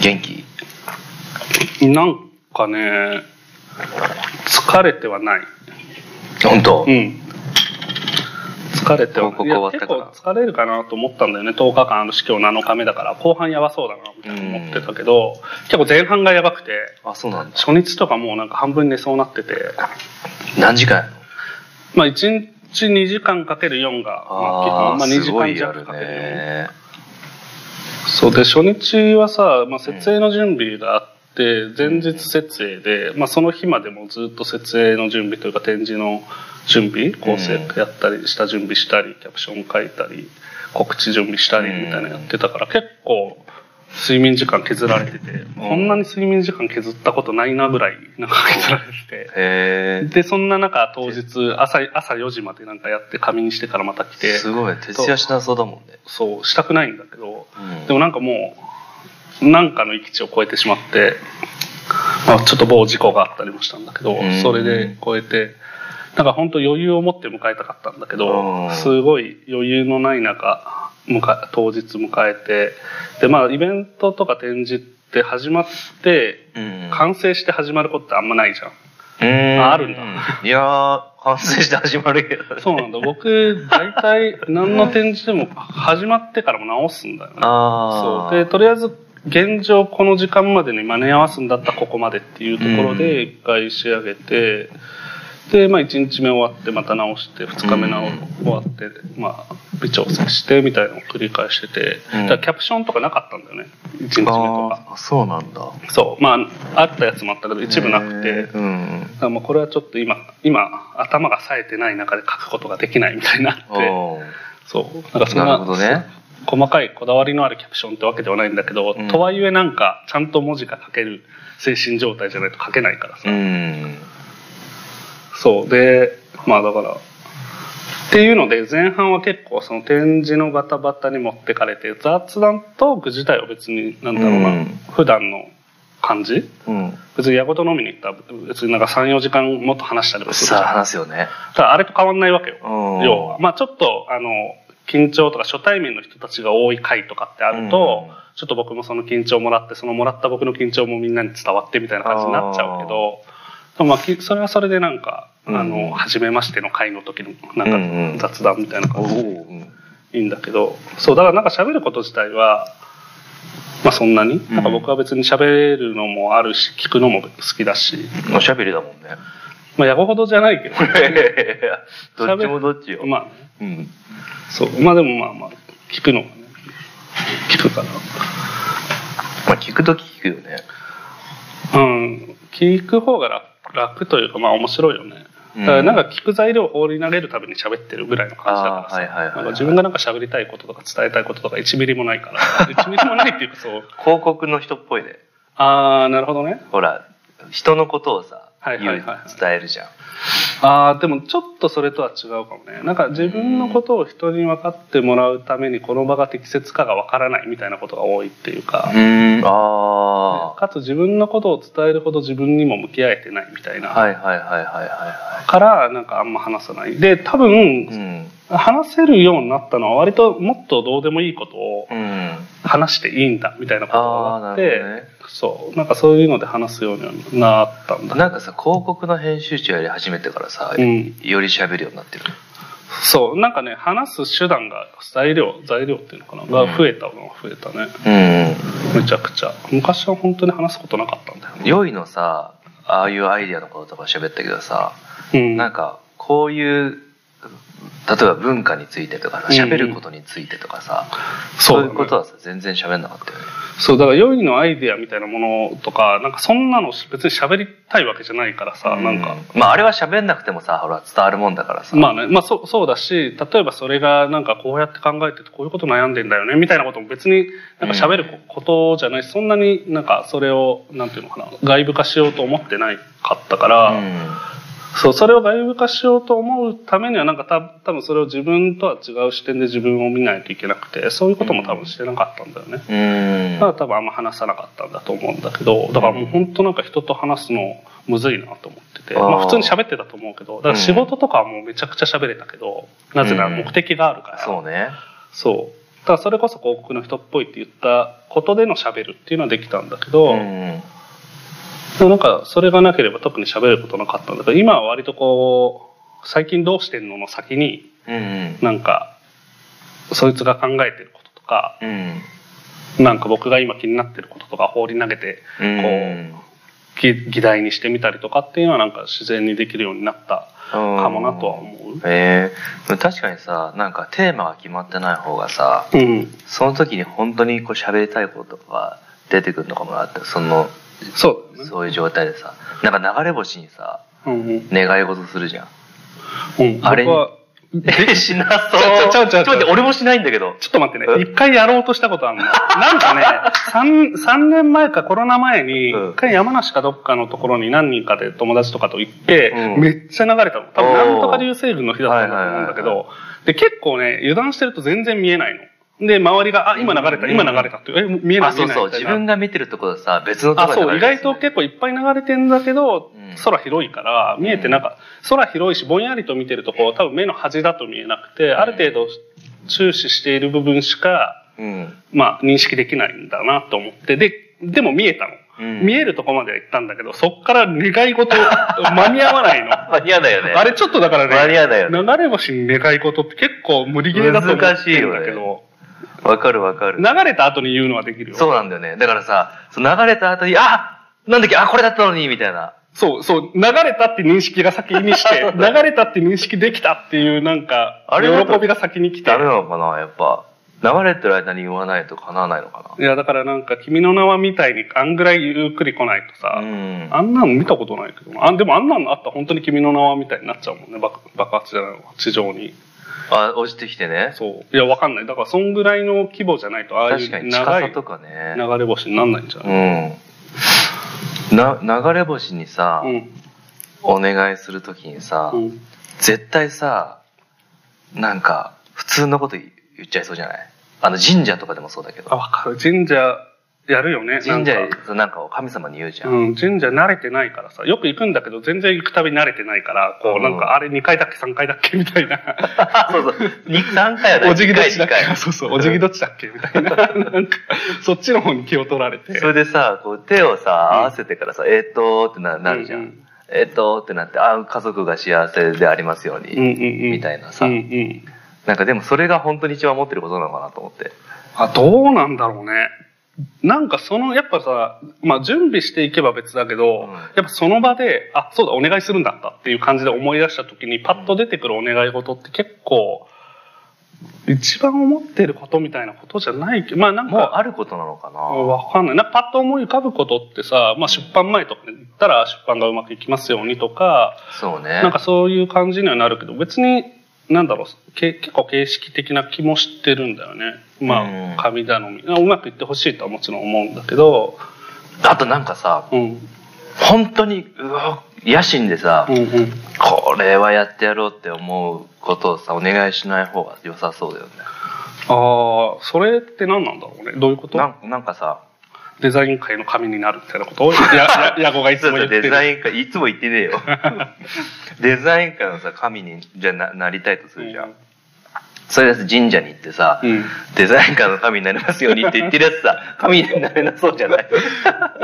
元気？なんかね、疲れてはない。本当、うん。疲れては結構疲れるかなと思ったんだよね。10日間あるし、今日7日目だから、後半やばそうだな、みたいな思ってたけど、結構前半がやばくて、あ、そうなんだ。初日とかもうなんか半分寝そうなってて、何時間まあ1日2時間かける4が、まあ、あまあ2す時間弱かける4。ね。そうで、初日はさ、まあ、設営の準備があって、前日設営で、まあ、その日までもずっと設営の準備というか展示の準備、構成やったり、下準備したり、キャプション書いたり、告知準備したりみたいなのやってたから、結構、睡眠時間削られてて、こんなに睡眠時間削ったことないなぐらい、なんか削られてて。へえ。で、そんな中、当日、朝、朝4時までなんかやって仮眠してからまた来て、すごい。徹夜しなそうだもんね。そう、したくないんだけど、うんでもなんかもう、なんかの域地を超えてしまって、まあ、ちょっと某事故があったりもしたんだけどうん、それで超えて、なんか本当余裕を持って迎えたかったんだけうど、んすごい余裕のない中、迎え当日迎えて、で、まあイベントとか展示って始まって、うん。完成して始まることってあんまないじゃん。うんああるんだいやー、完成して始まるけどね。そうなんだ。僕、大体何の展示でも始まってからも直すんだよね。そう。で、とりあえず、現状この時間までに間に合わすんだったらここまでっていうところで一回仕上げて、で、まあ1日目終わってまた直して、2日目直うん終わって、まあ微調整してみたいなのを繰り返してて、うんだキャプションとかなかったんだよね。1日目とか。あーそうなんだ。そう。まあ、あったやつもあったけど一部なくて、うん。だからまあこれはちょっと今、今、頭が冴えてない中で書くことができないみたいになって、そう。なんかそんななるほどね。細かいこだわりのあるキャプションってわけではないんだけど、うんとはいえなんかちゃんと文字が書ける精神状態じゃないと書けないからさ。うん。そう。で、まあだから、っていうので前半は結構その展示のバタバタに持ってかれて、雑談トーク自体は別になんだろうな、うん普段の感じ？うん。別に矢ごと飲みに行ったら別になんか3、4時間もっと話したりもする話すよね。ただあれと変わんないわけよ。うん要は。まあちょっと、あの、緊張とか初対面の人たちが多い回とかってあると、うんちょっと僕もその緊張もらって、そのもらった僕の緊張もみんなに伝わってみたいな感じになっちゃうけど、まあきそれはそれでなんか、あうんの、初めましての回の時のなうんか雑談みたいなお感じでいいんだけど、そう、だからなんか喋ること自体は、まあそんなに、なんか僕は別に喋るのもあるし、聞くのも好きだし、おしゃべりだもんね。まあやごほどじゃないけど、どっちもどっちよ。まあね、うん。そう。まあでもまあまあ、聞くのがね、聞くから。まあ聞くとき聞くよね。うん。聞く方が楽楽というか、まあ面白いよね。うんだからなんか聞く材料を放り投げるために喋ってるぐらいの感じだからさ。はいはい自分がなんか喋りたいこととか伝えたいこととか1ミリもないから。1ミリもないっていうかそう。広告の人っぽいね。あー、なるほどね。ほら、人のことをさ、はいはいはいはい伝えるじゃん。あー、でもちょっとそれとは違うかもね。なんか自分のことを人に分かってもらうためにこの場が適切かが分からないみたいなことが多いっていうか。うん。あかつ自分のことを伝えるほど自分にも向き合えてないみたいな。あ。はいはいはいはいはいはから、なんかあんま話さない。で、多分、い。うん。話せるようになったのは割ともっとどうでもいいことをうん。話していいんだみたいなことがあって、なるほどねそう、なんかそういうので話すようになったんだ。なんかさ、広告の編集長やり始めてからさ、うんより喋るようになってる。そう、なんかね、話す手段が、材料、材料っていうのかな、が増えたのは増えたね。うん。めちゃくちゃ。昔は本当に話すことなかったんだよね。良いのさ、ああいうアイディアのこととか喋ったけどさ、うん。なんか、こういう、例えば文化についてとかさ、うん喋ることについてとかさ、そだねそうういうことはさ、全然喋んなかったよね。そう、だから、良いのアイデアみたいなものとか、なんかそんなの別に喋りたいわけじゃないからさ、なんか、うまああれは喋んなくてもさ、ほら、伝わるもんだからさ。まあね、まあそう、そうだし、例えばそれがなんかこうやって考えててこういうこと悩んでんだよね、みたいなことも別になんか喋ることじゃないし、そんなになんかそれを、なんていうのかな、外部化しようと思ってないかったから、うん。そう、それを外部化しようと思うためにはなんかた多分それを自分とは違う視点で自分を見ないといけなくて、そういうことも多分してなかったんだよね。うん。だから多分あんま話さなかったんだと思うんだけど、だからもう本当なんか人と話すのむずいなと思ってて、まあ普通に喋ってたと思うけど、だから仕事とかはもうめちゃくちゃ喋れたけど、なぜなら目的があるから、そうね。そう。だからそれこそ広告の人っぽいって言ったことでの喋るっていうのはできたんだけど、うん。でもなんかそれがなければ特に喋ることなかったんだけど今は割とこう最近どうしてんのの先にうんうん。なんかそいつが考えてることとかうん。なんか僕が今気になってることとか放り投げてうん。議議題にしてみたりとかっていうのはなんか自然にできるようになったかもなとは思う。へえ確かにさ、なんかテーマが決まってない方がさ、うん、その時に本当にこう喋りたいことが出てくるのかもなって、その、そうね。そういう状態でさ、なんか流れ星にさ、うんうん願い事するじゃん。うん、あれ僕はえ、しなそう。ちょちょちょちょちょっと待って、俺もしないんだけど。ちょっと待ってね。え一回やろうとしたことあるの。なんかね、三、三年前かコロナ前に、うん一回山梨かどっかのところに何人かで友達とかと行って、うんめっちゃ流れたの。多分なんとか流星群の日だったと思うんだけど、で、結構ね、油断してると全然見えないの。で、周りが、あ、今流れた、うん今流れたって、え、見えない、あ、そうそう。自分が見てるところさ、別のとあ、ころそう、意外と結構いっぱい流れてんだけど、うん空広いから、見えてなんか、空広いし、ぼんやりと見てるとこう、多分目の端だと見えなくて、ある程度注視している部分しか、うん。まあ、認識できないんだなと思って、で、でも見えたの。うん見えるとこまでは行ったんだけど、そっから願い事間に合わないの。間に合わないよね。あれちょっとだからね、間に合わないよね流れ星に願い事って結構無理ゲーだと思って難しいよねんだけど、わかるわかる。流れた後に言うのはできるよ。そうなんだよね。だからさ、その流れた後に、あなんだっけ、あ、これだったのに、みたいな。そう、そう、流れたって認識が先にして、流れたって認識できたっていうなんか、あれ喜びが先に来てダ。メなのかな、やっぱ。流れてる間に言わないと叶わないのかいや、だからなんか、君の名はみたいに、あんぐらいゆっくり来ないとさ、な。うん。あんなの見たことないけどなあ、でもあんなのあったら本当に君の名はみたいになっちゃうもんね、爆爆発じゃないの、地上に。あ、落ちてきてね。そう。いや、わかんない。だから、そんぐらいの規模じゃないと、ああいう確かに長い近さとかね。流れ星になんないんじゃうない？ん。な、流れ星にさ、うん。お願いするときにさ、うん。絶対さ、なんか、普通のこと言っちゃいそうじゃない？あの神社とかでもそうだけあ、ど。わかる。神社、やるよね。神社なんかを神様に言うじゃん。うん、神社慣れてないからさ、よく行くんだけど、全然行くたび慣れてないから、こう、なんうんか、あれ2回だっけ3回だっけみたいな。そうそう。2、3回はお辞儀どっちだっけ？そうそう、お辞儀どっちだっけ？みたいな。なんか、そっちの方に気を取られて。それでさ、こう手をさ、合わせてからさ、えーっとーってななるじゃん。えーっとーってなって、あ家族が幸せでありますように。みたいなさ。なんかでもそれが本当に一番持ってることなのかなと思って。あ、どうなんだろうね。なんかその、やっぱさ、まあ準備していけば別だけど、うんやっぱその場で、あ、そうだ、お願いするんだったっていう感じで思い出した時に、パッと出てくるお願い事って結構、一番思ってることみたいなことじゃないけど、まあなんか、あることなのかなわかんない。なパッと思い浮かぶことってさ、まあ出版前とかに言ったら出版がうまくいきますようにとか、そうね。なんかそういう感じにはなるけど、別に、なんだろう、け結構形式的な気もしてるんだよね。まうんあ、紙頼み。うまくいってほしいとはもちろん思うんだけど、あとなんかさ、うん。本当に、うわ、野心でさ、うんうん。これはやってやろうって思うことをさ、お願いしない方が良さそうだよね。ああ、それって何なんだろうね。どういうこと？なんなんかさ、デザイン界の紙になるみたいなこと や、や、ヤゴがいつも言ってる。デザイン科、いつも言ってねえよ。デザイン科のさ、神に、じゃな、なりたいとするじゃん。それで神社に行ってさ、うん。デザイン科の神になりますようにって言ってるやつさ、神になれなそうじゃない？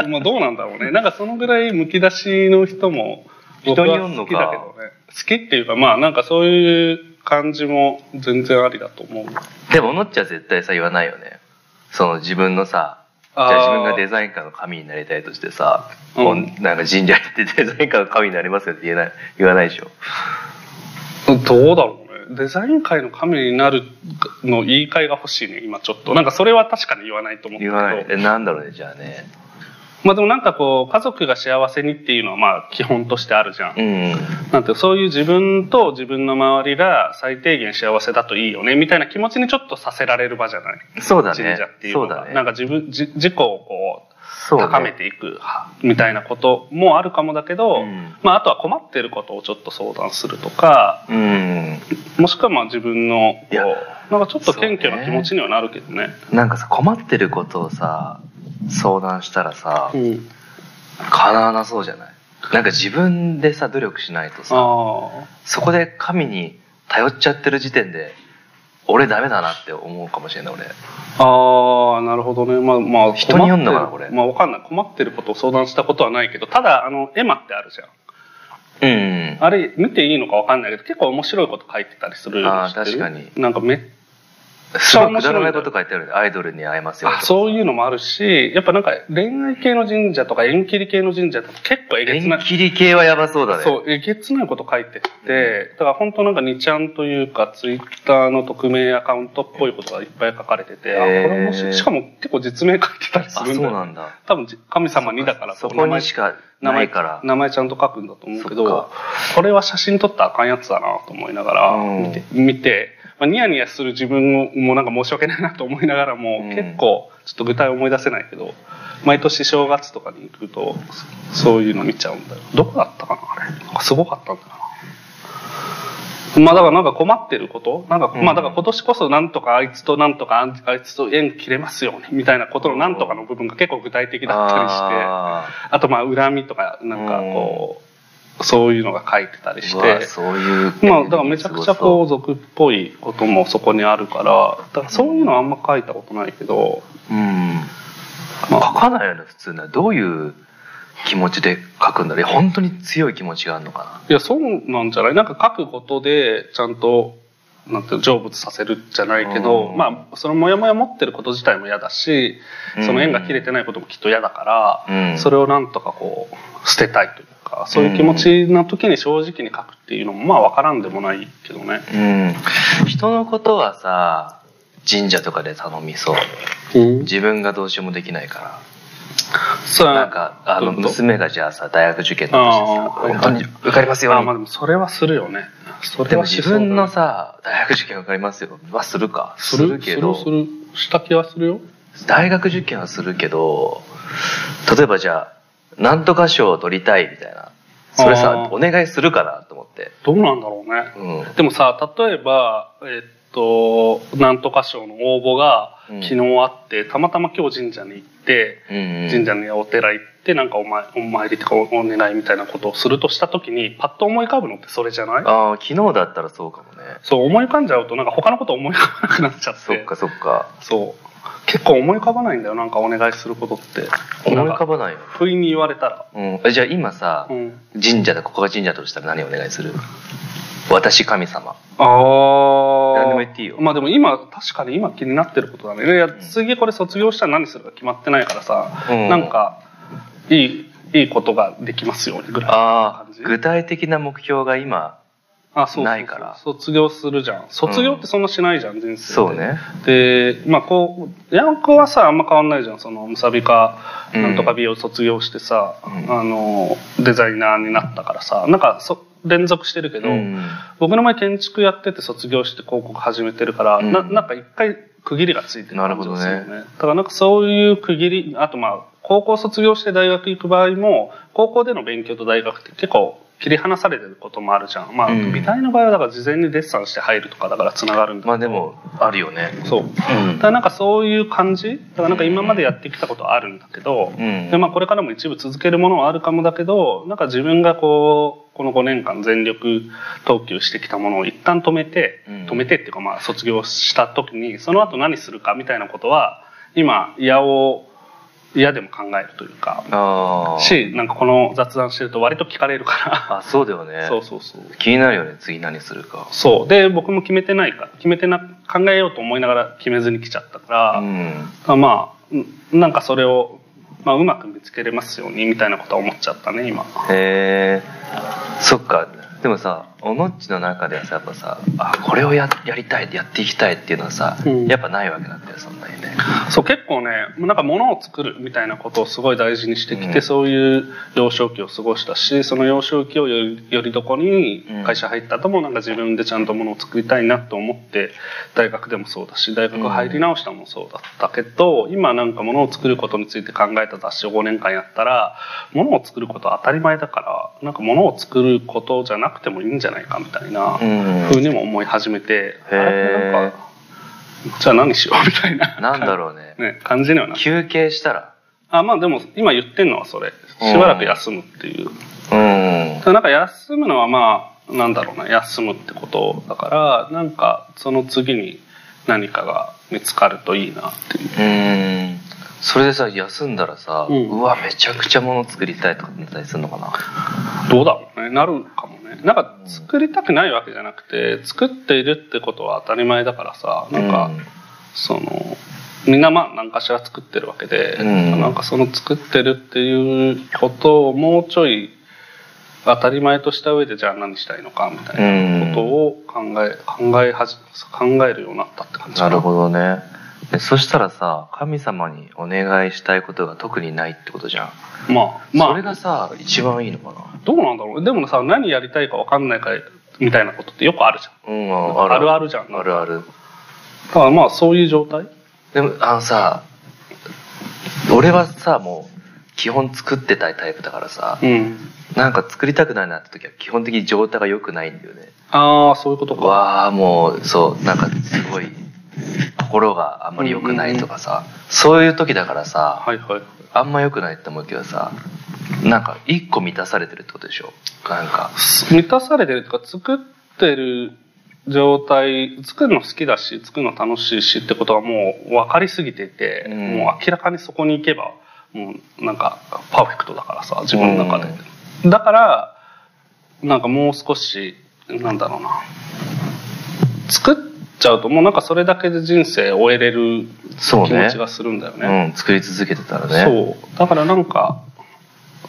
うん。まあどうなんだろうね。なんかそのぐらい剥き出しの人も、僕は好きだけどね。好きっていうか、まあなんかそういう感じも全然ありだと思う。でも、のっちゃん絶対さ、言わないよね。その自分のさ、じゃあ自分がデザイン科の神になりたいとしてさ、うんなんか神社行ってデザイン科の神になりますよって言えない、言わないでしょ？どうだろうね。デザイン界の神になるの言い換えが欲しいね、今ちょっと。なんかそれは確かに言わないと思ったけど。言わない。え、なんだろうね、じゃあね。まあでもなんかこう、家族が幸せにっていうのはまあ基本としてあるじゃん。うん。なんてそういう自分と自分の周りが最低限幸せだといいよね、みたいな気持ちにちょっとさせられる場じゃない？そうだね神社っていうのが。そうだねなんか自分、じ自己をこう、高めていくみたいなこともあるかもだけど、うんまああとは困ってることをちょっと相談するとか、うん。もしくはまあ自分のこうなんかちょっと謙虚な気持ちにはなるけどね。なんかさ、困ってることをさ、相談したらさう、ん。叶わなそうじゃない？なんか自分でさ、努力しないとさ、あそこで神に頼っちゃってる時点で、俺ダメだなって思うかもしれない俺ああ、なるほどね。まあまあ、人によんのかなこれまあわかんない。困ってることを相談したことはないけど、ただ、あの、エマってあるじゃん。うんあれ、見ていいのかわかんないけど、結構面白いこと書いてたりするのあ確かになんかめっすごいくだらないこと書いてある。ねアイドルに会えますよそういうのもあるし、やっぱなんか恋愛系の神社とか縁切り系の神社とか結構えげつない。縁切り系はやばそうだね。そう、えげつないこと書いてて、だから本当なんか2ちゃんというか、ツイッターの匿名アカウントっぽいことがいっぱい書かれてて、あ、これもし、しかも結構実名書いてたりすあるんだ。よ。そうなんだ。多分じ神様にだからそこにしか名前から。名前ちゃんと書くんだと思うけどこれは写真撮ったらあかんやつだなと思いながらうん。見て,、見てまあ、ニヤニヤする自分もなんか申し訳ないなと思いながらも、うん。結構ちょっと具体思い出せないけど毎年正月とかに行くとそういうの見ちゃうんだよ。どこだったかなあれ。なんかすごかったんだよな。まあだからなんか困ってること？なんか、うん。まあだから今年こそなんとかあいつとなんとかあいつと縁切れますようにみたいなことのなんとかの部分が結構具体的だったりしてああとまあ恨みとかなんかこう、そういうのが書いてたりして。そういうまあだからめちゃくちゃこう俗っぽいこともそこにあるからだからそういうのはあんま書いたことないけど、うん。まあ。書かないよね普通ね。どういう気持ちで書くんだろう。本当に強い気持ちがあるのかいやそうなんじゃない？なんか書くことでちゃんとなんて成仏させるじゃないけど、うん。まあそのモヤモヤ持ってること自体も嫌だしその縁が切れてないこともきっと嫌だから、うん。それをなんとかこう捨てたいというかそういう気持ちの時に正直に書くっていうのもまあ分からんでもないけどね。うん。人のことはさ神社とかで頼みそう。自分がどうしようもできないから。そうなんかあの娘がじゃあさ大学受験とかしてさに受かりますようあまあでにもそれはするよね。それは自分のさ大学受験受かりますよ。はするか。する？けど。するする？した気はするよ。大学受験はするけど例えばじゃあなんとか賞を取りたいみたいな。それあさーお願いするかなと思って。どうなんだろうね。うん。でもさ、例えば、えっと、なんとか賞の応募がうん。昨日あって、たまたま今日神社に行って、うんうん。神社にお寺行って、なんかお前お参りとかおお願いみたいなことをするとした時に、パッと思い浮かぶのってそれじゃない？ああ昨日だったらそうかもね。そう、思い浮かんじゃうと、なんか他のこと思い浮かばなくなっちゃって。そっかそっか。そう。結構思い浮かばないんだよ、なんかお願いすることって。思い浮かかばないよ、不意に言われたら。うん、えじゃあ今さ、うん。神社でここが神社だとしたら何お願いする？私神様ああ。何でも言っていいよまあでも今、確かに今気になってることだね。いや、次これ卒業したら何するか決まってないからさ、うんなんか、いい、いいことができますようにぐらい。ああ具体的な目標が今あ、そうないから。卒業するじゃん。卒業ってそんなしないじゃん、人生で。そうね。で、まあこう、ヤンクはさ、あんま変わんないじゃん。その、ムサビか、うん。なんとか美容卒業してさ、うん。あの、デザイナーになったからさ、なんかそ、連続してるけど、うん。僕の前建築やってて卒業して広告始めてるから、うん。ななんか一回区切りがついてる感じがするよだからなんかそういう区切りあとまあ高校卒業して大学行く場合も高校での勉強と大学って結構切り離されてることもあるじゃん。まあ、うん。美大の場合はだから事前にデッサンして入るとかだからつながるんだけどまあでもあるよね。そう。うん。だからなんかそういう感じ？だからなんか今までやってきたことはあるんだけど、うん。でまあこれからも一部続けるものはあるかもだけどなんか自分がこうこの5年間全力投球してきたものを一旦止めて、うん。止めてっていうかまあ卒業した時にその後何するかみたいなことは今嫌を嫌でも考えるというかああしなんかこの雑談してると割と聞かれるかあそうだよらね。そうそうそう。気になるよね次何するか。そう。で僕も決めてないから決めてな考えようと思いながら決めずに来ちゃったから、うん。まあんなんかそれを、まあ、うまく見つけれますようにみたいなことは思っちゃったね今。へえそっか。でもさおのっちの中ではさやっぱさあこれをややりたいやっていきたいっていうのはさ、うん。やっぱないわけなんだよそんなにね。そう結構ねなんか物を作るみたいなことをすごい大事にしてきて、うん。そういう幼少期を過ごしたしその幼少期をよりよりどこにうん。会社入った後もなんか自分でちゃんと物を作りたいなと思って大学でもそうだし大学入り直したのもそうだったけど、今なんか物を作ることについて考えた雑誌を5年間やったら物を作ることは当たり前だからなんか物を作ることじゃなくてもいいんじゃないかみたいなうん。ふうにも思い始めて、へー。あれ？なんかじゃあ何しようみたいな。なんだろうね。ね、感じにはな休憩したら。あまあでも今言ってんのはそれ。しばらく休むっていう、うん。なんか休むのはまあなんだろうな。休むってことだからなんかその次に何かが見つかるといいなっていう。うん。それでさ休んだらさ、ううんわめちゃくちゃもの作りたいとかなったりするのかな？どうだろうね。なるかもね。なんか作りたくないわけじゃなくて、作っているってことは当たり前だからさ、なんか、その、みんなまあ何かしら作ってるわけで、うんなんかその作ってるっていうことをもうちょい当たり前とした上でじゃあ何したいのかみたいなことを考え、考えはじ、考えるようになったって感じなるほど。どねでそしたらさ神様にお願いしたいことが特にないってことじゃんまあ、まあ、それがさ一番いいのかなどうなんだろう。でもさ、何やりたいか分かんないかみたいなことってよくあるじゃん。うんあるあるじゃんあるあるだからまあそういう状態でもあのさ俺はさもう基本作ってたいタイプだからさ、うん。なんか作りたくないなって時は基本的に状態が良くないんだよねああ、そういうことか。わあもうそうなんかすごい 心があんまり良くないとかさ、そういう時だからさ、はいはい。あんま良くないって思うけどさなんか一個満たされてるってことでしょ？なんか。満たされてるとか作ってる状態作るの好きだし作るの楽しいしってことはもう分かりすぎていて、うん。もう明らかにそこに行けばもうなんかパーフェクトだからさ自分の中で、だからなんかもう少しなんだろうな。作っちゃうともうなんかそれだけで人生終えれる気持ちがするんだよね。うん作り続けてたらね。そう。だからなんか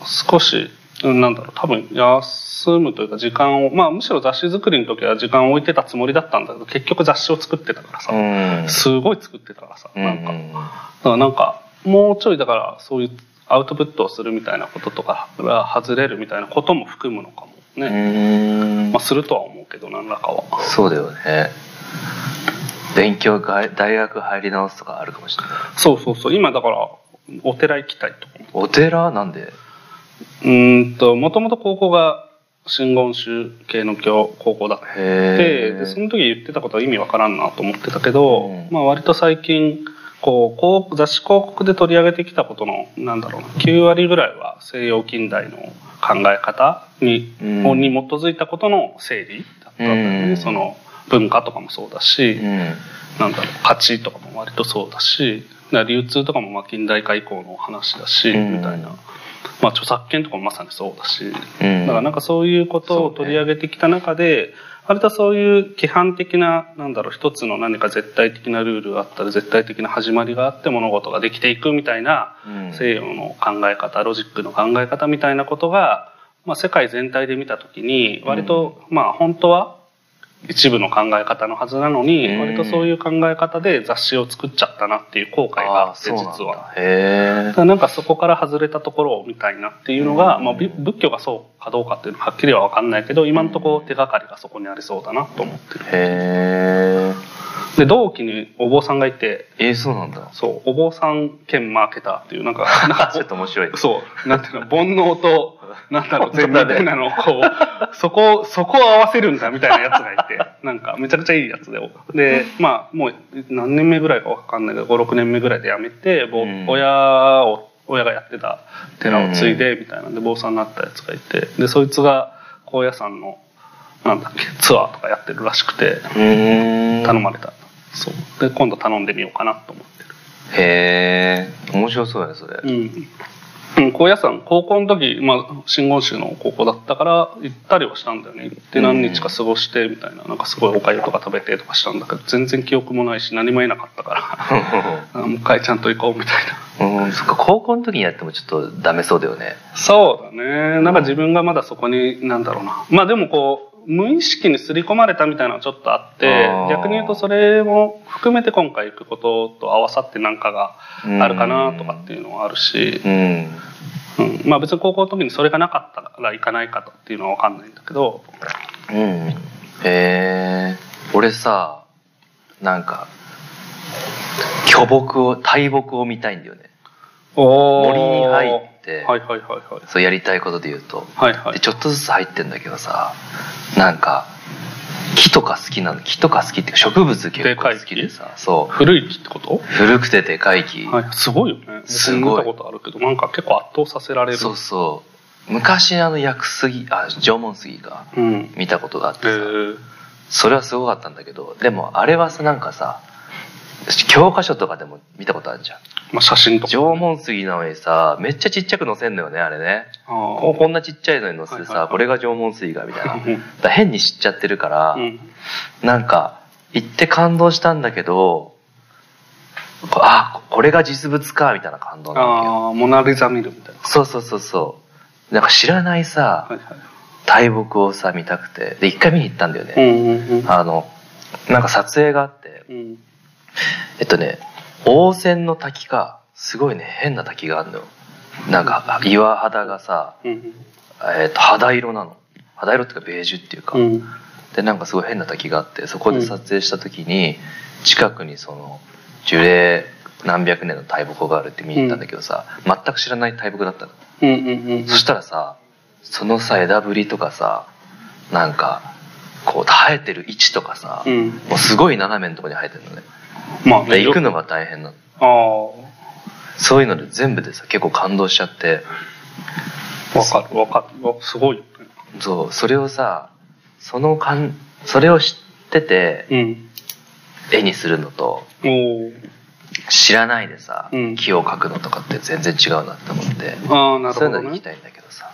少しうんなんだろう多分休むというか時間をまあむしろ雑誌作りの時は時間を置いてたつもりだったんだけど結局雑誌を作ってたからさ、うん。すごい作ってたからさ。うんなんか、だからなんかもうちょいだからそういうアウトプットをするみたいなこととかから外れるみたいなことも含むのかもうね、ん。まあするとは思うけど何らかは。そうだよね勉強が大学入り直すとかあるかもしれない。そうそうそう。今だからお寺行きたいとお寺？なんで？うーんともともと高校が真言宗系の教高校だ。ってへえでその時言ってたことは意味わからんなと思ってたけど、うん。まあ割と最近こうこう雑誌広告で取り上げてきたことのなんだろうな9割ぐらいは西洋近代の考え方に,、うん。に基づいたことの整理だったんだよね、うん。その文化とかもそうだし、うん。なんだろう価値とかも割とそうだし流通とかもまあ近代化以降の話だし、うん。みたいな、まあ、著作権とかもまさにそうだし、うん。だからなんかそういうことを取り上げてきた中で、割とそういう規範的な、なんだろう、一つの何か絶対的なルールがあったり、絶対的な始まりがあって物事ができていくみたいな、うん。西洋の考え方、ロジックの考え方みたいなことが、まあ世界全体で見たときに、割と、まあ本当は一部の考え方のはずなのに、うん。割とそういう考え方で雑誌を作っちゃったなっていう後悔があって、実は。へだからなんかそこから外れたところを見たいな。っていうのが、うん。まあ、び仏教がそうかどうかっていうのははっきりは分かんないけど今のところ手がかりがそこにありそうだなと思ってる。えへで同期にお坊さんがいて。ええそうなんだ。そうお坊さん兼マーケターっていうなんかなんかちょっと面白い。そうなんていうの煩悩となんだろう 本当だね。善みたいなのをこうそこそこを合わせるんだみたいなやつがいてなんかめちゃくちゃいいやつで。でまあもう何年目ぐらいか分かんないけど56年目ぐらいで辞めて、親を親がやってた寺を継いでみたいなんで坊さんになったやつがいて。でそいつが高野山のなんだっけツアーとかやってるらしくて頼まれたそうで今度頼んでみようかなと思ってるへえ面白そうだねそれうん。うん、高野山、高校の時、まあ、真言宗の高校だったから、行ったりはしたんだよね。行って何日か過ごして、みたいな、なんかすごいおかゆとか食べてとかしたんだけど、全然記憶もないし、何も得なかったから、あもう一回ちゃんと行こうみたいな。うんそっか高校の時にやってもちょっとダメそうだよねそうだね。なんか自分がまだそこに、なんだろうな。まあでもこう、無意識に刷り込まれたみたいなのはちょっとあって逆に言うとそれも含めて今回行くことと合わさってなんかがあるかなとかっていうのはあるし、うん。うん、まあ別に高校の時にそれがなかったから行かないかとっていうのは分かんないんだけど。うん。へえ俺さなんか巨木を大木を見たいんだよね。森に入ってはいはいはいはい。そうやりたいことで言うと。はいはい。でちょっとずつ入ってんだけどさなんか木とか好きなの木とか好きっていうか植物結構好きでさそう。古い木ってこと？古くてでかい木、はいすごいよね。すごい。僕見たことあるけどなんか結構圧倒させられる。そうそう。昔あの薬杉あ縄文杉か。うん。見たことがあってさ、へー。それはすごかったんだけどでもあれはさなんかさ教科書とかでも見たことあるじゃん。まあ、写真とか、縄文杉なのにさ、めっちゃちっちゃく載せんのよね、あれね。あここんなちっちゃいのに載せてさ、はいはいはいこれが縄文杉が、みたいな。だ変に知っちゃってるから、うん。なんか、行って感動したんだけど、こあ、これが実物か、みたいな感動なわけよ。ああ、モナリザ見るみたいな。そうそうそうそう。なんか知らないさ、はいはい。大木をさ、見たくて。で、一回見に行ったんだよね。うんうんうん。あの、なんか撮影があって、うん。えっとね、温泉の滝か、すごいね、変な滝があるのよ。なんか、岩肌がさ、うん。えっと、肌色なの。肌色っていうか、ベージュっていうか。うん。で、なんかすごい変な滝があって、そこで撮影した時に、近くにその、樹齢何百年の大木があるって見に行ったんだけどさ、全く知らない大木だったの。うんうんうん。そしたらさ、そのさ、枝ぶりとかさ、なんか、こう、生えてる位置とかさ、うん。もうすごい斜めのところに生えてるのね。まあで行くのが大変なの。あそういうので全部でさ、結構感動しちゃって、あ、わかるわかる。わすごい。そう、それをさ、その感、それを知ってて、うん。絵にするのと。知らないでさ、うん木を描くのとかって全然違うなって思って、ああ、なるほどねそういうので行き。たいんだけどさ。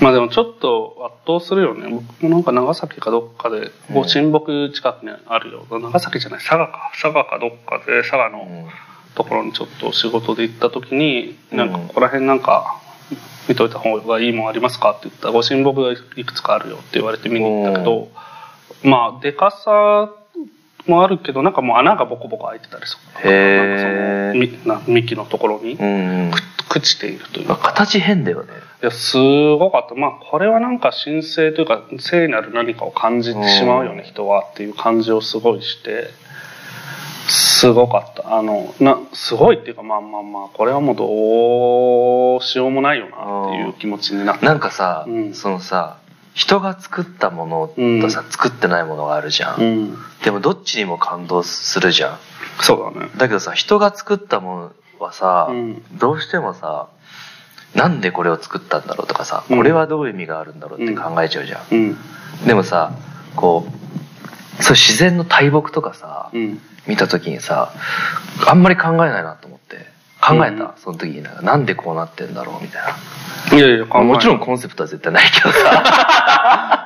まあでもちょっと圧倒するよね。僕もなんか長崎かどっかで、ご神木近くにあるよ。長崎じゃない、佐賀か。佐賀かどっかで、佐賀のうんところにちょっと仕事で行った時に、うんなんかここら辺なんか見といた方がいいもんありますかって言ったら、ご神木がいくつかあるよって言われて見に行ったけど、まあ、でかさもあるけど、なんかもう穴がボコボコ開いてたりする。へーなんかそのみな幹のところにうん朽ちているというまあ、か。形変だよね。いや、すごかった。まあ、これはなんか神聖というか、聖なる何かを感じてしまうよね、うん人はっていう感じをすごいして、すごかった。あの、な、すごいっていうか、まあまあまあ、これはもうどうしようもないよなっていう気持ちになった。なんかさ、うんそのさ、人が作ったものとさ、作ってないものがあるじゃん。うん。でもどっちにも感動するじゃん。そうだね。だけどさ、人が作ったものはさ、うんどうしてもさ、なんでこれを作ったんだろうとかさ、うんこれはどういう意味があるんだろうって考えちゃうじゃん。うん。でもさ、こう、そう自然の大木とかさ、うん。見た時にさ、あんまり考えないなと思って。考えた、うんその時になんか、なんでこうなってんだろうみたいな。いやいや、もちろんコンセプトは絶対ないけどさ、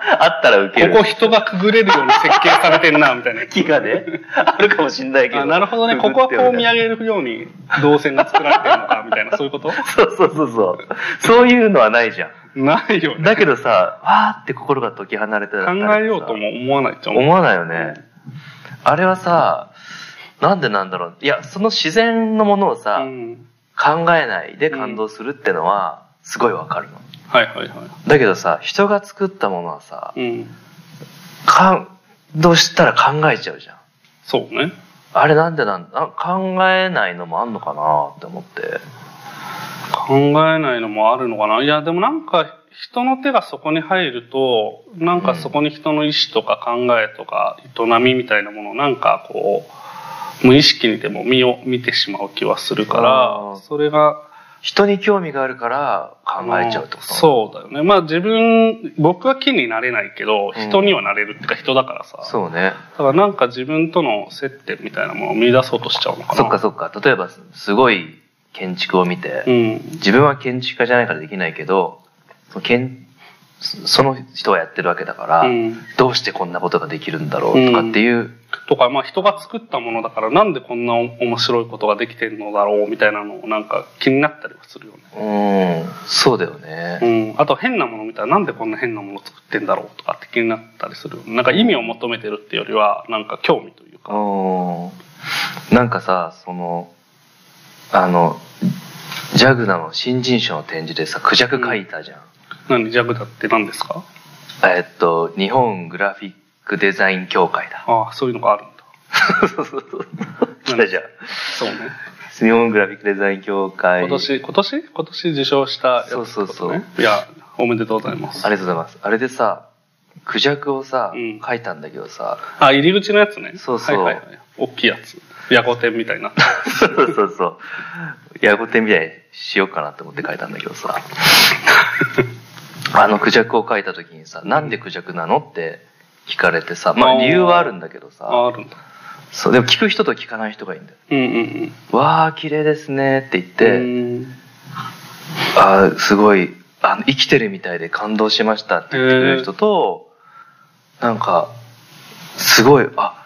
あったらウケる。ここ人がくぐれるように設計されてんな、みたいな。木がね、あるかもしんないけど。あなるほどね。ここはこう見上げるように動線が作られてるのか、みたいな、そういうこと？そうそうそうそう。そういうのはないじゃん。ないよね。だけどさ、わーって心が解き放れてた考えようとも思わないじゃん。思わないよね。あれはさ、なんでなんだろう。いや、その自然のものをさ、うん。考えないで感動するってのは、すごいわかるの。はいはいはい。だけどさ、人が作ったものはさ、うん。感動したら考えちゃうじゃん。そうね。あれなんでなんだ、考えないのもあんのかなって思って。考えないのもあるのかな。いや、でもなんか、人の手がそこに入ると、なんかそこに人の意思とか考えとか営みみたいなものをなんかこう、無意識にでも見を見てしまう気はするかあらー、それが、人に興味があるから考えちゃうってこと？そうだよね。まあ自分、僕は木になれないけど、うん人にはなれるってか人だからさ。そうね。だからなんか自分との接点みたいなものを見出そうとしちゃうのかな。そっかそっか。例えば、すごい建築を見て、うん。自分は建築家じゃないからできないけど、その建その人はやってるわけだから、うんどうしてこんなことができるんだろうとかっていう、とか、まあ人が作ったものだからなんでこんな面白いことができてるのだろうみたいなのをなんか気になったりはするよね。うん、そうだよね。うん。あと変なもの見たらなんでこんな変なもの作ってんだろうとかって気になったりする。なんか意味を求めてるっていうよりは、なんか興味というか。うん。なんかさ、その、あの、ジャグナの新人賞の展示でさ、クジャク書いたじゃん。何ジャグダって何ですか？えっと、日本グラフィックデザイン協会だ。ああ、そういうのがあるんだ。そうそうそう。来たじゃん。そうね。日本グラフィックデザイン協会。今年、今年？今年受賞したやつね。そうそうそういや、おめでとうございます。ありがとうございます。あれでさ、クジャクをさ、うん書いたんだけどさ、あ、入り口のやつね。そうそうはいはいはい。大きいやつ。ヤゴテンみたいにな。そうそうそう。ヤゴテみたいにしようかなって思って書いたんだけどさ、あのクジャクを書いた時にさ、なんでクジャクなのって聞かれてさ、まあ理由はあるんだけどさ、あ、あるんだ。そうでも聞く人と聞かない人がいいんだようんうんわあ綺麗ですねって言っうて、ん。あーすごいあの生きてるみたいで感動しましたって言ってくれる人と、なんかすごいあ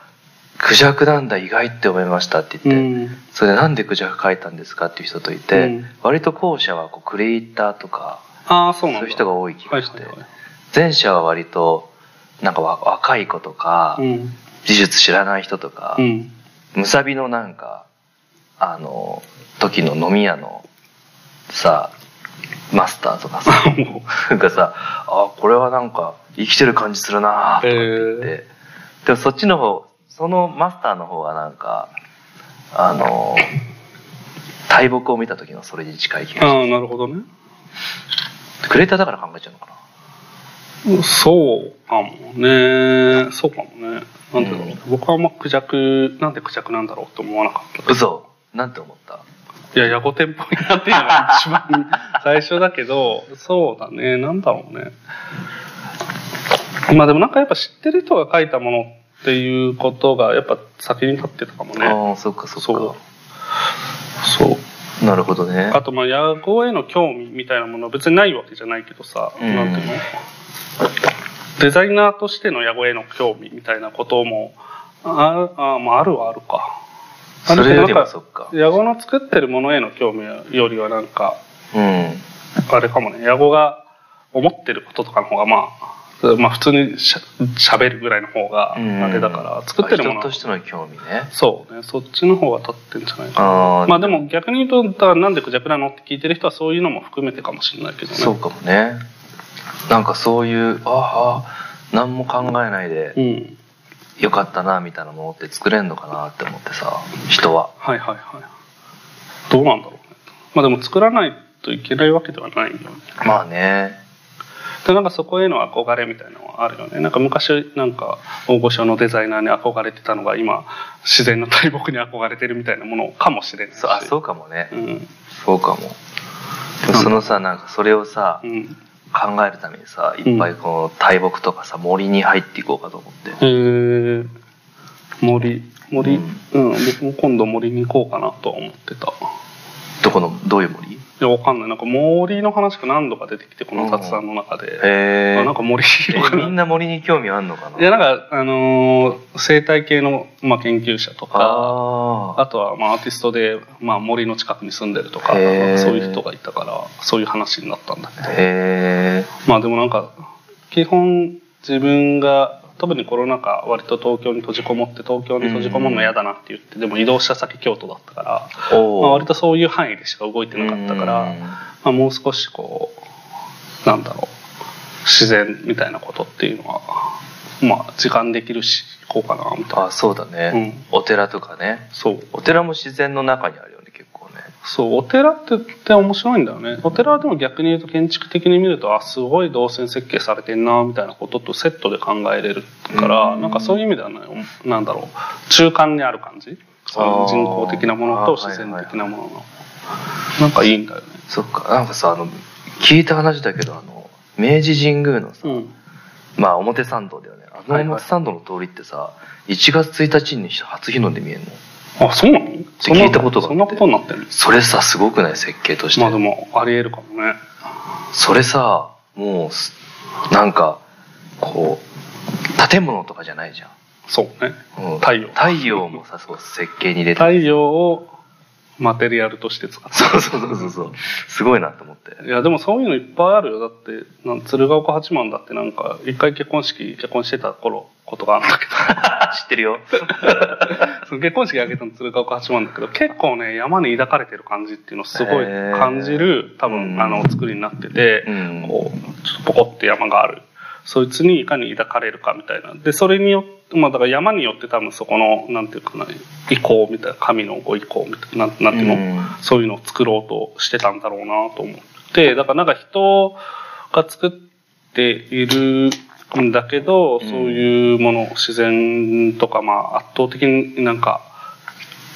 クジャクなんだ意外って思いましたってう言って、ん。それでなんでクジャク描いたんですかっていう人といて、うん割と後者はこうクリエイターとかああ、そうなんだ。そういう人が多い気がして、はいはいはい前者は割となんかわ若い子とか、うん。美術知らない人とか、うん。むさびのなんかあの時の飲み屋のさマスターとかさ もなんかさあこれはなんか生きてる感じするなとかって言って、へでもそっちの方そのマスターの方がなんかあの 大木を見た時のそれに近い気がああ、しなるほどね。てクレーターだから考えちゃうのかなそうかもね。そうかもね。なんでだろう。うん僕はあんまクジャク、なんでクジャクなんだろうって思わなかった。嘘なんて思った？いや、ヤゴテンポになっていうのが一番 最初だけど、そうだね。なんだろうね。まあでもなんかやっぱ知ってる人が書いたものっていうことがやっぱ先に立ってたかもね。ああそっかそっそうか。そう。なるほどね。あとまあ野号への興味みたいなものは別にないわけじゃないけどさ、うん。なんていうの？デザイナーとしての野号への興味みたいなこともああ、まあ、あるはあるか。あるけどなんそっか。野号の作ってるものへの興味よりはなんかうん。あれかもね。野号が思ってることとかの方がまあまあ普通にしゃ喋るぐらいの方がうんあれだから作ってるもの人としての興味ねそうねそっちの方が立ってんじゃないかなまあでも逆に言うと、なんでクジャクなのって聞いてる人はそういうのも含めてかもしれないけどね。そうかもねなんかそういうああ何も考えないでうん。よかったなみたいなものって作れんのかなって思ってさ人ははいはいはい。どうなんだろうね。まあでも作らないといけないわけではないよね。まあねで、なんかそこへの憧れみたいなのはあるよね。なんか昔、なんか大御所のデザイナーに憧れてたのが今、自然の大木に憧れてるみたいなものかもしれないし。そうあそうかもね、うん。そうかもそのさなんかそれをさうん。考えるためにさいっぱいこの大木とかさ森に入っていこうかと思ってへえ。森。森、ううんん、僕も今度森に行こうかなとは思ってた。どこのどういう森？いや、わかんない。なんか森の話が何度か出てきて、この雑談の中で。へえあなんか森みんな森に興味あんのかな？いや、なんか、あのー生態系の、まあ、研究者とか、ああとは、まあ、アーティストで、まあ、森の近くに住んでるとか、そういう人がいたから、そういう話になったんだけど。あへえまあ、でもなんか、基本、自分が、特にコロナ禍、割と東京に閉じこもって、東京に閉じこもるの嫌だなって言って、でも移動した先京都だったから、おまあ、割とそういう範囲でしか動いてなかったから、うん。まあ、もう少しこうなんだろう自然みたいなことっていうのはまあ時間できるし行こうかなみたいな。あそうだね、お寺とかね。そう。お寺も自然の中にあるよそうお寺ってって面白いんだよね。お寺はでも逆に言うと建築的に見るとあすごい動線設計されてんなみたいなこととセットで考えれるからうん。なんかそういう意味ではねなんだろう中間にある感じ。その人工的なものと自然的なものの。なんかいいんだよね。そっか。なんかさあの聞いた話だけどあの明治神宮のさ、うん。まあ表参道だよね。あの表参道の通りってさ、1月1日に初日の出見えんの？あそうなの？聞いたことがそんなことになってる？それさすごくない設計として、まあでもありえるかもね。それさもうすなんかこう建物とかじゃないじゃん、そうね。うん。太陽。太陽もさそう設計に入れて。太陽をマテリアルとして使ってそうそうそうそうそう。すごいなと思って。いやでもそういうのいっぱいあるよ。だって鶴岡八幡だってなんか一回結婚式結婚してた頃ことがあるんだけ 知ってるよ。ど その結婚式挙げたの鶴岡八幡だけど結構ね山に抱かれてる感じっていうのをすごい感じる多うん。分あの作りになってて、うん。こうちょっとポコって山がある。そいつにいかに抱かれるかみたいな。でそれによってまあだから山によって多分そこのなんていうかな意向みたいな神のご意向みたいななんなんていうの、うん。そういうのを作ろうとしてたんだろうなと思って。だからなんか人が作っているんだけど、うん。そういうもの自然とかまあ圧倒的になんか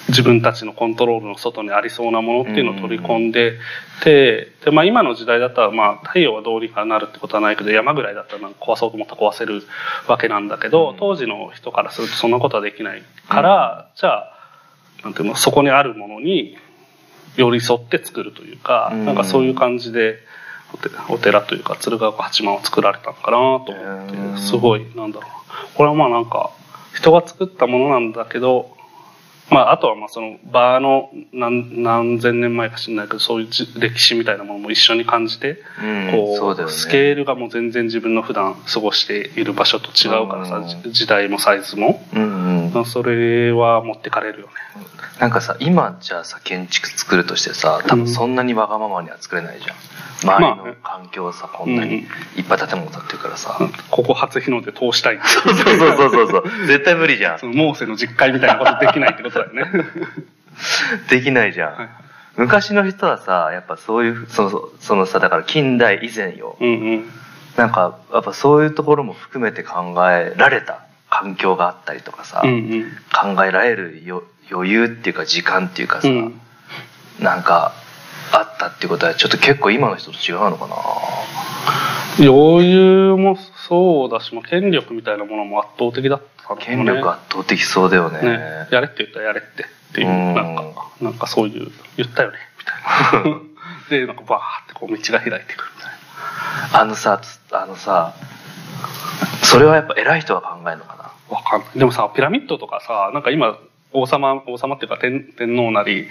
自分たちのコントロールの外にありそうなものっていうのを取り込んでて、で、まあ今の時代だったら、まあ太陽はどうにかなるってことはないけど、山ぐらいだったら壊そうと思ったら壊せるわけなんだけど、うん。当時の人からするとそんなことはできないから、じゃあ、なんていうの、そこにあるものに寄り添って作るというか、うん。なんかそういう感じで、お寺というか鶴岡八幡を作られたのかなと思って、うんすごい、なんだろうな。これはまあなんか、人が作ったものなんだけど、まあ、あとはまあその場の何何千年前か知んないけどそういうじ歴史みたいなものも一緒に感じて、うんこうスケールがもう全然自分の普段過ごしている場所と違うからさ、時代もサイズも、うんうん。それは持ってかれるよね。なんかさ今じゃあさ建築作るとしてさ多分そんなにわがままには作れないじゃん。周りのまあ。ね環境さこんなにいっぱい建物建ってるからさ、ここ初日の出通したい。そうそうそうそうそう。絶対無理じゃん。そのモーセの実会みたいなことできないってことだよね。できないじゃん、はい昔の人はさやっぱそういうそのそのさだから近代以前よ。うんうん。なんかやっぱそういうところも含めて考えられた。環境があったりとかさ、うんうん。考えられるよ余裕っていうか時間っていうかさ、うん。なんかあったっていうことはちょっと結構今の人と違うのかな。余裕もそうだし、まあ、権力みたいなものも圧倒的だっ権力圧倒的そうだよねね、やれって言ったらやれってっていう、うんなんか、なんかそういう、言ったよね、みたいな。で、なんかバーってこう道が開いてくるみたいあのさつあのさそれはやっぱ偉い人が考えるのかな？な。わかんない。でもさ、ピラミッドとかさ、なんか今、王様、王様っていうか天天皇なり、うん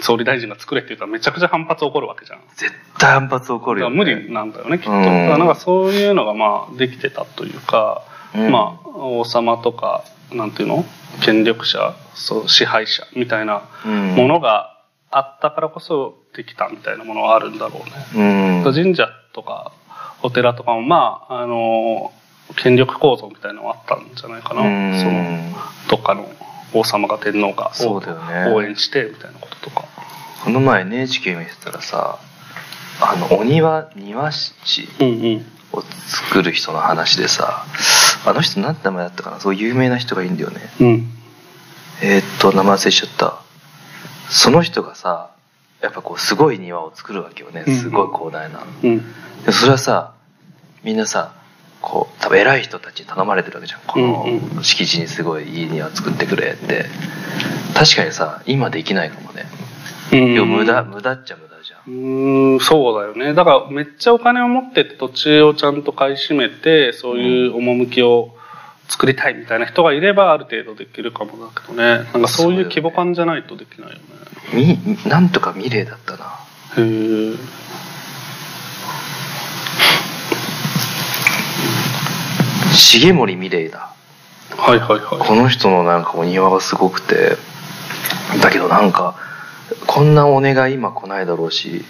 総理大臣が作れって言ったらめちゃくちゃ反発起こるわけじゃん。絶対反発起こるよ、ね、だから無理なんだよね、きっと。うんだからなんかそういうのがまあできてたというか、うんまあ王様とか、なんていうの？権力者、そう支配者みたいなうんものがあったからこそできたみたいなものはあるんだろうね。うん神社とかお寺とかもまあ、あの、権力構造みたいなのはあったんじゃないかな。うんその、どっかの王様が天皇がそうだよね応援してみたいなこととか。この前 NHK 見てたらさあのお庭庭師うんうん。を作る人の話でさあの人何て名前だったかな？そう有名な人がいいんだよね。うん。えーっと名前忘れちゃった。その人がさやっぱこうすごい庭を作るわけよね。すごい広大な、うん。でそれはさみんなさこう多分偉い人たちに頼まれてるわけじゃん。こうんの敷地にすごいいい庭作ってくれって。確かにさ今できないかもね。うん。無駄無駄っちゃ無駄じゃんうーん、そうだよね。だからめっちゃお金を持ってて土地をちゃんと買い占めて、そういう趣を作りたいみたいな人がいればある程度できるかもだけどね。なんかそういう規模感じゃないとできないよね。みなんとかミレーだったなへえ。重森ミレイだはいはいはこの人のなんかお庭がすごくてだけどなんかこんなお願い今来ないだろうし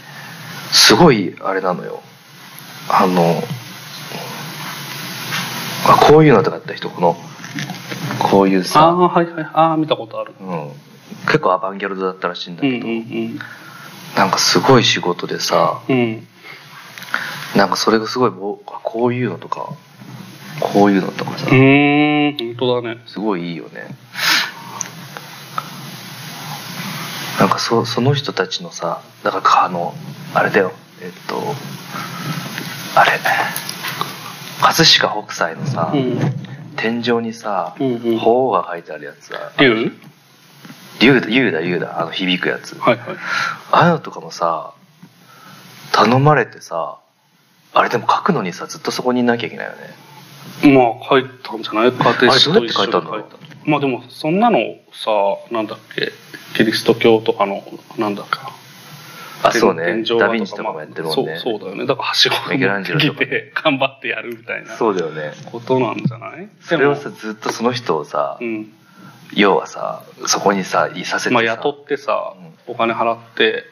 すごいあれなのよあのあこういうのとかやった人このこういうさ、あ、はいはい。ああ、見たことある。うん、結構アバンギャルドだったらしいんだうんけうんど、なんかすごい仕事でさうん。うん。なんかそれがすごいぼこういうのとかこういうのとかさ、うーん、本当だね。すごいいいよねなんかそその人たちのさだからかあのあれだよ。えっとあれ。葛飾北斎のさ、うん。天井にさうんうん。鳳凰が書いてあるやつだ竜竜だ竜だ竜だ。あの響くやつ。はいはい。ああいうのとかもさ頼まれてさあれでも書くのにさずっとそこにいなきゃいけないよねまあ書いたんじゃない家庭史あれどうやって書いたんだろう？と一緒に書いたまあでもそんなのさなんだっけ？キリスト教とかのなんだっけ？あそうね。ダヴィンチとかもやってるもんね。そうそうだよね。だからはしごをってきて頑張ってやるみたいなそうだよね。ことなんじゃない？それをさずっとその人をさ、うん要はさそこにさいさせてさ、まあ雇ってさお金払って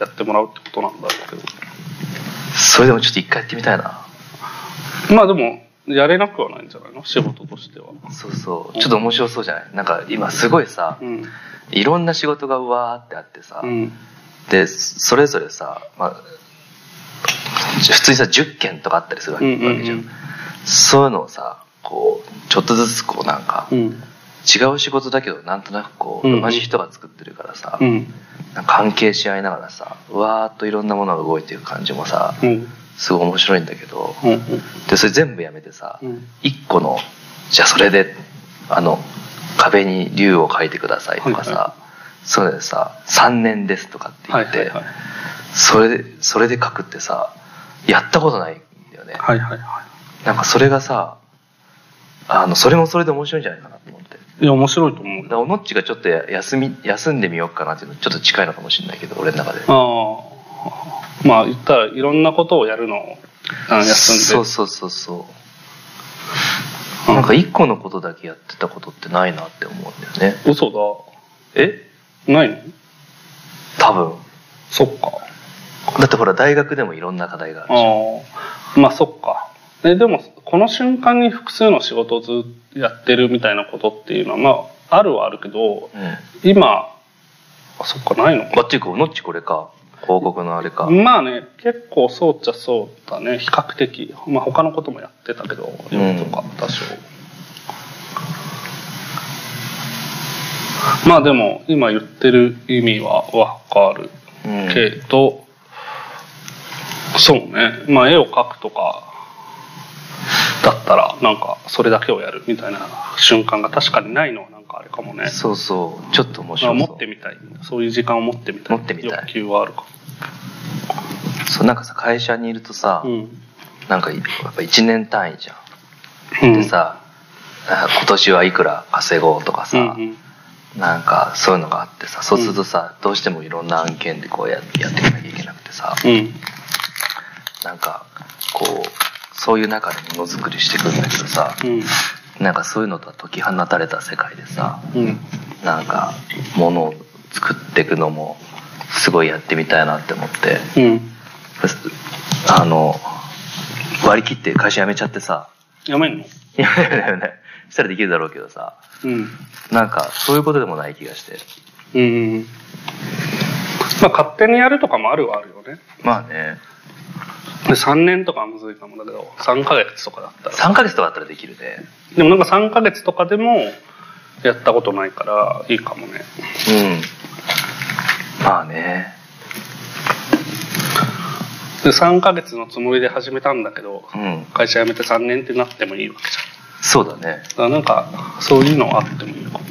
やってもらうってことなんだけど。それでもちょっと一回やってみたいな。まあでもやれなくはないんじゃないの？仕事としては。そうそう。ちょっと面白そうじゃない？なんか今すごいさうん。いろんな仕事がうわーってあってさ、うん。でそれぞれさ、まあ、普通にさ10件とかあったりするわけ,、うんうんうん。わけじゃん。そういうのをさこうちょっとずつこうなんかうん。違う仕事だけどなんとなくこう、うん同じ人が作ってるからさ、関係し合いながらさうわーっといろんなものが動いていく感じもさうんすごい面白いんだけどうんでそれ全部やめてさ、うん。一個のじゃあそれであの壁に竜を描いてくださいとかさ、はいはそれでさ3年ですとかって言って、はいはいはい。それでそれで書くってさやったことないんだよね、はいはいはなんかそれがさあのそれもそれで面白いんじゃないかなと思って。いいや面白いと思うだおのっちがちょっと休み休んでみようかなっていうのちょっと近いのかもしれないけど俺の中で。ああまあ言ったらいろんなことをやるの。をあ休んで。そうそうそうそう。なんか一個のことだけやってたことってないなって思うんだよね。嘘え？だないの？多分。そっか。だってほら大学でもいろんな課題があるじゃん。ああ。まあそっか。えでもこの瞬間に複数の仕事をずっとやってるみたいなことっていうのはまああるはあるけどうん。今あそっかないのか。あっていうかおのっちこれか広告のあれか。まあね結構そうっちゃそうだね。比較的。まあ他のこともやってたけどうんとか多少、まあでも今言ってる意味はわかるうん。けど、そうね。まあ絵を描くとかだったらなんかそれだけをやるみたいな瞬間が確かにないのはなんかあれかもね。そうそう。ちょっと面まあ白そう。持ってみたい。そういう時間を持ってみたい。持ってみたい。欲求はあるかそうなんかさ会社にいるとさ、うん。なんかやっぱ1年単位じゃん。うん。でさ、あ今年はいくら稼ごうとかさ、うんうん。なんかそういうのがあってさそうするとさ、どうしてもいろんな案件でこうややっていかなきゃいけなくてさ、うん。なんかこうそういう中でものづくりしてくんだけどさうん。なんかそういうのとは解き放たれた世界でさうん。なんかものを作っていくのもすごいやってみたいなって思ってうんあの割り切って会社辞めちゃってさ。やめんの？いやいやいやいやしたらできるだろうけどさ。うん。なんかそういうことでもない気がして。うんまあ勝手にやるとかもあるはあるよね。まあね。で3年とかはむずいかもだけど3ヶ月とかだったら。3ヶ月とかだったらできるね。でもなんか3ヶ月とかでもやったことないからいいかもね。うん。まあねで3ヶ月のつもりで始めたんだけどうん。会社辞めて3年ってなってもいいわけじそうだね。ゃんだからなんかそういうのはあってもいいかも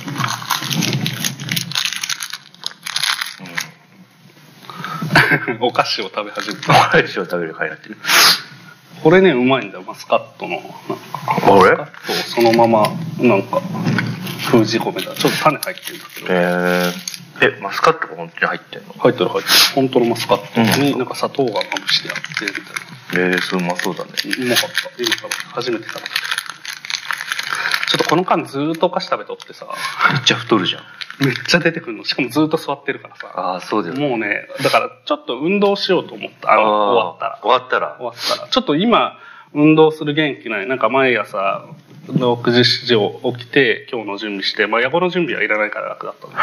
お菓子を食べ始めた。アイスを食べる会になってる。これねうまいんだよマスカットの。なんかマスカットをそのままなんか封じ込めた。ちょっと種入ってるんだけど。えー、えマスカットが本当に入ってんの？入ってる入ってる。本当のマスカット。になんか砂糖がまぶしてあってみたいな。えー、それうまそうだね。うまかった。今食べ初めて食べた。ちょっとこの間ずーっとお菓子食べとってさ。めっちゃ太るじゃん。めっちゃ出てくるの。しかもずーっと座ってるからさ。ああそうだよね。もうねだからちょっと運動しようと思った。あの終わったら。終わったら。終わったら。ちょっと今運動する元気ない。なんか毎朝6時7時起きて今日の準備してまあ野暮の準備はいらないから楽だったんだ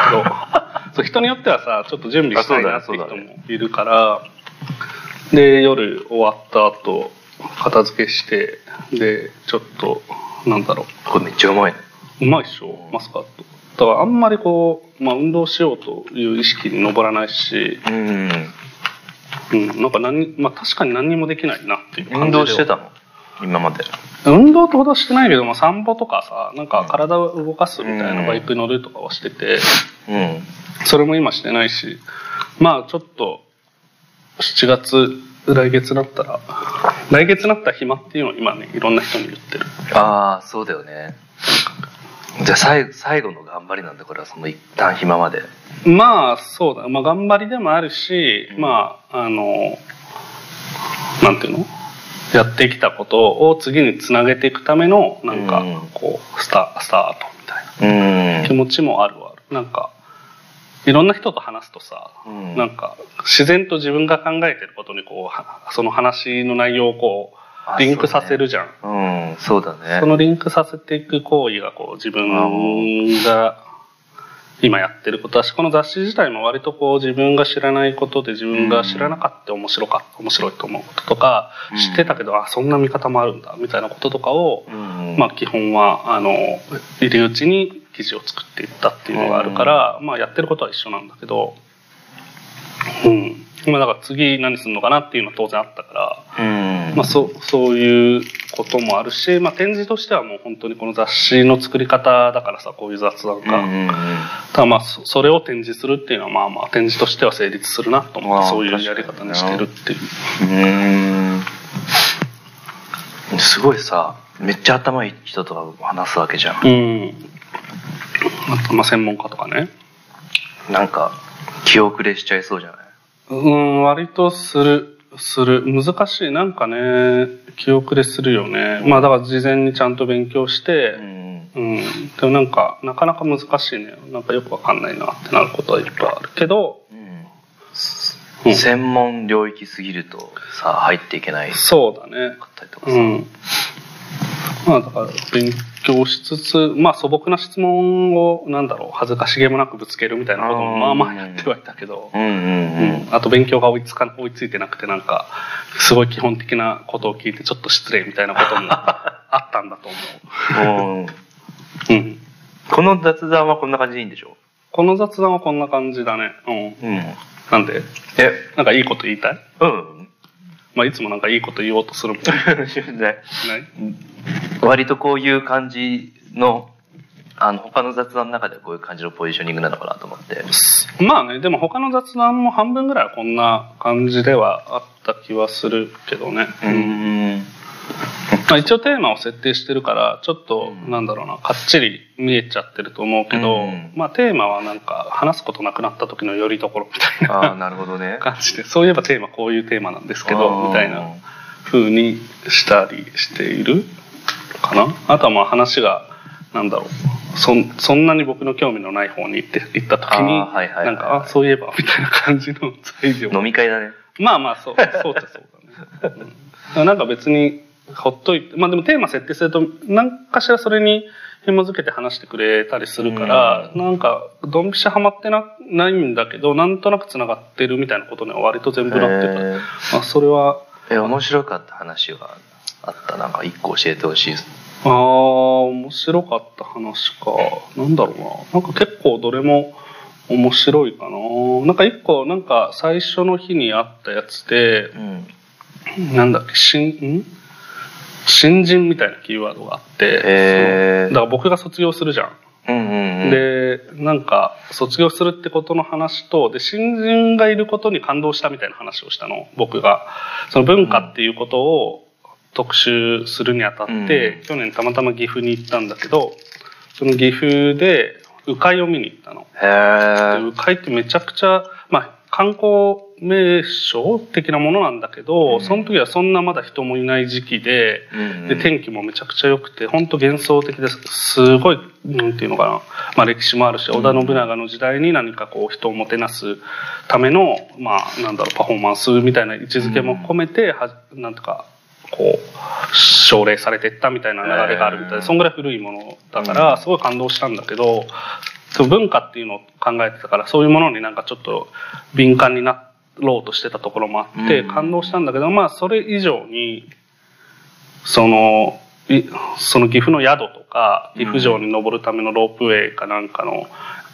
けど そう人によってはさちょっと準備したいなって人もいるからで夜終わった後片付けしてでちょっとなんだろこれめっちゃうまいね。ううまいっしょマスカット。だからあんまりこう、まあ、運動しようという意識に上らないし、うん。うん、なんか何、まあ、確かに何にもできないなっていう感じ運動してたの？今まで運動ってほどしてないけども散歩とかさなんか体を動かすみたいなバイク乗るとかはしててうん。それも今してないしまあちょっと7月来月なったら来月なったら暇っていうのを今ねいろんな人に言ってる。ああそうだよね。じゃあ最最後の頑張りなんだこれはその一旦暇まで。まあそうだ、まあ、頑張りでもあるし、まああのなんていうの？やってきたことを次につなげていくためのなんかうん。こうスタスタートみたいな。うん。気持ちもあるはあるなんかいろんな人と話すとさ、うん。なんか自然と自分が考えてることにこうはその話の内容をこあうリンクさせるじゃん。そ,、うん。そうだね。のリンクさせていく行為がこう自分が今やってることだしこの雑誌自体も割とこう自分が知らないことで自分が知らなかった面白か面白いと思うこととか、うん。知ってたけどあそんな見方もあるんだみたいなこととかを、うん。まあ基本はあの入り口に記事を作っていったっていうのがあるから、まあやってることは一緒なんだけど、うん。まあだから次何するのかなっていうのは当然あったから、うんまあそう、そういうこともあるし、まあ展示としてはもう本当にこの雑誌の作り方だからさ、こういう雑談が。うんただまあそそれを展示するっていうのはまあまあ展示としては成立するなと思ってそういうやり方にしてるっていう。うーんすごいさめっちゃ頭いい人と話すわけじゃん、うん。まあ専門家とかね。なんか気遅れしちゃいそうじゃない？うん、割とする、する。難しい。なんかね、気遅れするよね。まあだから事前にちゃんと勉強して、んうん。でもなんか、なかなか難しいね。なんかよくわかんないなってなることはいっぱいあるけど、うん専門領域すぎるとさ入っていけないかそうだね。ったりとかさ、うん。まあだから勉強しつつ、まあ素朴な質問を、なんだろう、恥ずかしげもなくぶつけるみたいなこともまあまあやってはいたけど、あと勉強が追いつか追いついてなくてなんかすごい基本的なことを聞いてちょっと失礼みたいなこともあったんだと思う。んう、うん、この雑談はこんな感じでいいんでしょこの雑談はこんな感じだね。うん。うん。なんで？え？なんかいいこと言いたい？うん。まあいつもなんかいいこと言おうとするもん。ねねない？割とこういう感じのあの他の雑談の中ではこういう感じのポジショニングなのかなと思って。まあねでも他の雑談も半分ぐらいはこんな感じではあった気はするけどね、うん。まあ、一応テーマを設定してるからちょっとうん。なんだろうなかっちり見えちゃってると思うけど、うん。まあテーマはなんか話すことなくなった時のよりどころみたいなああなるほどね。感じでそういえばテーマこういうテーマなんですけあどーみたいな風にしたりしているかな？あとはまあ話がなんだろう。そんそんなに僕の興味のない方に行って行った時になんかあそういえばみたいな感じの材料。飲み会だね。まあまあそうそうっちゃそうだね、うん、なんか別にほっといてまあでもテーマ設定すると何かしらそれに紐づけて話してくれたりするから、うなんかドンピシャハマってなないんだけどなんとなくつながってるみたいなことには割と全部なってへー。たあそれはえ面白かった話があった。なんか一個教えてほしい。ですああ面白かった話か。なんだろうな。なんか結構どれも面白いかな。なんか一個なんか最初の日にあったやつでうん。なんだっけ、新、ん新人みたいなキーワードがあって、へー。だから僕が卒業するじゃん。うんうんうん。で、なんか、卒業するってことの話と、で、新人がいることに感動したみたいな話をしたの、僕が。その文化っていうことを特集するにあたって、うん。去年たまたま岐阜に行ったんだけど、その岐阜で、鵜飼を見に行ったの。へ鵜飼ってめちゃくちゃ、まあ、観光名所的なものなんだけど、うん。その時はそんなまだ人もいない時期で、で天気もめちゃくちゃ良くて本当幻想的ですすごいなんていうのかな、まあ、歴史もあるし織田信長の時代に何かこう人をもてなすための、まあ、なんだろうパフォーマンスみたいな位置づけも込めて、はなんとかこう奨励されていったみたいな流れがあるみたいで、そんぐらい古いものだからすごい感動したんだけど、その文化っていうのを考えてたからそういうものになんかちょっと敏感になろうとしてたところもあって、うん。感動したんだけどまあそれ以上にそのいその岐阜の宿とか岐阜城に登るためのロープウェイかなんかの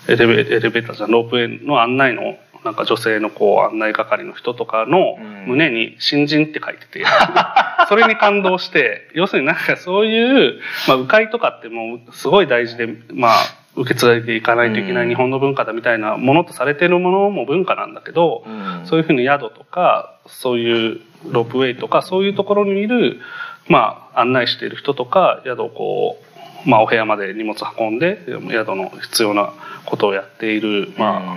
エレベエレベーターじゃんロープウェイの案内のなんか女性のこう案内係の人とかのうん。胸に「新人」って書いてて、それに感動して要するになんかそういう、まあ、迂回とかってもうすごい大事でまあ受け継がれていかないといけない日本の文化だみたいなものとされてるものも文化なんだけど、うん。そういうふうに宿とか、そういうロープウェイとか、そういうところにいる、まあ、案内している人とか、宿をこう、まあ、お部屋まで荷物運んで、宿の必要なことをやっている、まあ、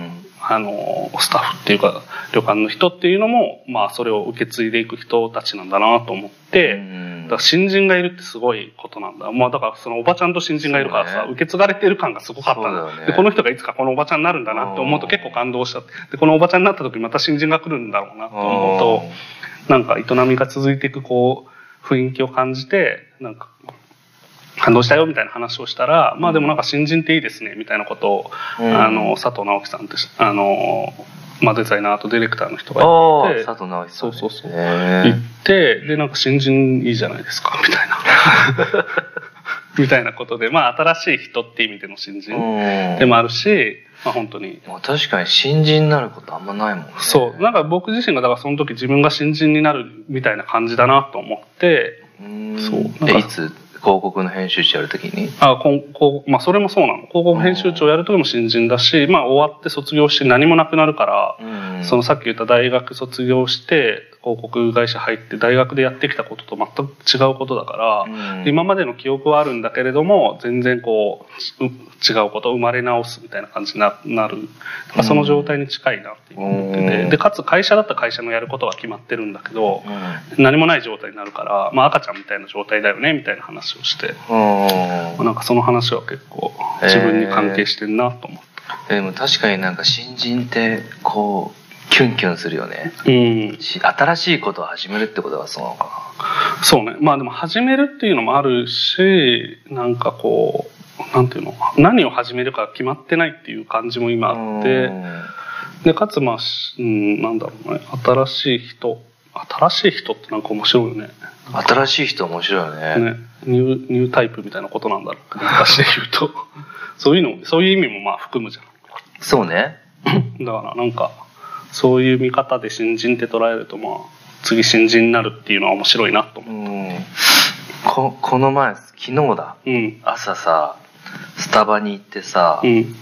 あの、スタッフっていうか、旅館の人っていうのも、まあ、それを受け継いでいく人たちなんだなと思って、うん。だから新人がいるってすごいことなんだ。まあだからそのおばちゃんと新人がいるからさ、ね。受け継がれてる感がすごかったね。で、この人がいつかこのおばちゃんになるんだなって思うと結構感動しちゃって。で、このおばちゃんになった時また新人が来るんだろうなと思うと、なんか営みが続いていくこう、雰囲気を感じて、なんか、感動したよみたいな話をしたら、まあでもなんか新人っていいですねみたいなことを、うんあの、佐藤直樹さんって、あの、まあデザイナーとディレクターの人がああ言って、佐藤直樹さんそうそうそうへ行って、で、なんか新人いいじゃないですか、みたいな。みたいなことで、まあ新しい人って意味での新人でもあるし、まあ本当に。まあ確かに新人になることあんまないもんね。そう。なんか僕自身がだからその時自分が新人になるみたいな感じだなと思って、そう。え、いつ？広告の編集長やるときに。あここまあそれもそうなの。広告編集長やるときも新人だし、まあ終わって卒業して何もなくなるから、そのさっき言った大学卒業して広告会社入って大学でやってきたことと全く違うことだから、今までの記憶はあるんだけれども全然こう違うこと生まれ直すみたいな感じになる、まあ、その状態に近いなって思ってて、でかつ会社だったら会社のやることは決まってるんだけど、何もない状態になるから、まあ、赤ちゃんみたいな状態だよねみたいな話をして、まあ、なんかその話は結構自分に関係してんなと思って。でも確かになんか新人ってこうキュンキュンするよね。うん。新しいことを始めるってことはそうなのかな。そうね。まあでも始めるっていうのもあるし、なんかこう、なんていうの、何を始めるか決まってないっていう感じも今あって、で、かつまあ、うん、なんだろうね、新しい人。新しい人ってなんか面白いよね。新しい人面白いよね。ね。ニュー、ニュータイプみたいなことなんだろう。昔で言うと。そういうの、そういう意味もまあ含むじゃん。そうね。だからなんか、そういう見方で新人って捉えるとまあ次新人になるっていうのは面白いなと思ってここの前昨日だ、うん、朝さスタバに行ってさ、うん、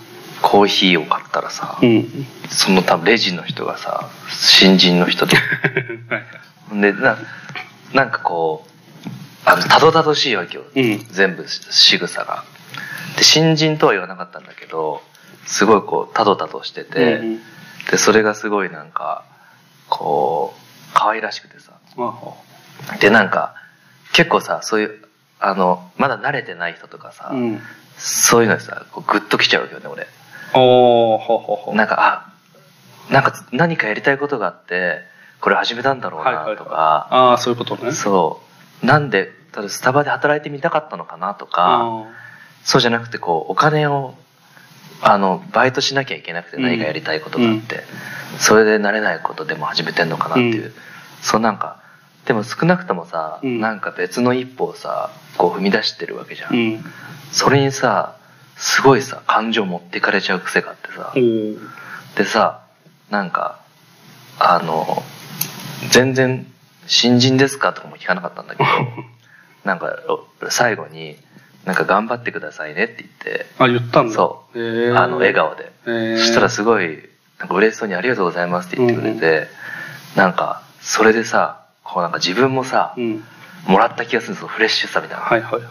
コーヒーを買ったらさ、うん、その多分レジの人がさ新人の人 ででななんかこうあのたどたどしいわけよ、全部仕草が。で新人とは言わなかったんだけどすごいこうたどたどしてて、うんで、それがすごいなんか、こう、可愛らしくてさ。で、なんか、結構さ、そういう、あの、まだ慣れてない人とかさ、うん、そういうのにさ、こうグッときちゃうよね、俺。おほほほなんか、あ、なんか何かやりたいことがあって、これ始めたんだろうな、とか、はいはいはい、ああ、そういうことね。そう。なんで、ただスタバで働いてみたかったのかなとか、そうじゃなくて、こう、お金をあのバイトしなきゃいけなくて何かやりたいことがあって、うん、それで慣れないことでも始めてんのかなっていう、うん、そうなんかでも少なくともさ、うん、なんか別の一歩をさこう踏み出してるわけじゃん、うん、それにさすごいさ感情持ってかれちゃう癖があってさ、でさなんかあの全然新人ですかとかも聞かなかったんだけど なんか最後になんか頑張ってくださいねって言って。あ、言ったんだ。そう。えー、あの、笑顔で。えー、そしたらすごい、なんか嬉しそうにありがとうございますって言ってくれて、うん、なんか、それでさ、こうなんか自分もさ、うん、もらった気がするんですよ、フレッシュさみたいな。はいはいは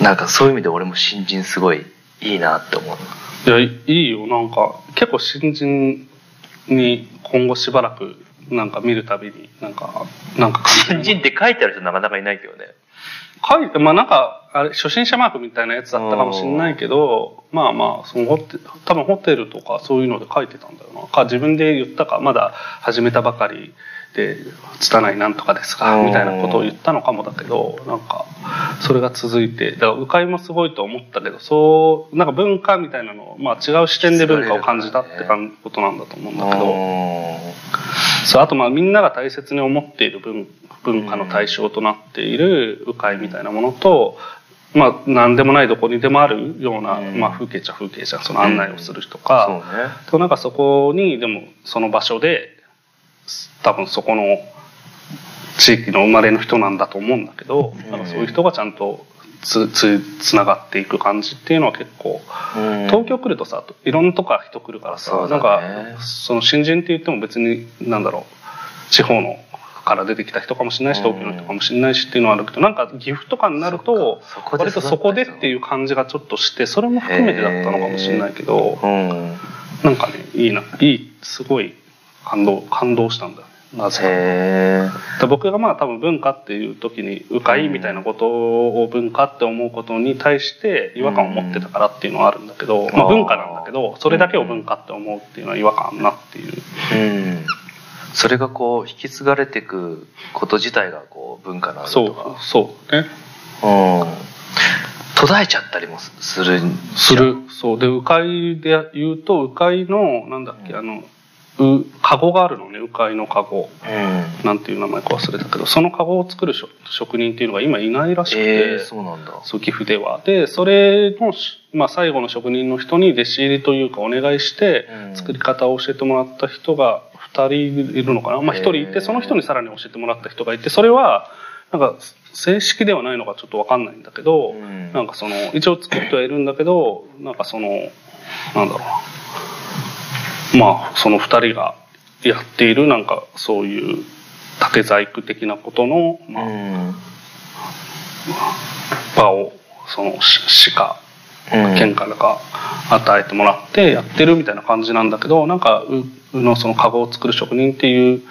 い。なんかそういう意味で俺も新人すごいいいなって思う。いや、いいよ。なんか、結構新人に今後しばらくなんか見るたびに、なんか、なんか新人って書いてある人なかなかいないけどね。書いて、まあなんか、あれ、初心者マークみたいなやつだったかもしれないけど、まあまあ、そのホテ多分ホテルとかそういうので書いてたんだよな。か、自分で言ったか、まだ始めたばかりで、拙いなんとかですか、みたいなことを言ったのかもだけど、なんか、それが続いて、だから、鵜飼もすごいと思ったけど、そう、なんか文化みたいなのを、まあ違う視点で文化を感じたってことなんだと思うんだけど、そう、あとまあみんなが大切に思っている文文化の対象となっている鵜飼みたいなものと、まあ、何でもないどこにでもあるような、まあ、風景っちゃ風景じゃん。その案内をする人か、うん、そうね、となんかそこにでもその場所で多分そこの地域の生まれの人なんだと思うんだけど、なんかそういう人がちゃんとつつつながっていく感じっていうのは結構、東京来るとさいろんなとこから人来るからさ、ね、なんかその新人って言っても別になんだろう地方のから出てきた人かもしれないし東京の人かもしれないしっていうのはあるけどなんか岐阜とかになると割とそこでっていう感じがちょっとしてそれも含めてだったのかもしれないけどなんかねいいないいすごい感動感動したんだなぜか。僕がまあ多分文化っていう時に迂回みたいなことを文化って思うことに対して違和感を持ってたからっていうのはあるんだけど、まあ、文化なんだけどそれだけを文化って思うっていうのは違和感なっていう。それがこう引き継がれていくこと自体がこう文化なんだとかそうね。うん。途絶えちゃったりもするする。そう。で鵜飼で言うと鵜飼のなんだっけ、うん、あのうカゴがあるのね。鵜飼のカゴうん。なんていう名前か忘れたけどそのカゴを作る職職人っていうのが今いないらしくて、えー、そうなんだ。そう岐阜では。でそれのし、まあ、最後の職人の人に弟子入りというかお願いしてうん。作り方を教えてもらった人が2人いるのかな、まあ、1人いてその人にさらに教えてもらった人がいてそれはなんか正式ではないのかちょっと分かんないんだけど、うん。なんかその一応作ってはいるんだけどなんかそのなんだろうな。まあその2人がやっているなんかそういう竹細工的なことの、まあうん。場をそのし市かうん県からが与えてもらってやってるみたいな感じなんだけどなんかううのそのカゴを作る職人っていう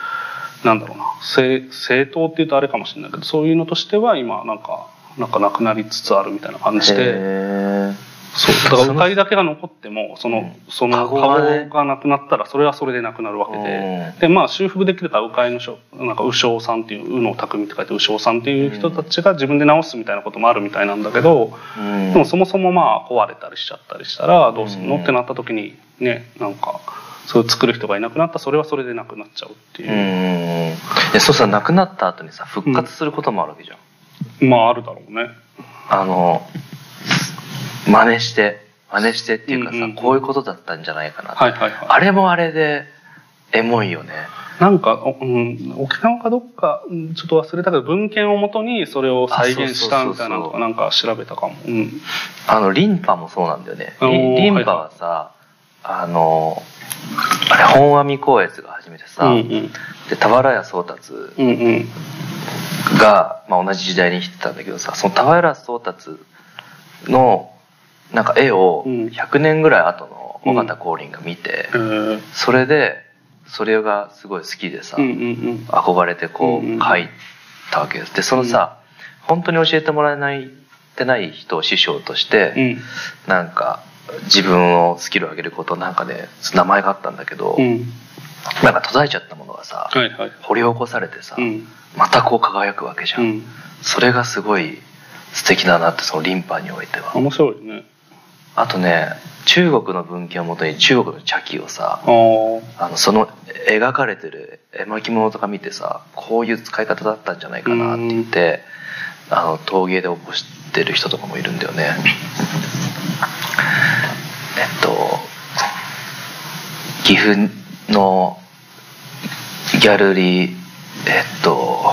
なんだろうな正正当っていうとあれかもしれないけどそういうのとしては今なんかなんかなくなりつつあるみたいな感じで。へそう。だから鵜飼だけが残ってもそのうん。そのカカゴゴがなくなったらそれはそれでなくなるわけで。うん。でまあ修復できるから鵜飼のしょなんか鵜匠さんっていう鵜の匠って書いて鵜匠さんっていう人たちが自分で直すみたいなこともあるみたいなんだけど。でもそもそもまあ壊れたりしちゃったりしたらどうするの、うんってなった時にねなんかそういう作る人がいなくなったらそれはそれでなくなっちゃうってういう、ん。でそうさ亡くなった後にさ復活することもあるわけじゃん、まああるだろうね。あの真似して真似してっていうかさ、うんうんうん。こういうことだったんじゃないかな。はいはいはい。あれもあれでエモいよね。なんか、おうん、沖縄かどっかうんちょっと忘れたけど文献をもとにそれを再現したみたいなのなんか調べたかも、うん、あのリンパもそうなんだよね。リリンパはさ、あのあれ本阿弥光悦が初めてさ、うんうん。で俵屋宗達が、まあ、同じ時代に生きてたんだけどさその俵屋宗達のなんか絵をうん。100年ぐらい後の尾形光琳が見て、えーそれでそれがすごい好きでさ、憧れてこう描いたわけです。でそのさ、本当に教えてもらえないってない人を師匠として、うん。なんか自分をスキルを上げることなんかね名前があったんだけど、うん。なんか途絶えちゃったものがさ、はいはい。掘り起こされてさ、うん。またこう輝くわけじゃん、うん。それがすごい素敵だなってそのリンパにおいては。面白いねあとね中国の文献をもとに中国の茶器をさあのその描かれてる絵巻物とか見てさこういう使い方だったんじゃないかなって言ってあの陶芸で起こしてる人とかもいるんだよね。えっと岐阜のギャルリーえっと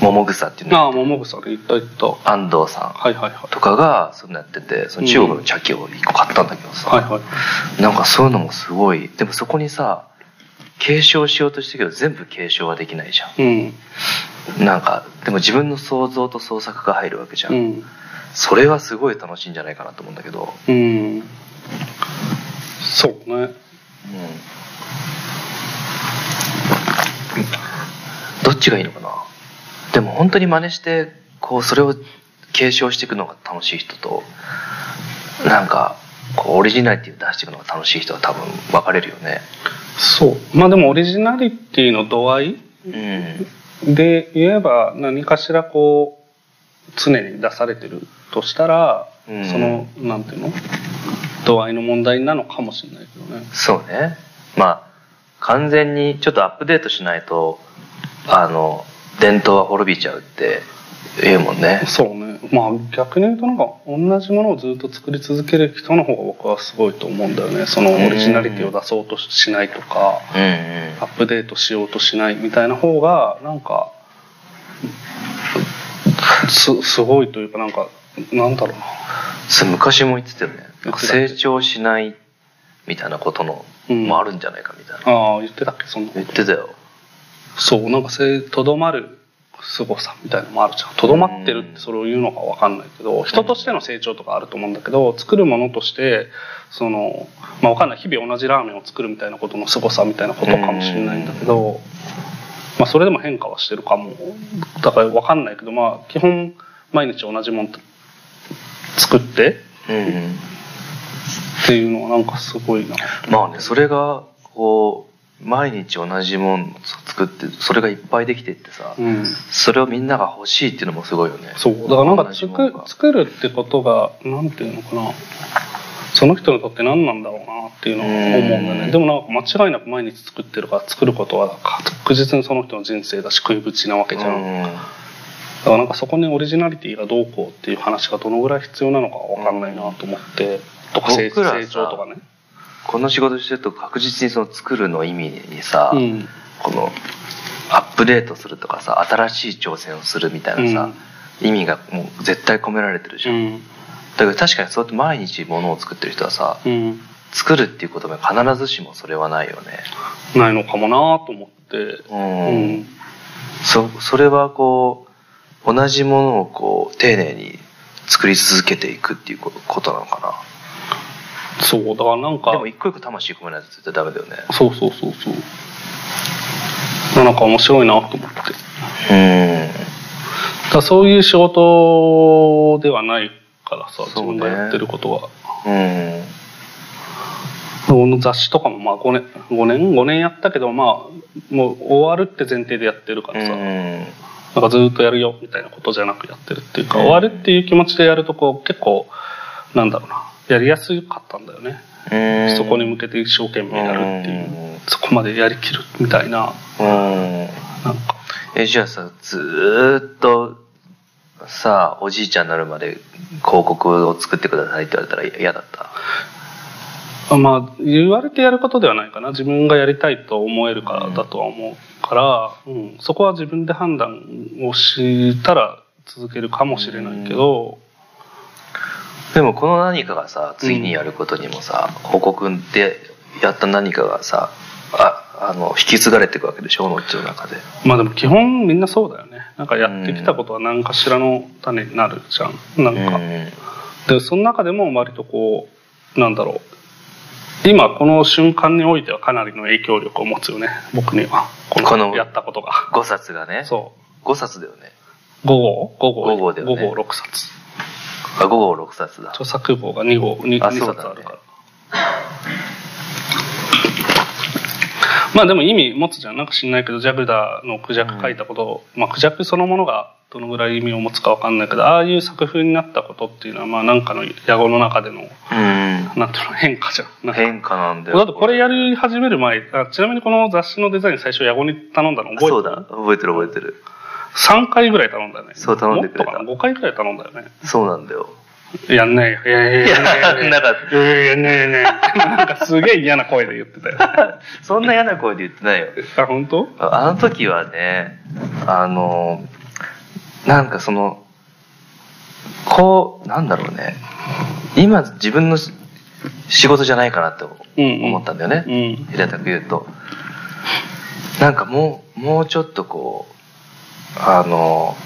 桃草っていうの。ああ桃草で行った行った。安藤さん。はいはいはい。とかがそんなやっててその中国の茶器を一個買ったんだけどさ、はいはい。なんかそういうのもすごい。でもそこにさ継承しようとしてるけど全部継承はできないじゃうんん。なんかでも自分の想像と創作が入るわけじゃん、うん。それはすごい楽しいんじゃないかなと思うんだけど、うん。そうね。うん、どっちがいいのかな？でも本当に真似してこうそれを継承していくのが楽しい人となんかこうオリジナリティを出していくのが楽しい人は多分分かれるよね。そう。まあでもオリジナリティの度合いうん。で言えば何かしらこう常に出されてるとしたら、うん。そのなんていうの？度合いの問題なのかもしれないけどね。そうね。まあ完全にちょっとアップデートしないとあの伝統は滅びちゃうって言うもんね。そうね。まあ逆に言うとなんか同じものをずっと作り続ける人の方が僕はすごいと思うんだよね。そのオリジナリティを出そうとしないとか、うんうん。アップデートしようとしないみたいな方がなんかすすごいというかなんかなんだろうな。昔も言ってたよね。成長しないみたいなことのうん。もあるんじゃないかみたいな、ああ言ってたっけ？そんなこと。言ってたよそうなんかせとどまる凄さみたいなのもあるじゃん。とどまってるってそれを言うのか分かんないけど人としての成長とかあると思うんだけど作るものとしてそのまあ分かんない。日々同じラーメンを作るみたいなことの凄さみたいなことかもしれないんだけどまあそれでも変化はしてるかも。だから分かんないけどまあ基本毎日同じもん作ってうんうん。っていうのはなんかすごいな。まあねそれがこう毎日同じもん作ってそれがいっぱいできていってさ、うん。それをみんなが欲しいっていうのもすごいよね。そう。だからなんか作作るってことがなんていうのかな。その人にとって何なんだろうなっていうのを思うんだね。でもなんか間違いなく毎日作ってるから作ることは確実にその人の人生だし食いぶちなわけじゃん、だからなんかそこにオリジナリティがどうこうっていう話がどのぐらい必要なのかわかんないなと思って、とか成長とかねこの仕事してると確実にその作るの意味にさ、うん。このアップデートするとかさ新しい挑戦をするみたいなさ、意味がもう絶対込められてるじゃん、うん。だから確かにそうやって毎日物を作ってる人はさうん。作るっていう言葉必ずしもそれはないよね。ないのかもなと思って。うん、うん。そそれはこう同じものをこう丁寧に作り続けていくっていうこことなのかそうだからなんかなでも一個一個魂込めないと絶対ダメだよね。そうそうそうそう。なんか面白いなと思って。うん。らそういう仕事ではないからさね分がやってることは。うん。この雑誌とかもまあ5年5年5年やったけどまあもう終わるって前提でやってるからさ、うん。なんかずっとやるよみたいなことじゃなくやってるっていうか、うん終わるっていう気持ちでやるとこう結構なんだろうなやりやすかったんだよね、うん。そこに向けて一生懸命やるっていう、うん。そこまでやりきるみたいな。うん。なんか。えじゃあさずーっとさおじいちゃんになるまで広告を作ってくださいって言われたら嫌だった？あまあ言われてやることではないかな。自分がやりたいと思えるからだとは思うから、うん。そこは自分で判断をしたら続けるかもしれないけど、でもこの何かがさ次にやることにもさ、広告でやった何かがさああの引き継がれていくわけでしょのっちの中で。まあでも基本みんなそうだよね。なんかやってきたことは何かしらの種になるじゃん。なんか、うん。でその中でも割とこうなんだろう。今この瞬間においてはかなりの影響力を持つよね僕には。ここののやったことが。5冊がね。そう。5冊だよね。5号？5号五号だよね。5号6冊あ5号6冊だ。著作号が2号 2, 2あそうだね冊あるから。まあでも意味持つじゃん。なんか知んないけどジャグダーのクジャク書いたこと、まあクジャクそのものがどのぐらい意味を持つかわかんないけどああいう作風になったことっていうのはまあなんかの野号の中でのうん。なんていうの変化じゃん。変化なんだよ。だってこれやり始める前あちなみにこの雑誌のデザイン最初野号に頼んだの覚えてる？そうだ。覚えてる覚えてる3回ぐらい頼んだよねそう頼んでくれたもっとかな？5回ぐらい頼んだよねそうなんだよやんないよ。いやいやいやいややんなかいやいややんないなんかすげえ嫌な声で言ってたよ。そんな嫌な声で言ってないよあ、本当？あの時はねあのなんかそのこうなんだろうね今自分のし仕事じゃないかなってうん、思ったんだよね、うん。平たく言うとなんかもうもうちょっとこうあの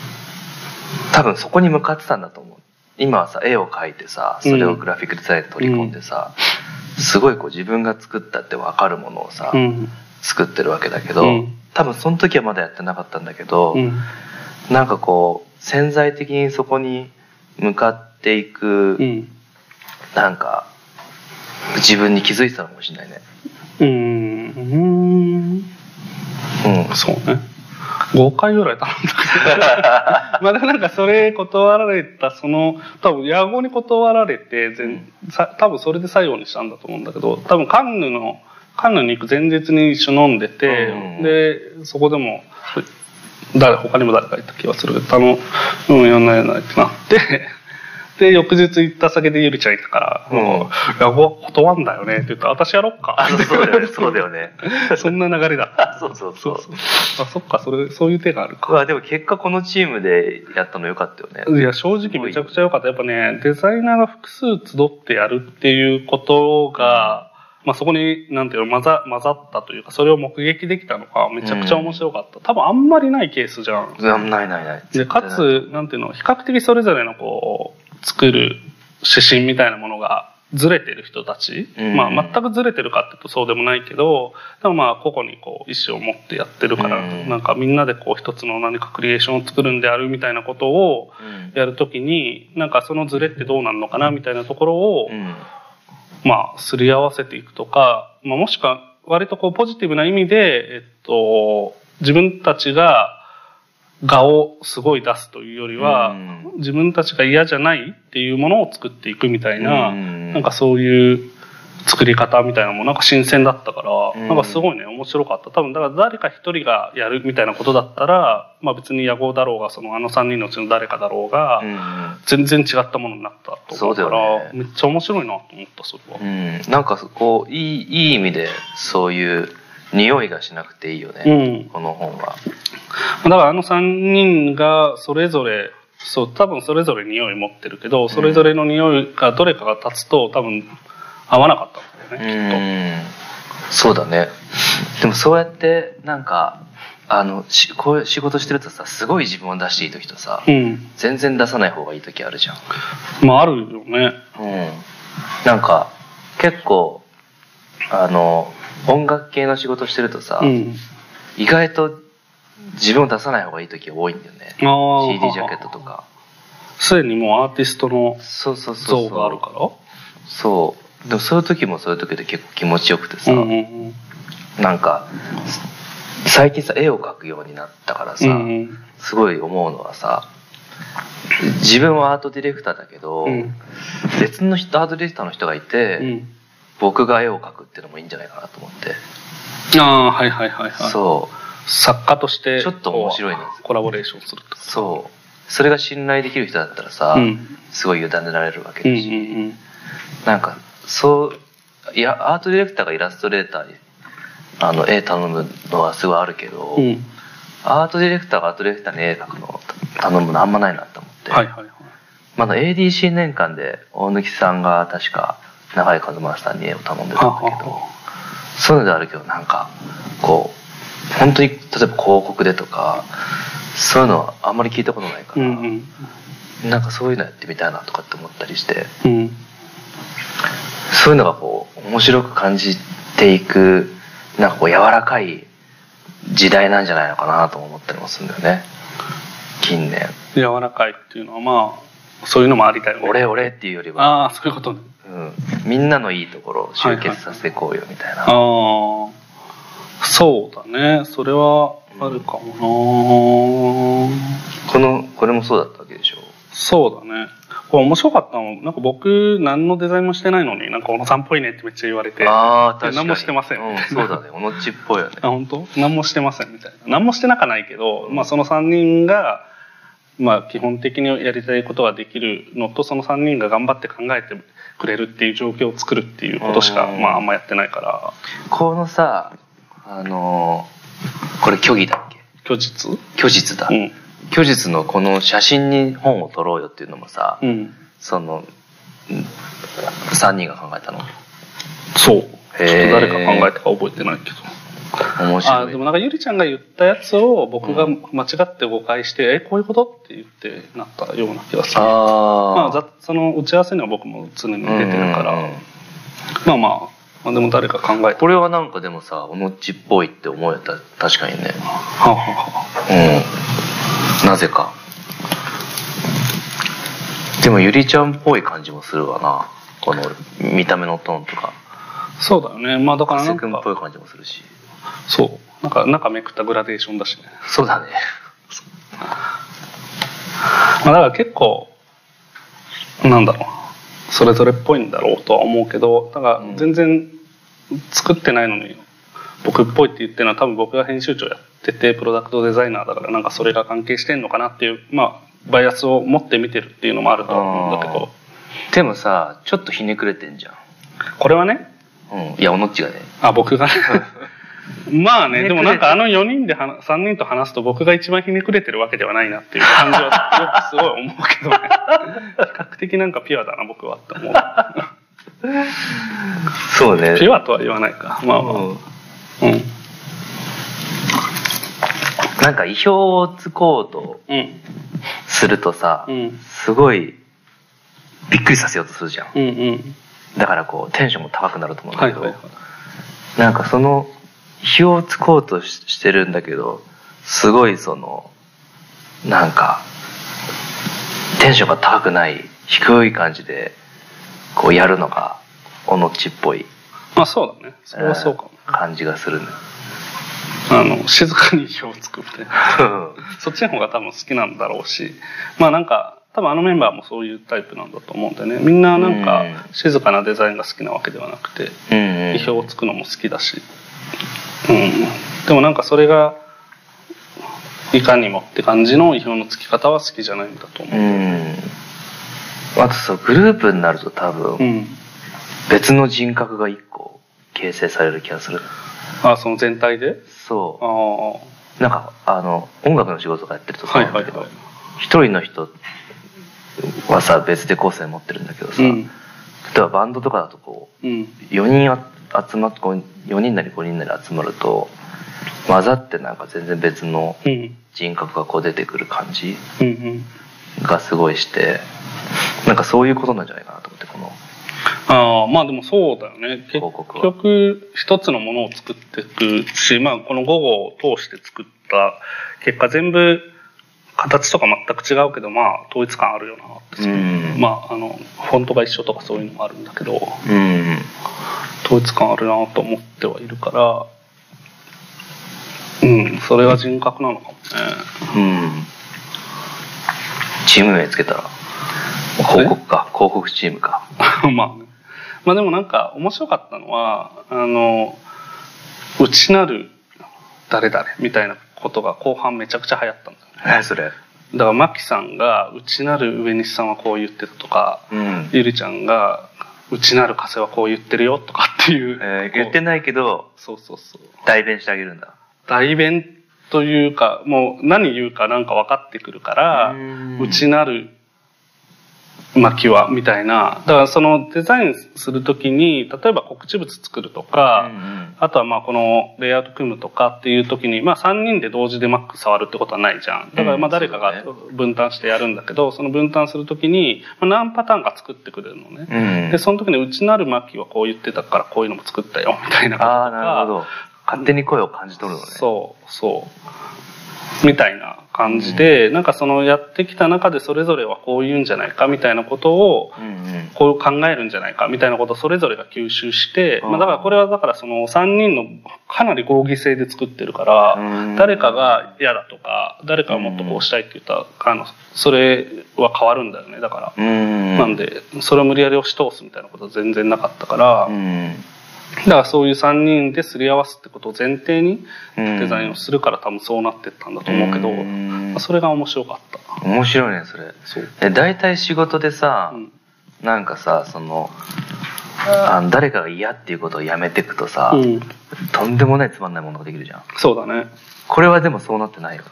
多分そこに向かってたんだと思う今はさ絵を描いてさそれをグラフィックデザインに取り込んでさ、すごいこう自分が作ったって分かるものをさ、うん。作ってるわけだけど、うん多分その時はまだやってなかったんだけど、うん。なんかこう潜在的にそこに向かっていく、うん。なんか自分に気づいてたのかもしれないね。うん。うん。うん。そうね。5回ぐらい頼んだけど。まあでもなんかそれ断られた、その、多分野号に断られて、全さ多分それで最後にしたんだと思うんだけど、多分カンヌの、カンヌに行く前日に一緒飲んでて、うん。で、そこでも、誰、他にも誰かいた気がするけど、あの、うん、やんないやんないってなって、で、翌日行った先でゆりちゃんいたから、うんもう断んだよねって言ったら、私やろっか。あそうだよねそうだよね。そ んな流れだ。そうそうそそう。あ、そっか、それ、そういう手があるか。まあでも結果このチームでやったのよかったよね。いや、正直めちゃくちゃ良かった。やっぱね、デザイナーが複数集ってやるっていうことが、まあそこに、なんていうの、混ざ、混ざったというか、それを目撃できたのがめちゃくちゃ面白かった。多分あんまりないケースじゃん。うんないないない。で、かつ、なんていうの、比較的それぞれのこう、作る指針みたいなものがずれてる人たち、うん。まあ全くずれてるかっていうとそうでもないけど、でもまあ個々にこう意思を持ってやってるから、うん。なんかみんなでこう一つの何かクリエーションを作るんであるみたいなことをうん。やるときに、なんかそのズレってどうなるのかなみたいなところを、うん。まあ、すり合わせていくとか、まあ、もしくは、割とこう、ポジティブな意味で、えっと、自分たちが、画をすごい出すというよりは、うん。自分たちが嫌じゃないっていうものを作っていくみたいな、うん。なんかそういう作り方みたいなのもなんか新鮮だったから、うん。なんかすごいね面白かった。多分だから誰か一人がやるみたいなことだったら、まあ、別に野号だろうがそのあの3人のうちの誰かだろうが、うん。全然違ったものになったと思うからめっちゃ面白いなと思ったそれは。うん、なんかこういいいい意味でそういう匂いがしなくていいよね、うんこの本は。だからあの3人がそれぞれそう多分それぞれ匂い持ってるけどそれぞれの匂いがどれかが立つと多分合わなかったんだよね、うんそうだねでもそうやってなんかあのしこういう仕事してるとさすごい自分を出していい時とさ、きっと。うん全然出さない方がいい時あるじゃん。まああるよね。うん、なんか結構あの音楽系の仕事してるとさ、うん。意外と自分を出さない方がいい時多いんだよね。CD ジャケットと。かすでにもうアーティストのそうそうそうそう像があるから？そうでもそういう時もそういう時で結構気持ちよくてさ、うん。なんか最近さ絵を描くようになったからさ、うんうんすごい思うのはさ自分はアートディレクターだけど、うん別の人アートディレクターの人がいて、うん。僕が絵を描くっていうのもいいんじゃないかなと思って、ああ、はいはいはいはい。そう作家としてちょっと面白いねコラボレーションすると？そうそれが信頼できる人だったらさ、うんすごい委ねられるわけうんうだし、んなんかそういやアートディレクターがイラストレーターにあの絵頼むのはすごいあるけど、うん。うん。アートディレクターがアートディレクターに絵描くのを頼むのあんまないなと思って、はいはいはい。まだ ADC 年間で大貫さんが確か永井和正さんに絵を頼んでたんだけどそういうのであるけどなんかこう本当に例えば広告でとかそういうのはあんまり聞いたことないから、うんうん。なんかそういうのやってみたいなとかって思ったりしてうん。そういうのがこう面白く感じていくなんかこう柔らかい時代なんじゃないのかなとも思ったりもするんだよね近年柔らかいっていうのはまあ、そういうのもありたい。よね。俺俺っていうよりは、ああ、そういうことね。うん、みんなのいいところを集結させていこうよみたいな、ああ、そうだね。それはあるかもな、このこれもそうだったわけでしょ？そうだね。これ面白かったの。なんか僕何のデザインもしてないのになんか小野さんっぽいねってめっちゃ言われて。ああ確かに。何もしてません。うん、そうだね。おのっちっぽいよね。あ本当？何もしてませんみたいな。何もしてなかないけど、まあ、その3人が、まあ、基本的にやりたいことができるのとその3人が頑張って考えてくれるっていう状況を作るっていうことしか、うん。まあ、あんまやってないから。このさあのーこれ虚偽だっけ？虚実？虚実だ、うん。虚実のこの写真に本を撮ろうよっていうのもさ、うん。その3人が考えたの？そう。ちょっとへー誰か考えたか覚えてないけど面白い。あでもなんかゆりちゃんが言ったやつを僕が間違って誤解して、えこういうこと？って言ってなったような気がする。ああまあ、ざその打ち合わせには僕も常に出てるから、うん。うんうんまあまあ、まあ、でも誰か考えて。これはなんかでもさおのっちっぽいって思えた。確かにね。はあはあはうん。なぜか。でもゆりちゃんっぽい感じもするわな。この見た目のトーンとか。あそうだよね。まあだからなんか。君っぽい感じもするしそう。なんか中めくったグラデーションだしね、そうだね。まあ、だから結構なんだろう。それぞれっぽいんだろうとは思うけどだから全然作ってないのに僕っぽいって言ってるのは多分僕が編集長やっててプロダクトデザイナーだからなんかそれが関係してんのかなっていうまあバイアスを持って見てるっていうのもあるとは思うんだけど。でもさちょっとひねくれてんじゃん。これはねうん。いやおのっちがね。あ僕がね まあねでもなんかあの4人で話3人と話すと僕が一番ひねくれてるわけではないなっていう感じはよく すごい思うけどね。比較的なんかピュアだな僕はって思う。そうね。ピュアとは言わないか。まあまあ。うん。うん。なんか意表をつこうとうん。するとさ、うん。すごいびっくりさせようとするじゃん。うんうん。だからこうテンションも高くなると思うんだけど、はいはいはい。なんかその火をつこうとししてるんだけどすごいそのなんかテンションが高くない低い感じでこうやるのがおのっちっぽい。まあそうだね。それはそうかも。うん感じがするね。あの、静かに意表をつくみたいな。そっちの方が多分好きなんだろうし、まあなんか、多分あのメンバーもそういうタイプなんだと思うんでね。みんななんかうん。静かなデザインが好きなわけではなくて、意表をつくのも好きだし。うん。でもなんかそれが、いかにもって感じの意表のつき方は好きじゃないんだと思う。うんあとそうグループになると多分うん。別の人格が一個形成される気がするあ、その全体で？そうなんかあの音楽の仕事とかやってるといそうなんだけどはいはい。一人の人はさ別で構成持ってるんだけどさ、うん。例えばバンドとかだとこううん。4人あ集まって4人なり5人なり集まると混ざってなんか全然別のうん。人格がこう出てくる感じ。がすごいしてなんかそういうことなんじゃないかなと思ってこのああ、まあでもそうだよね。結局、一つのものを作っていくし、まあこの午後を通して作った結果全部、形とか全く違うけど、まあ統一感あるよなって。うんまああの、フォントが一緒とかそういうのもあるんだけど、うん統一感あるなと思ってはいるから、うん、それが人格なのかもね。うんチーム名つけたら広告か広告チームか まあね。まあでもなんか面白かったのは、あの、内なる誰々みたいなことが後半めちゃくちゃ流行ったんだよね。何それだから、マキさんが、内なる上西さんはこう言ってたとか、うんゆりちゃんが、内なる風はこう言ってるよとかっていう。えー言ってない。けどそうそうそう。代弁してあげるんだ代弁というか、もう何言うかなんか分かってくるから、うん内なる巻きは、みたいな。だからそのデザインするときに、例えば告知物作るとか、うんあとはまあこのレイアウト組むとかっていう時に、まあ3人で同時で Mac 触るってことはないじゃん。だからまあうん誰かがそう分担してやるんだけど、その分担する時に、まあ何パターンか作ってくれるのね。うんで、その時にうちなる巻きはこう言ってたからこういうのも作ったよ、みたいなこととか。ああなるほど勝手に声を感じ取るのねそう、そう。みたいな感じで、なんかそのやってきた中でそれぞれはこう言うんじゃないかみたいなことを、うんうん。こう考えるんじゃないかみたいなことをそれぞれが吸収して、うん。まあだからこれはだからその3人のかなり合議制で作ってるから、うん。誰かが嫌だとか、誰かがもっとこうしたいって言ったら、あの、それは変わるんだよね、だから。うん。なんで、それを無理やり押し通すみたいなことは全然なかったから、うんだからそういう3人ですり合わすってことを前提にうんデザインをするから多分そうなってったんだと思うけど、それが面白かった。面白いねそれそう。え大体仕事でさ、うんなんかさそのあの誰かが嫌っていうことをやめていくとさ、うん。とんでもないつまんないものができるじゃんそうだね。これはでもそうなってないよね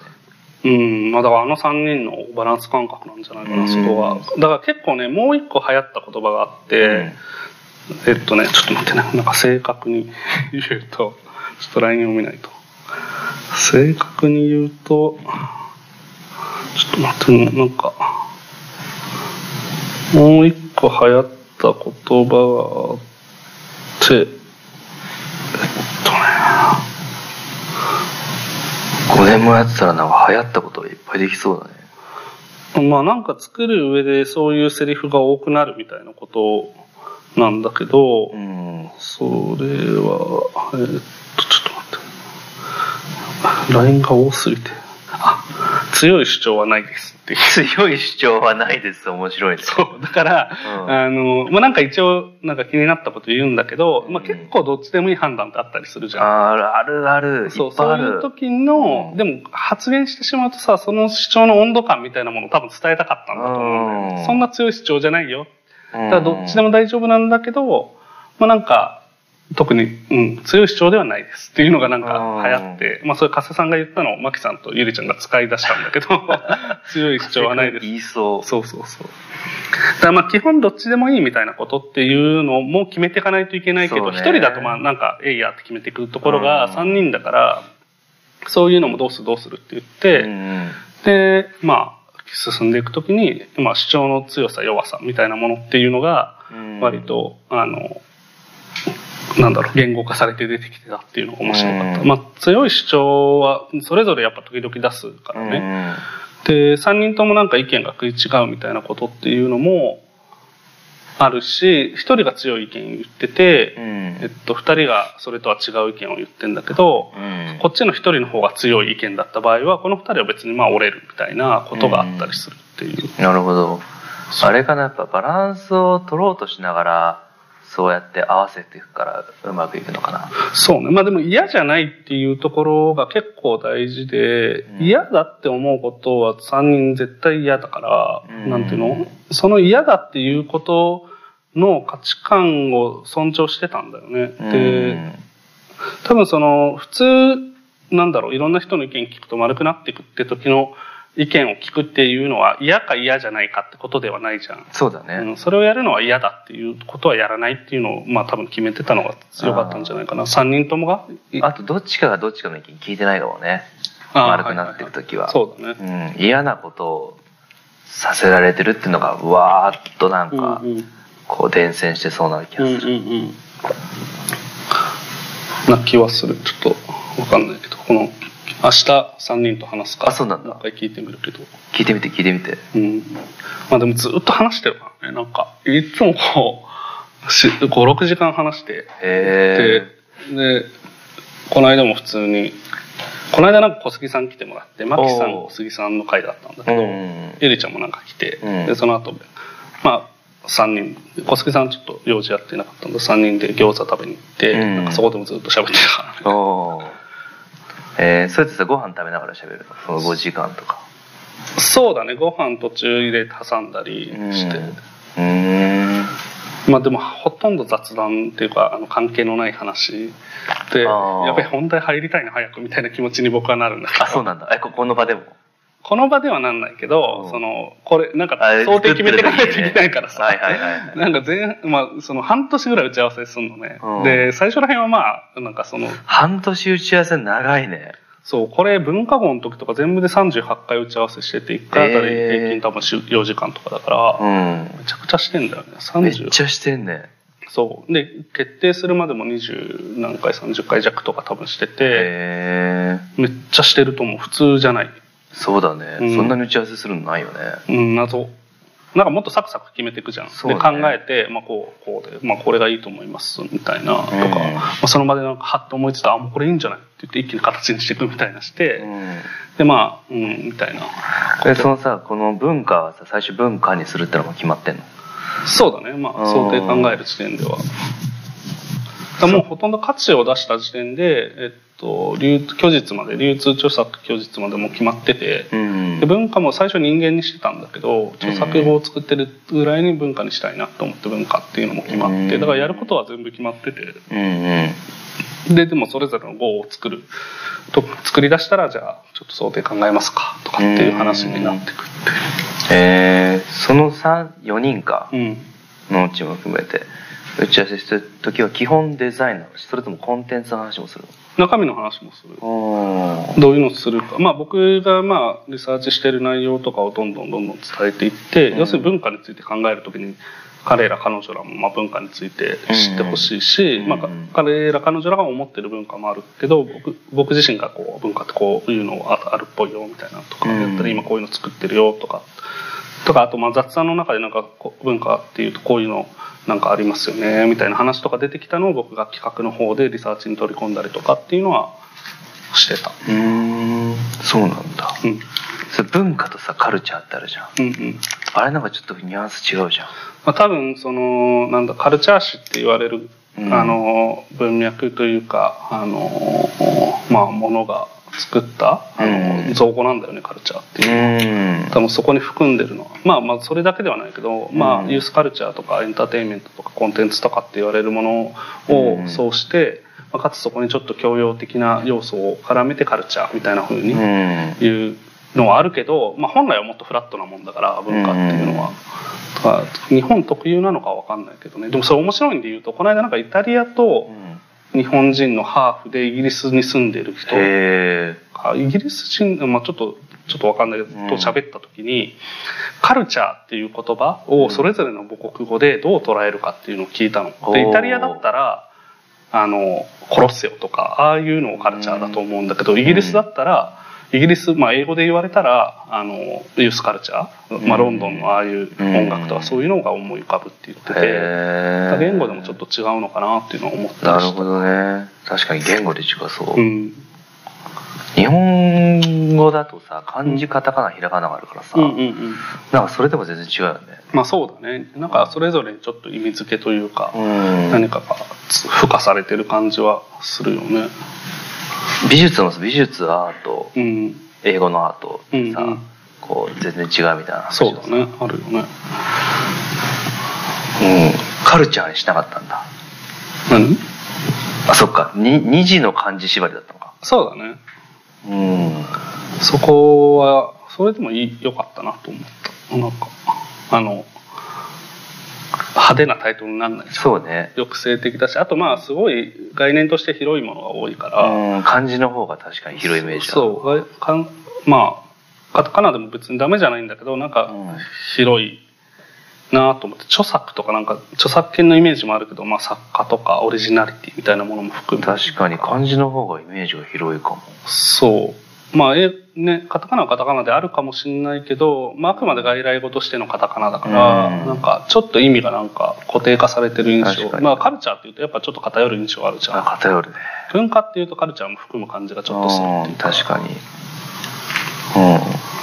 うん。まあだからあの3人のバランス感覚なんじゃないかうんな、そこは。だから結構ね、もう一個流行った言葉があって、えっとね、ちょっと待ってね、なんか正確に言うと、ちょっと LINE を見ないと。正確に言うと、ちょっと待ってね、なんか、もう一個流行った言葉があって、えっとね、5年もやってたらなんか流行ったことがいっぱいできそうだね。まあなんか作る上でそういうセリフが多くなるみたいなことなんだけど、うんそれは、えーっと、ちょっと待って。LINE が多すぎて。あ、強い主張はないですって。強い主張はないです面白いねそう。だから、うんあの、まあ、なんか一応、なんか気になったこと言うんだけど、まあ、結構どっちでもいい判断ってあったりするじゃん。あるあるあるそう、そういう時の、うんでも発言してしまうとさ、その主張の温度感みたいなものを多分伝えたかったんだと思うんだよね。うんそんな強い主張じゃないよ。だだからどっちでも大丈夫なんだけど、まあなんか、特に、うん、強い主張ではないです。っていうのがなんか流行って、まあそれ加瀬さんが言ったのをマキさんとゆりちゃんが使い出したんだけど、強い主張はないです。言いそう。そうそうそう。だからまあ基本どっちでもいいみたいなことっていうのも決めていかないといけないけど、一、人だとまあなんか、えいやって決めていくところがうん。三人だから、そういうのもどうするどうするって言って、うん。で、まあ、進んでいくときに、まあ主張の強さ弱さみたいなものっていうのが、うん割と、あの、なんだろう、言語化されて出てきてたっていうのが面白かった。うんまあ強い主張はそれぞれやっぱ時々出すからね。で、3人ともなんか意見が食い違うみたいなことっていうのも、あるし、一人が強い意見言ってて、うん。えっと、二人がそれとは違う意見を言ってんだけど、うん。こっちの一人の方が強い意見だった場合は、この二人は別にまあ折れるみたいなことがあったりするっていう。なるほど。あれかなやっぱバランスを取ろうとしながらそうやって合わせていくからうまくいくのかな。そうね。まあでも嫌じゃないっていうところが結構大事で、うん。嫌だって思うことは三人絶対嫌だから、うん。なんていうの？その嫌だっていうことの価値観を尊重してたんだよね。で、多分その、普通、なんだろう、いろんな人の意見聞くと丸くなっていくって時の意見を聞くっていうのは嫌か嫌じゃないかってことではないじゃん。そうだねうん、それをやるのは嫌だっていうことはやらないっていうのを、まあ多分決めてたのが強かったんじゃないかな。3人ともが？いあとどっちかがどっちかの意見聞いてないかもねあー丸くなっていく時は,、そうだね。うん、嫌なことをさせられてるっていうのがわーっとなんかうんうんこう伝染してそうな気がうんする、うんうん。な気はする。ちょっとわかんないけど、この、明日3人と話すか。ら。あそうなんだ。一回聞いてみるけど。聞いてみて聞いてみて。うん。まあでもずっと話してるからね。なんか、いつもこう、し5、6時間話して、へで、で、この間も普通に、この間なんか小杉さん来てもらって、マキさん、小杉さんの会だったんだけえど、うんゆりちゃんもなんか来て、うん。で、その後、まあ、3人、小杉さんちょっと用事やってなかったんで、3人で餃子食べに行って、うん。なんかそこでもずっと喋ってたからね。えー、それってさご飯食べながら喋るの？その5時間とか。そうだね、ご飯途中入れて挟んだりして、うーん。まあでもほとんど雑談っていうかあの関係のない話でやっぱり本題入りたいな早くみたいな気持ちに僕はなるんだけど。あそうなんだ。えここの場でも？この場ではなんないけど、うん。そのこれなんかあ想定決めていかないといけないからさ、はいはいはいはい。なんか前まあその半年ぐらい打ち合わせするのね、うん。で最初ら辺はまあなんかその半年打ち合わせ長いね。そうこれ文化号の時とか全部で38回打ち合わせしてて1回あたり平均多分4時間とかだから、うん。めちゃくちゃしてんだよね。めっ30ちゃしてんね。そう。で決定するまでも20何回30回弱とか多分してて、めっちゃしてると思う。普通じゃないそうだね、うん。そんなに打ち合わせするのないよね。うん謎。なんかもっとサクサク決めていくじゃん、そうでね。考えて、まあ、こうこうで、まあ、これがいいと思いますみたいなとか、うんまあ、その場でなんかハッと思いついたあもうこれいいんじゃないって言って一気に形にしていくみたいなして、うん。でまあうんみたいな。でそのさこの文化はさ最初文化にするってのも決まってんの？そうだね。まあ想定考える時点では。もうほとんど価値を出した時点で、えっと、流虚実まで流通著作虚実までもう決まってて、うん。で文化も最初人間にしてたんだけど著作語を作ってるぐらいに文化にしたいなと思って文化っていうのも決まってうん。だからやることは全部決まってて。うんうん。ででもそれぞれの語を作ると作り出したらじゃあちょっと想定考えますかとかっていう話になってくって。え。ー、その4人かうん。のうちも含めて打ち合わせしてる時は基本デザインなのそれともコンテンツの話もする中身の話もする。のどういうのをするか。まあ僕がまあリサーチしてる内容とかをどんどんどんどん伝えていって、うん。要するに文化について考えるときに彼ら彼女らもまあ文化について知ってほしいし、うん。まあ、彼ら彼女らが思ってる文化もあるけど僕僕自身がこう文化ってこういうのああるっぽいよみたいなのとかうんやったら今こういうの作ってるよとか。とかあとまあ雑談の中でなんかこう文化っていうとこういうのなんかありますよねみたいな話とか出てきたのを僕が企画の方でリサーチに取り込んだりとかっていうのはしてた。うーんそうなんだ。うん。それ文化とさカルチャーってあるじゃん。うんうん。あれなんかちょっとニュアンス違うじゃん。まあ、多分そのなんだカルチャー史って言われる、うん。あの文脈というかあのまあものが作ったあの、うん。造語なんだよねカルチャーっていう。うん。多分そこに含んでるのは。まあまあそれだけではないけど、まうん。あユースカルチャーとかエンターテインメントとかコンテンツとかって言われるものうん。をそうして、まあ、かつそこにちょっと教養的な要素を絡めてカルチャーみたいな風にうん。いうのはあるけど、まあ、本来はもっとフラットなもんだから文化っていうのは。だから日本特有なのかわかんないけどね。でもそれ面白いんで言うとこの間なんかイタリアと日本人のハーフでイギリスに住んでる人イギリス人、まあ、ちょっとちょっとわかんないけど、うん。と喋った時にカルチャーっていう言葉をそれぞれの母国語でどう捉えるかっていうのを聞いたの。でイタリアだったらあのコロッセオとかああいうのをカルチャーだと思うんだけどイギリスだったらイギリス、まあ、英語で言われたらあのユースカルチャー、まあ、ロンドンのああいう音楽とかそういうのが思い浮かぶって言ってて、言語でもちょっと違うのかなっていうのを思ったりして。なるほどね。確かに言語で違そう、うん。日本語だとさ漢字カタカナひらがながあるからさ、うんうんうん。なんかそれでも全然違うよね。まあそうだね。なんかそれぞれにちょっと意味付けというか、うん。何かが付加されてる感じはするよね美術も美術アート。うん。英語のアート。さ、うんうん。こう全然違うみたいな。話そうだね。あるよね。うん。カルチャーにしなかったんだ。何？あそっか。に二字の漢字縛りだったのか。そうだね。うん。そこはそれでもいい良かったなと思った。なんかあの派手なタイトルにならないそうね。抑制的だしあとまあすごい概念として広いものが多いから、うん漢字の方が確かに広いイメージだそう。がかんまあカタカナでも別にダメじゃないんだけどなんかうん。広いなと思って著作とかなんか著作権のイメージもあるけど、まあ、作家とかオリジナリティみたいなものも含め確かに漢字の方がイメージが広いかも。そうまあえねカタカナはカタカナであるかもしれないけど、まあ、あくまで外来語としてのカタカナだから、うん。なんかちょっと意味がなんか固定化されてる印象。まあカルチャーっていうとやっぱちょっと偏る印象あるじゃあん偏るね。文化っていうとカルチャーも含む感じがちょっとするってうんいう。か確かに。うん。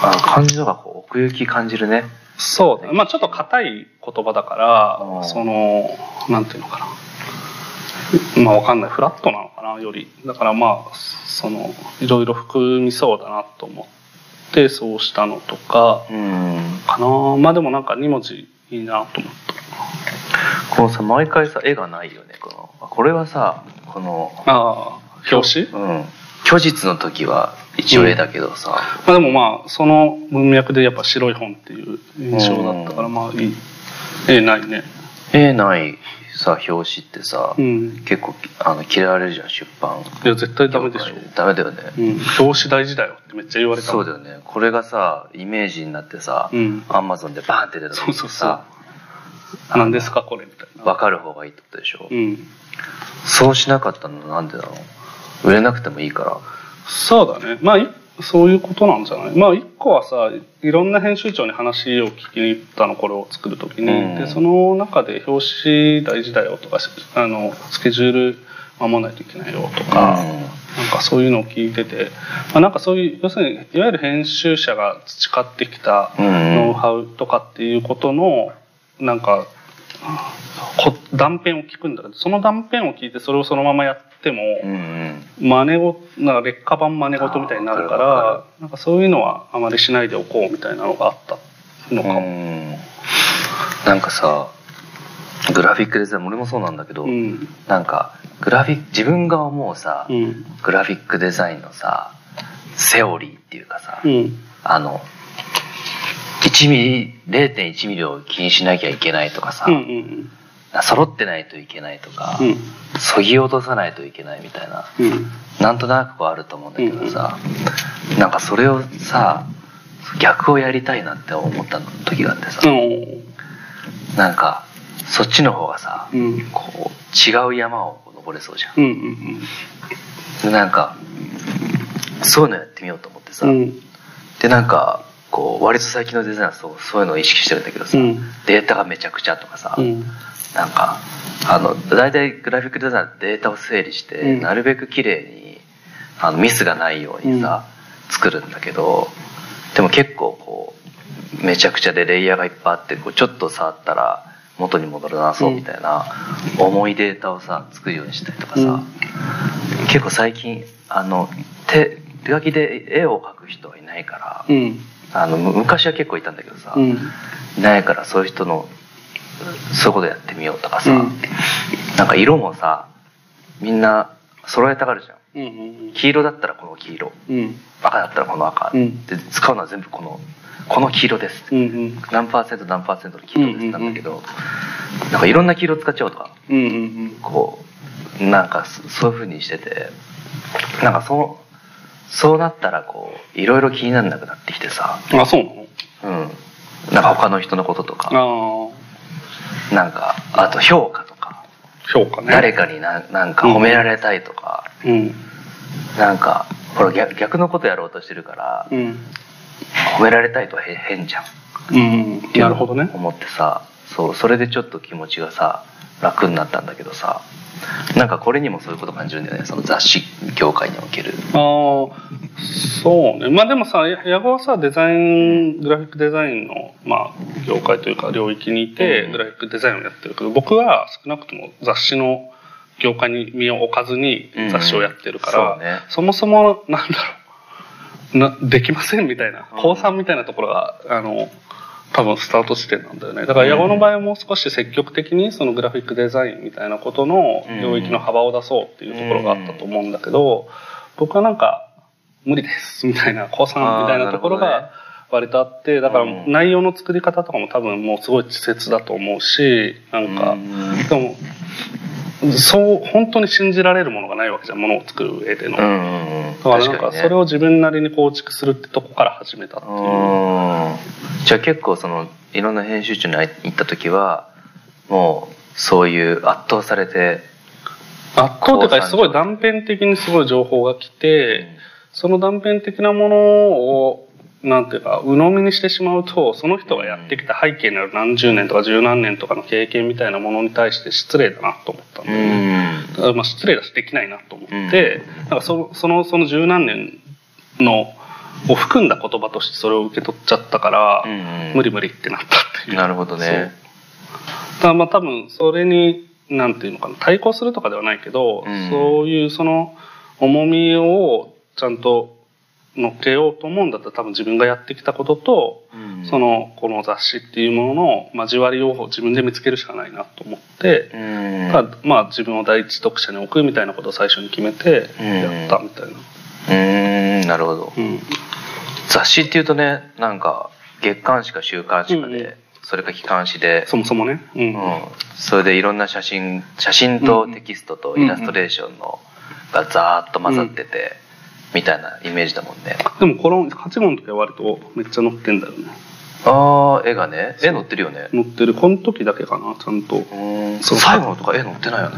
あ漢字の方がこう奥行き感じるね。そう。まあちょっと硬い言葉だから、うん。そのなんていうのかなまあわかんない。フラットなのかなより。だからまあそのいろいろ含みそうだなと思ってそうしたのとかうん。かな。まあでもなんか2文字いいなと思っこのさ毎回さ絵がないよね。このあこれはさこのたああ表紙？うん。虚実の時は一応絵だけどさ、まあでもまあその文脈でやっぱ白い本っていう印象だったからうん。まあいい。えないね。絵ないさ表紙ってさ、うん。結構あの嫌われるじゃん出版。いや絶対ダメでしょ、ダメだよね、うん、表紙大事だよってめっちゃ言われたそうだよね。これがさイメージになってさ、うん。アマゾンでバーンって出た時にそうそうそう。さ何ですかこれみたいな。分かる方がいいってことでしょ、うん。そうしなかったのはなんでだろう？売れなくてもいいから。そうだね。まあいそういうことなんじゃない？まあ一個はさいろんな編集長に話を聞きに行ったのこれを作る時に、うん。でその中で表紙大事だよとかあのスケジュール守らないといけないよとか、なんかそういうのを聞いてて、まあ、なんかそういう要するにいわゆる編集者が培ってきたうん。うんノウハウとかっていうことのなんかこ断片を聞くんだけどその断片を聞いてそれをそのままやっても、うんうん。真似事な劣化版真似事みたいになるからなんかそういうのはあまりしないでおこうみたいなのがあったのかうも。ん。なんかさグラフィックデザイン俺もそうなんだけど、うん。なんかグラフィック自分が思うさ、うん。グラフィックデザインのさセオリーっていうかさ、うん。あの1ミリ0.1ミリを気にしなきゃいけないとかさ、うんうん揃ってないといけないとか、うん。そぎ落とさないといけないみたいなうん。なんとなくこうあると思うんだけどさ、なんかそれをさ逆をやりたいなって思った時があってさ、なんかそっちの方がさ、うん。こう違う山を登れそうじゃん。うなんかそういうのやってみようと思ってさ、うん。でなんかこう割と最近のデザインはそうそういうのを意識してるんだけどさ、うん。データがめちゃくちゃとかさ、うんなんかあの大体グラフィックデザインはデータを整理して、うん。なるべく綺麗にあのミスがないようにさ、作るんだけどでも結構こうめちゃくちゃでレイヤーがいっぱいあってこうちょっと触ったら元に戻らなそうみたいな重いデータをさ作るようにしたりとかさ、うん。結構最近あの手手書きで絵を描く人はいないから、うん。あのむ昔は結構いたんだけどさ、うん。いないからそういう人のそういうことやってみようとかさ、うん。なんか色もさみんな揃えたがるじゃん。うん黄色だったらこの黄色。うん。赤だったらこの赤、うん。で使うのは全部このこの黄色です、うんうん。何パーセント何パーセントの黄色です。なんだけど、なんかいろんな黄色使っちゃおうとか。うんうんこうなんかそそういう風にしててなんかそうそうなったらこういろいろ気にならなくなってきてさ。うんあそうなの？うん。なんか他の人のこととか。ああなんかあと評価とか。評価ね。誰かにななんか褒められたいとか、うん。なんかほら逆逆のことやろうとしてるからうん。褒められたいとはへ変じゃん。うん。なるほどね。思ってさそうそれでちょっと気持ちがさ楽になったんだけどさなんかこれにもそういうこと感じるんだよねその雑誌業界における。ああそうね。まあでもさや矢後はさデザイングラフィックデザインの、まあ、業界というか領域にいて、うん。グラフィックデザインをやってるけど僕は少なくとも雑誌の業界に身を置かずに雑誌をやってるから、うんそうね。そもそもなんだろうなできませんみたいなうん。高3みたいなところがあの多分スタート地点なんだよね。だから矢後の場合はもう少し積極的にそのグラフィックデザインみたいなことの領域の幅を出そうっていうところがあったと思うんだけど、僕はなんか無理ですみたいな高3みたいなところが割とあってだからうん内容の作り方とかも多分もうすごい稚拙だと思うしなんかうん。でもそう本当に信じられるものがないわけじゃんものを作る上での。うんうんうんだからなん確かそれを自分なりに構築するってとこから始めたっていう。うんじゃあ結構そのいろんな編集長に行った時はもうそういう圧倒されて圧倒というかすごい断片的にすごい情報が来て、その断片的なものをなんていうか鵜呑みにしてしまうとその人がやってきた背景にある何十年とか十何年とかの経験みたいなものに対して失礼だなと思ったんだよね。まあ失礼だしできないなと思って、なんかそそのその十何年のを含んだ言葉としてそれを受け取っちゃったから、うんうん。無理無理ってなったっていう。なるほどね。だまあ多分それになんていうのかな対抗するとかではないけど、うん。そういうその重みをちゃんと乗っけようと思うんだったら多分自分がやってきたことと、うんそのこの雑誌っていうものの交わりを自分で見つけるしかないなと思って、うんまあ自分を第一読者に置くみたいなことを最初に決めてやったみたいな。うんなるほどうん雑誌っていうとねなんか月刊誌か週刊誌かで、うんそれか機関誌で、そもそもね。うんうん、それでいろんな写真写真とテキストとイラストレーションのがザーッと混ざってて、みたいなイメージだもんねでもこの8号の時は割とめっちゃ載ってんだよね。ああ絵がね絵載ってるよね載ってる。この時だけかな、ちゃんと。最後のとか絵載ってないよね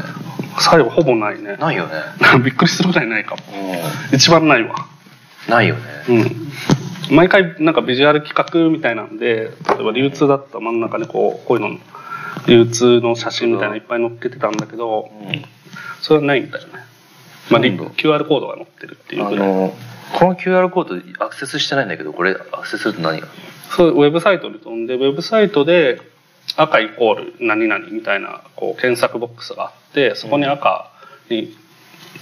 最後ほぼないね。ないよね びっくりするぐらいないかも。う一番ないわ。んないよねうん。毎回なんかビジュアル企画みたいなんで、例えば流通だったら真ん中にこう、こういうの、流通の写真みたいなのいっぱい載っけてたんだけど、うんそれはないんだよね。まあ、QR コードが載ってるっていうあぐらい。のこの QR コードアクセスしてないんだけどこれアクセスすると何が？そう、ウェブサイトに飛んで、ウェブサイトで赤イコール何々みたいなこう検索ボックスがあって、そこに赤に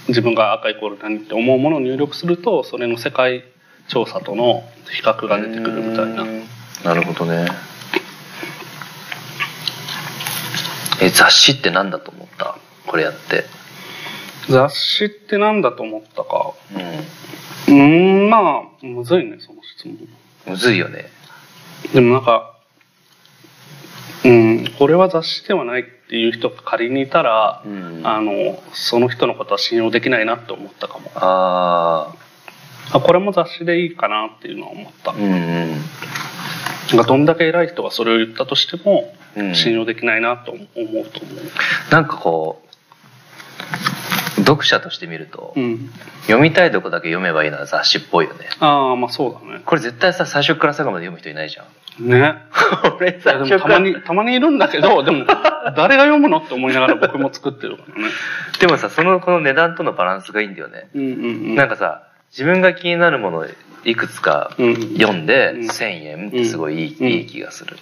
自分が赤イコール何って思うものを入力すると、それの世界調査との比較が出てくるみたいな。うんなるほどね。え雑誌って何だと思った？これやって雑誌って何だと思ったか。ううーん、まあ、むずいね、その質問。んむずいよねでもなんか、うん、これは雑誌ではないっていう人が仮にいたら、うんあの、その人のことは信用できないなって思ったかも。ああ、これも雑誌でいいかなっていうのは思った。あうんうんなんかどんだけ偉い人がそれを言ったとしても、うん信用できないなと思うと思う。なんかこう読者として見ると、うん。読みたいとこだけ読めばいいのは雑誌っぽいよねああ、まあそうだね。これ絶対さ最初から最後まで読む人いないじゃんね。俺いやでもたまに、たまにいるんだけど、でも、誰が読むのって思いながら僕も作ってるからね。でもさそのこの値段とのバランスがいいんだよね、うんうんうん。なんかさ自分が気になるものいくつかうん読んでうん1000円ってすごいいい,、うんいい気がする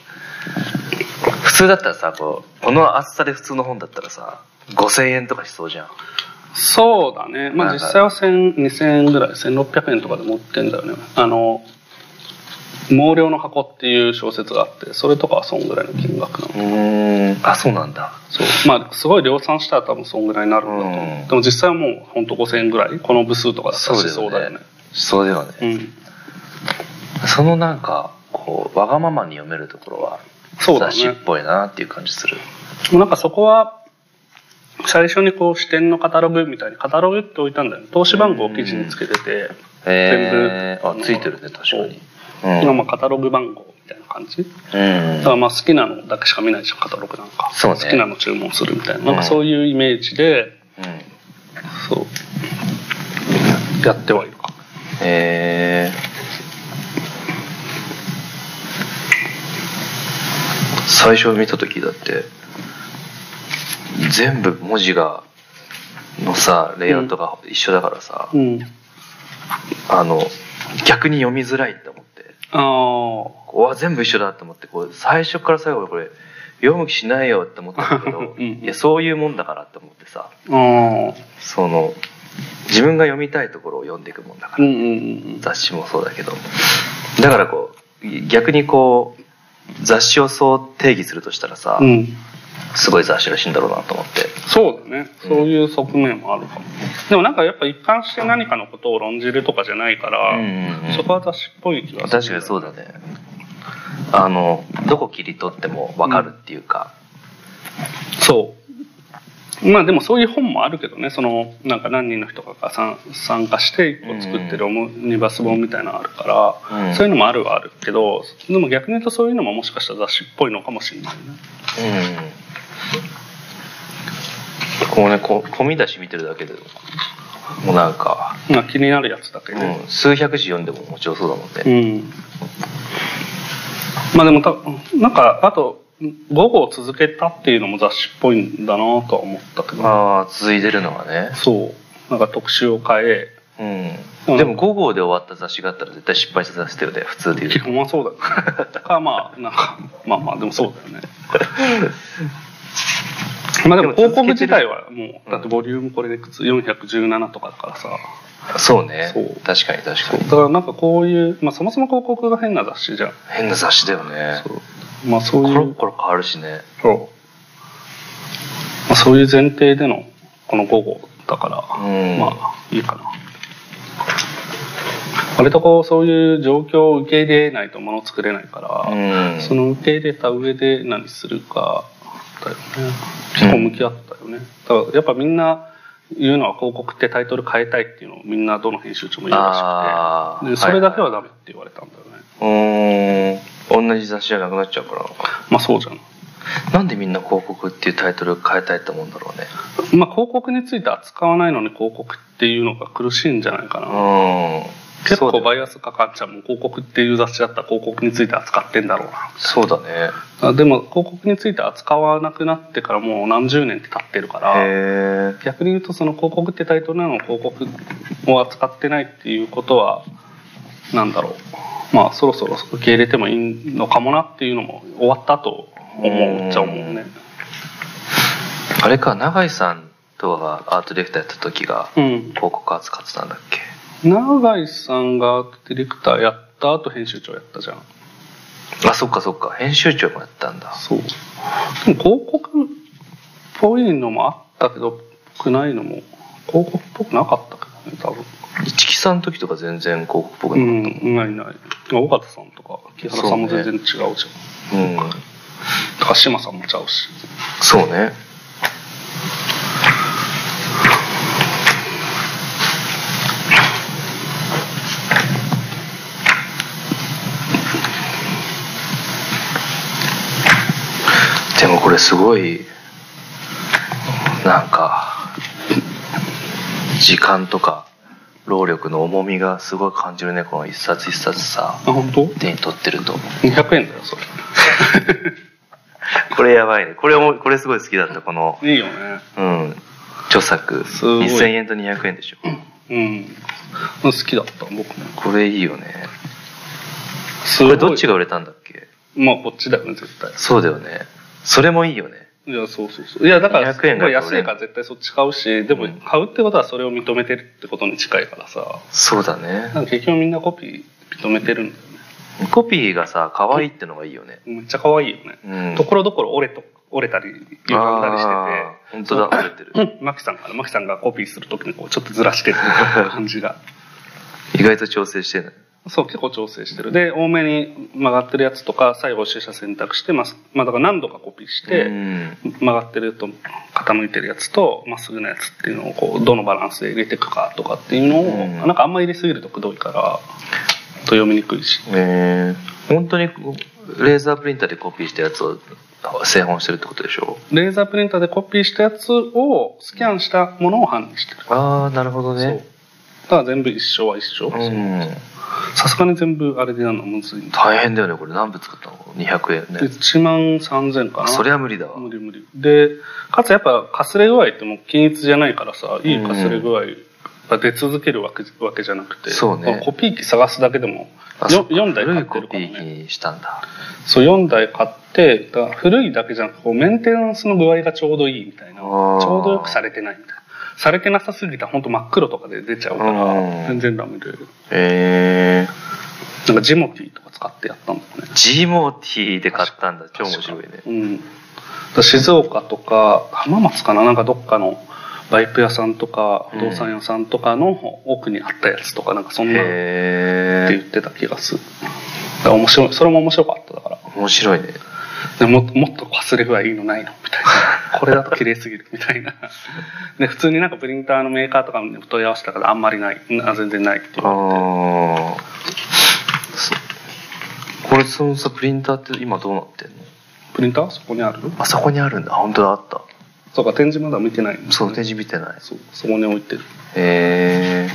普通だったらさこうこの厚さで普通の本だったらさ5000円とかしそうじゃんそうだね。まあ実際は1000、2000円ぐらい、1600円とかで持ってんだよね。あの、毛量の箱っていう小説があって、それとかはそんぐらいの金額なの。うーんあそうなんだそう。まあ、すごい量産したら多分そんぐらいになるんだと思う。うんでも実際はもう本当5000円ぐらい、この部数とかだったらしそうだよね。そうだよね、うん。そのなんかこうわがままに読めるところはそうだね雑誌っぽいなっていう感じするなんかそこは、最初にこう視点のカタログみたいにカタログって置いたんだよね。投資番号を記事につけてて、えー、全部あついてるね確かに。今まあカタログ番号みたいな感じ。うん。だからまあ好きなのだけしか見ないじゃんカタログなんか。そうね。好きなの注文するみたいな,、うんなん。かそういうイメージでうん。そう。やってはいるか。えー、最初見た時だって全部文字がのさレイアウトが一緒だからさ、うん。あの逆に読みづらいって思ってああ。うわ全部一緒だって思ってこう最初から最後これ読む気しないよって思ったんだけど、うんいやそういうもんだからって思ってさああ。その自分が読みたいところを読んでいくもんだから、うんうんうん雑誌もそうだけどだからこう逆にこう雑誌をそう定義するとしたらさ、うん。うん。すごい雑誌らしいんだろうなと思ってそうだね。そういう側面もあるかも。でもなんかやっぱ一貫して何かのことを論じるとかじゃないから、うんうんうんそこは雑誌っぽい気がする。確かにそうだねあのどこ切り取っても分かるっていうか、そう。まあでもそういう本もあるけどね、その、なんか何人の人かが参参加して一個作ってるオムニバス本みたいなのあるから、うんそういうのもあるはあるけど、でも逆に言うとそういうのももしかしたら雑誌っぽいのかもしれないね。うんこうねこ込み出し見てるだけでもうなんか、まあ気になるやつだけうで。ん、数百字読んでも面白そうだもんね、うん。まあでもた、なんか、あと、午後を続けたっていうのも雑誌っぽいんだなとは思ったけど、ああ続いてるのはねそう。なんか特集を変え、うん、うんでも5号で終わった雑誌があったら絶対失敗させてるよね普通で基言う本はそうだよね。か、まあ、なんか、まあまあ、でもそうだよね。まあでも広告自体はもう、だってボリュームこれでいくつ417とかだからさ。そうねそう確かに確か。にだからなんかこういう、まあそもそも広告が変な雑誌じゃん。変な雑誌だよねそう。まあそうコいう、ロコロ変わるしねそう。まあそういう前提でのこの午後だから、うんまあいいかな。割とこうそういう状況を受け入れないとものを作れないから、うんその受け入れた上で何するかだよね。結構向き合ったよね、だからやっぱみんな言うのは広告ってタイトル変えたいっていうのをみんなどの編集長も言うらしくて。でそれだけはダメって言われたんだよね、うーん。同じ雑誌じゃなくなっちゃうからまあそうじゃん。なんでみんな広告っていうタイトル変えたいと思うんだろうね。まあ広告について扱わないのに広告っていうのが苦しいんじゃないかな、うん結構バイアスかかっちゃうもん広告っていう雑誌だったら広告について扱ってんだろうな。そうだね。あでも広告について扱わなくなってからもう何十年って経ってるから逆に言うとその広告ってタイトルなの広告を扱ってないっていうことはなんだろう。まあそろそろ受け入れてもいいのかもなっていうのも終わったと思っちゃうもんね。あれか永井さんとかがアートディレクターやった時がうん。広告扱ってたんだっけ？永井さんがディレクターやった後編集長やったじゃん。あそっかそっか。編集長もやったんだ。そう。でも広告っぽいのもあったけどぽくないのも広告っぽくなかったけどね多分。一木さんの時とか全然広告っぽくうなかったもん。ん。ないない。尾形さんとか木原さんも全然違うじゃん、うん、高島さんもちゃうし。そうねこれすごいなんか時間とか労力の重みがすごい感じるねこの一冊一冊さあ本当？手に取ってると。200円だよそれ。これやばいね。これもこれすごい好きだったこの。いいよね。うん。著作。すごい。2000円と200円でしょ。うん。好きだった僕も。これいいよね。すごい。これどっちが売れたんだっけ？まあこっちだよね絶対。そうだよねそれもいいよね。いやそうそうそう。いやだから200円が安いから絶対そっち買うしでもうん買うってことはそれを認めてるってことに近いからさ。そうだね。なんか結局みんなコピー認めてるんだよね。コピーがさ可愛いってのがいいよね。めっちゃ可愛いよね、うん。ところどころ折れと折れたり歪んだりしてて。本当だ。折れてる。うん。マキさんからマキさんがコピーするときにこうちょっとずらしてる感じが。意外と調整してるそう結構調整してる。で多めに曲がってるやつとか最後取捨選択してます。まあだから何度かコピーして、うん。曲がってると傾いてるやつとまっすぐなやつっていうのをこうどのバランスで入れていくかとかっていうのを、うん。なんかあんま入れすぎるとくどいからと読みにくいし。えー、本当にレーザープリンターでコピーしたやつを製本してるってことでしょ？レーザープリンターでコピーしたやつをスキャンしたものを版にしてる。ああなるほどそう。ねだから全部一緒は一緒。うんさすがに全部あれでやるのむずい大変だよねこれ。何部作ったの？200円ね。1万3000かな？そりゃ無理だわ。無理無理。でかつやっぱかすれ具合ってもう均一じゃないからさいいかすれ具合が出続けるわけわけじゃなくてそうね。コピー機探すだけでもあそっか。4台買古いコってるからね。ピー機にしたんだ。そう4台買って古いだけじゃなくこうメンテナンスの具合がちょうどいいみたいな。ちょうどよくされてないみたいなされてなさすぎたら本当真っ黒とかで出ちゃうかうん。ら全然ダメで。へえなんかジモティーとか使ってやったんだよね。ジモティーで買ったんだ。超面白いね。うん、静岡とか浜松かな？なんかどっかのバイク屋さんとか不動産屋さんとかの奥にあったやつとかなんかそんなって言ってた気がする。面白い。それも面白かっただから。面白いね。でもっともっとかすれ具合いいのないのみたいな。これだと綺麗すぎるみたいな。で普通になんかプリンターのメーカーとかに問い合わせたからあんまりない。あ全然ないって言われてああこれそのさプリンターって今どうなってんの？プリンターそこにあるあそこにあるんだ。本当だあった。そうか展示まだ見てない。そう展示見てない。そうそこに置いてる。へ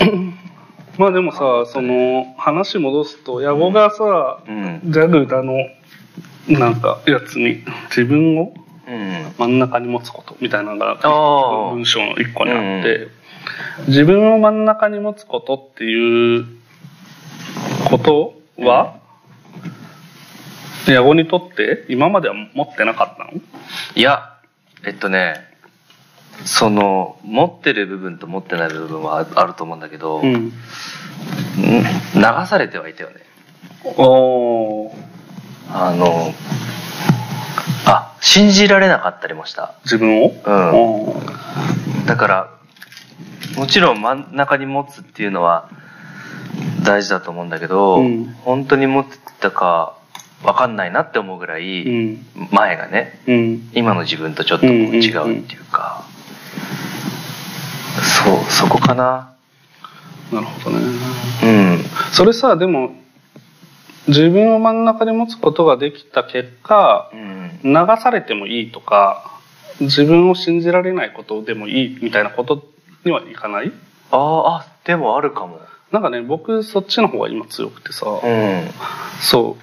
え まあでもさその話戻すと矢後がさ、うん。ジャグダのなんかやつに自分をうん。真ん中に持つことみたいなのが文章の一個にあって、自分を真ん中に持つことっていうことは、矢後にとって今までは持ってなかったの？いやえっとねその持ってる部分と持ってない部分はああると思うんだけど、うん。ん流されてはいたよね。おー。あのあ信じられなかったりもした。自分を？うん。だからもちろん真ん中に持つっていうのは大事だと思うんだけど、うん。本当に持ってたか分かんないなって思うぐらい、うん。前がねうん。今の自分とちょっと違うっていうか、そうそこかな。なるほどね。うん。それさでも自分を真ん中に持つことができた結果うん。流されてもいいとか自分を信じられないことでもいいみたいなことにはいかない？あーあでもあるかも。なんかね僕そっちの方が今強くてさ、うん。そう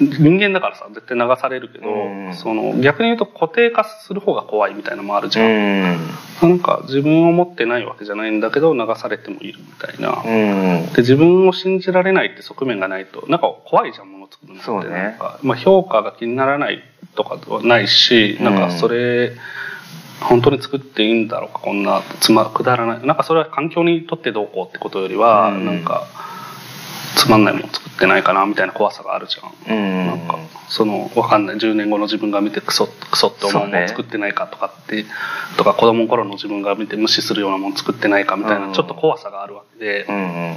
人間だからさ絶対流されるけど、うん。その逆に言うと固定化する方が怖いみたいなのもあるじうゃん、ん。なんか自分を持ってないわけじゃないんだけど流されてもいるみたいな、うん。で自分を信じられないって側面がないとなんか怖いじゃんもの作るのって。ね。なんか、まあ、評価が気にならないとかはないしなんかそれ、本当に作っていいんだろうかこんなつまくだらない。なんかそれは環境にとってどうこうってことよりは、うん。なんかつまんないもの作ってないかなみたいな怖さがあるじゃん。うん。なんかそのわかんない。10年後の自分が見てクソクソって思うもの作ってないかとかって、とか子供の頃の自分が見て無視するようなもの作ってないかみたいな、うん。ちょっと怖さがあるわけで、うんうん。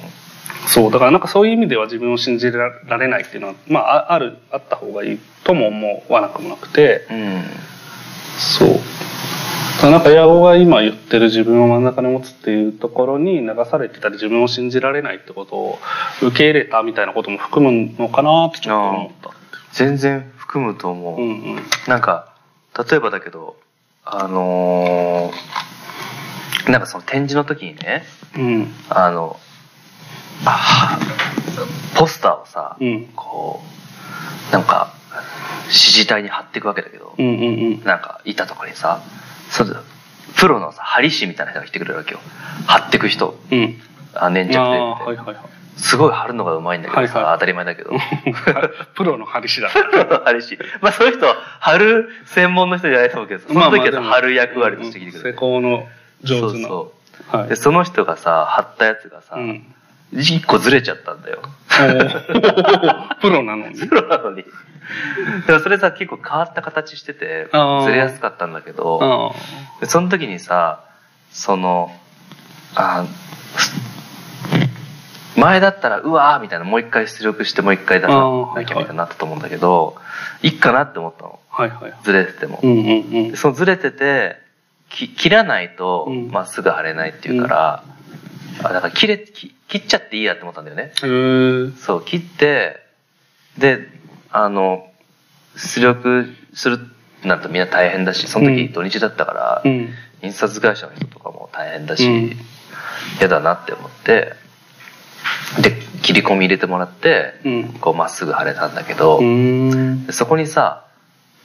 そうだからなんかそういう意味では自分を信じられないっていうのはまあああるあった方がいいとも思わなくもなくて。うん。そうなんか矢後が今言ってる自分を真ん中に持つっていうところに流されてたり自分を信じられないってことを受け入れたみたいなことも含むのかなってちょっと思った。全然含むと思う、うんうん。なんか例えばだけどあのーなんかその展示の時にねうん。あのあポスターをさ、うん。こうなんか指示体に貼っていくわけだけど、うんうんうん。なんか板とかにさそうプロのさ針師みたいな人が来てくれるわけよ。貼っていく人。うん。あ粘着で、あはいはいはい。すごい貼るのがうまいんだけどさ、はいはい。当たり前だけど。プロの針師だ 針師。まあそういう人貼る専門の人じゃないと思うけどその時はさ貼る役割として来てくれ施る、工の上手な。そうはい。そうでその人がさ貼ったやつがさ、うん一個ずれちゃったんだよ。プロなのに？プロなのに。でもそれさ結構変わった形しててずれやすかったんだけどその時にさそのあ前だったらうわーみたいなもう一回出力してもう一回出さなきゃみたいになったと思うんだけどいいかなって思ったの。あはいはい。ずれてても。う、んうんうん。でそのずれててき切らないとうん。まっすぐ貼れないっていうから、あだから切れき切っちゃっていいやって思ったんだよね。そう切ってであの出力するなるとみんな大変だしその時土日だったから、うん。印刷会社の人とかも大変だし、うん。嫌だなって思ってで切り込み入れてもらって、うん。こうまっすぐ貼れたんだけど、そこにさ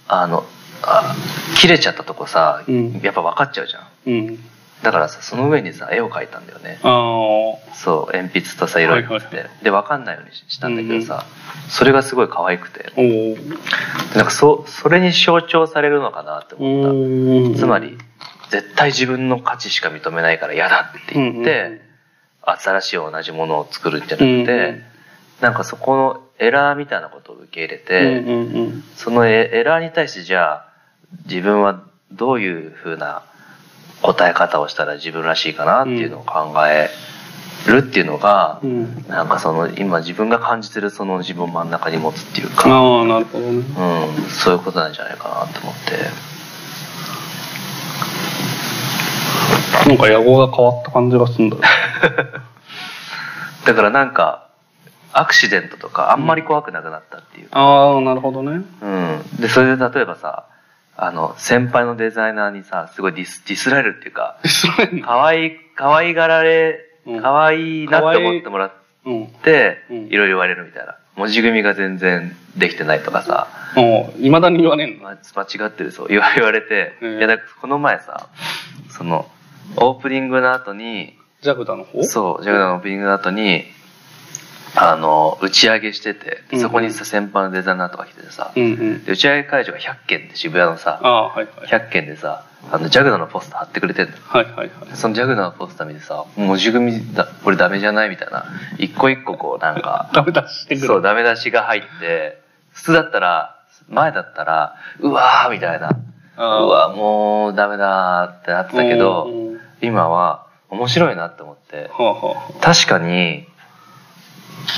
あのあ切れちゃったとこさ、うん。やっぱ分かっちゃうじゃん。だからさその上にさ絵を描いたんだよね。そう鉛筆とさ色にって、はいはい。はで分かんないようにしたんだけどさ、それがすごい可愛くて。なんかそそれに象徴されるのかなって思った、うんつまり絶対自分の価値しか認めないから嫌だって言って、うんうん新しい同じものを作るんじゃなくて、うんうんなんかそこのエラーみたいなことを受け入れて、うんうんうん。そのエエラーに対してじゃあ自分はどういうふうな答え方をしたら自分らしいかなっていうのを考えるっていうのが、うん。なんかその今自分が感じてるその自分を真ん中に持つっていうか、ああ、なるほどね。うん、そういうことなんじゃないかなと思って。なんか野望が変わった感じがするんだよ。だからなんかアクシデントとかあんまり怖くなくなったっていうか、ああ、なるほどね。うん、でそれで例えばさあの先輩のデザイナーにさすごいディスディスられるっていうかそれ可愛い可愛がられうん。可愛いなって思ってもらっうん。てうん。いろいろ言われるみたいな。文字組みが全然できてないとかさ。もう、いまだに言わねえの？ま間違ってるそう。言われて、うん。いやだからこの前さそのオープニングの後にジャグダの方？そうジャグダのオープニングの後にあの打ち上げしててうんそこにさ先輩のデザイナーとか来ててさ、うんうん。で打ち上げ会場が100件で渋谷のさああ、はいはい。100件でさあのジャグダのポスター貼ってくれてんのはいはいはい。そのジャグダのポスター見てさ文字組みだこれダメじゃないみたいな一個一個こうなんか ダメ出ししてくる。そうダメ出しが入って普通だったら前だったらうわーみたいなうわもうダメだーってなってたけど今は面白いなって思ってはあは確かに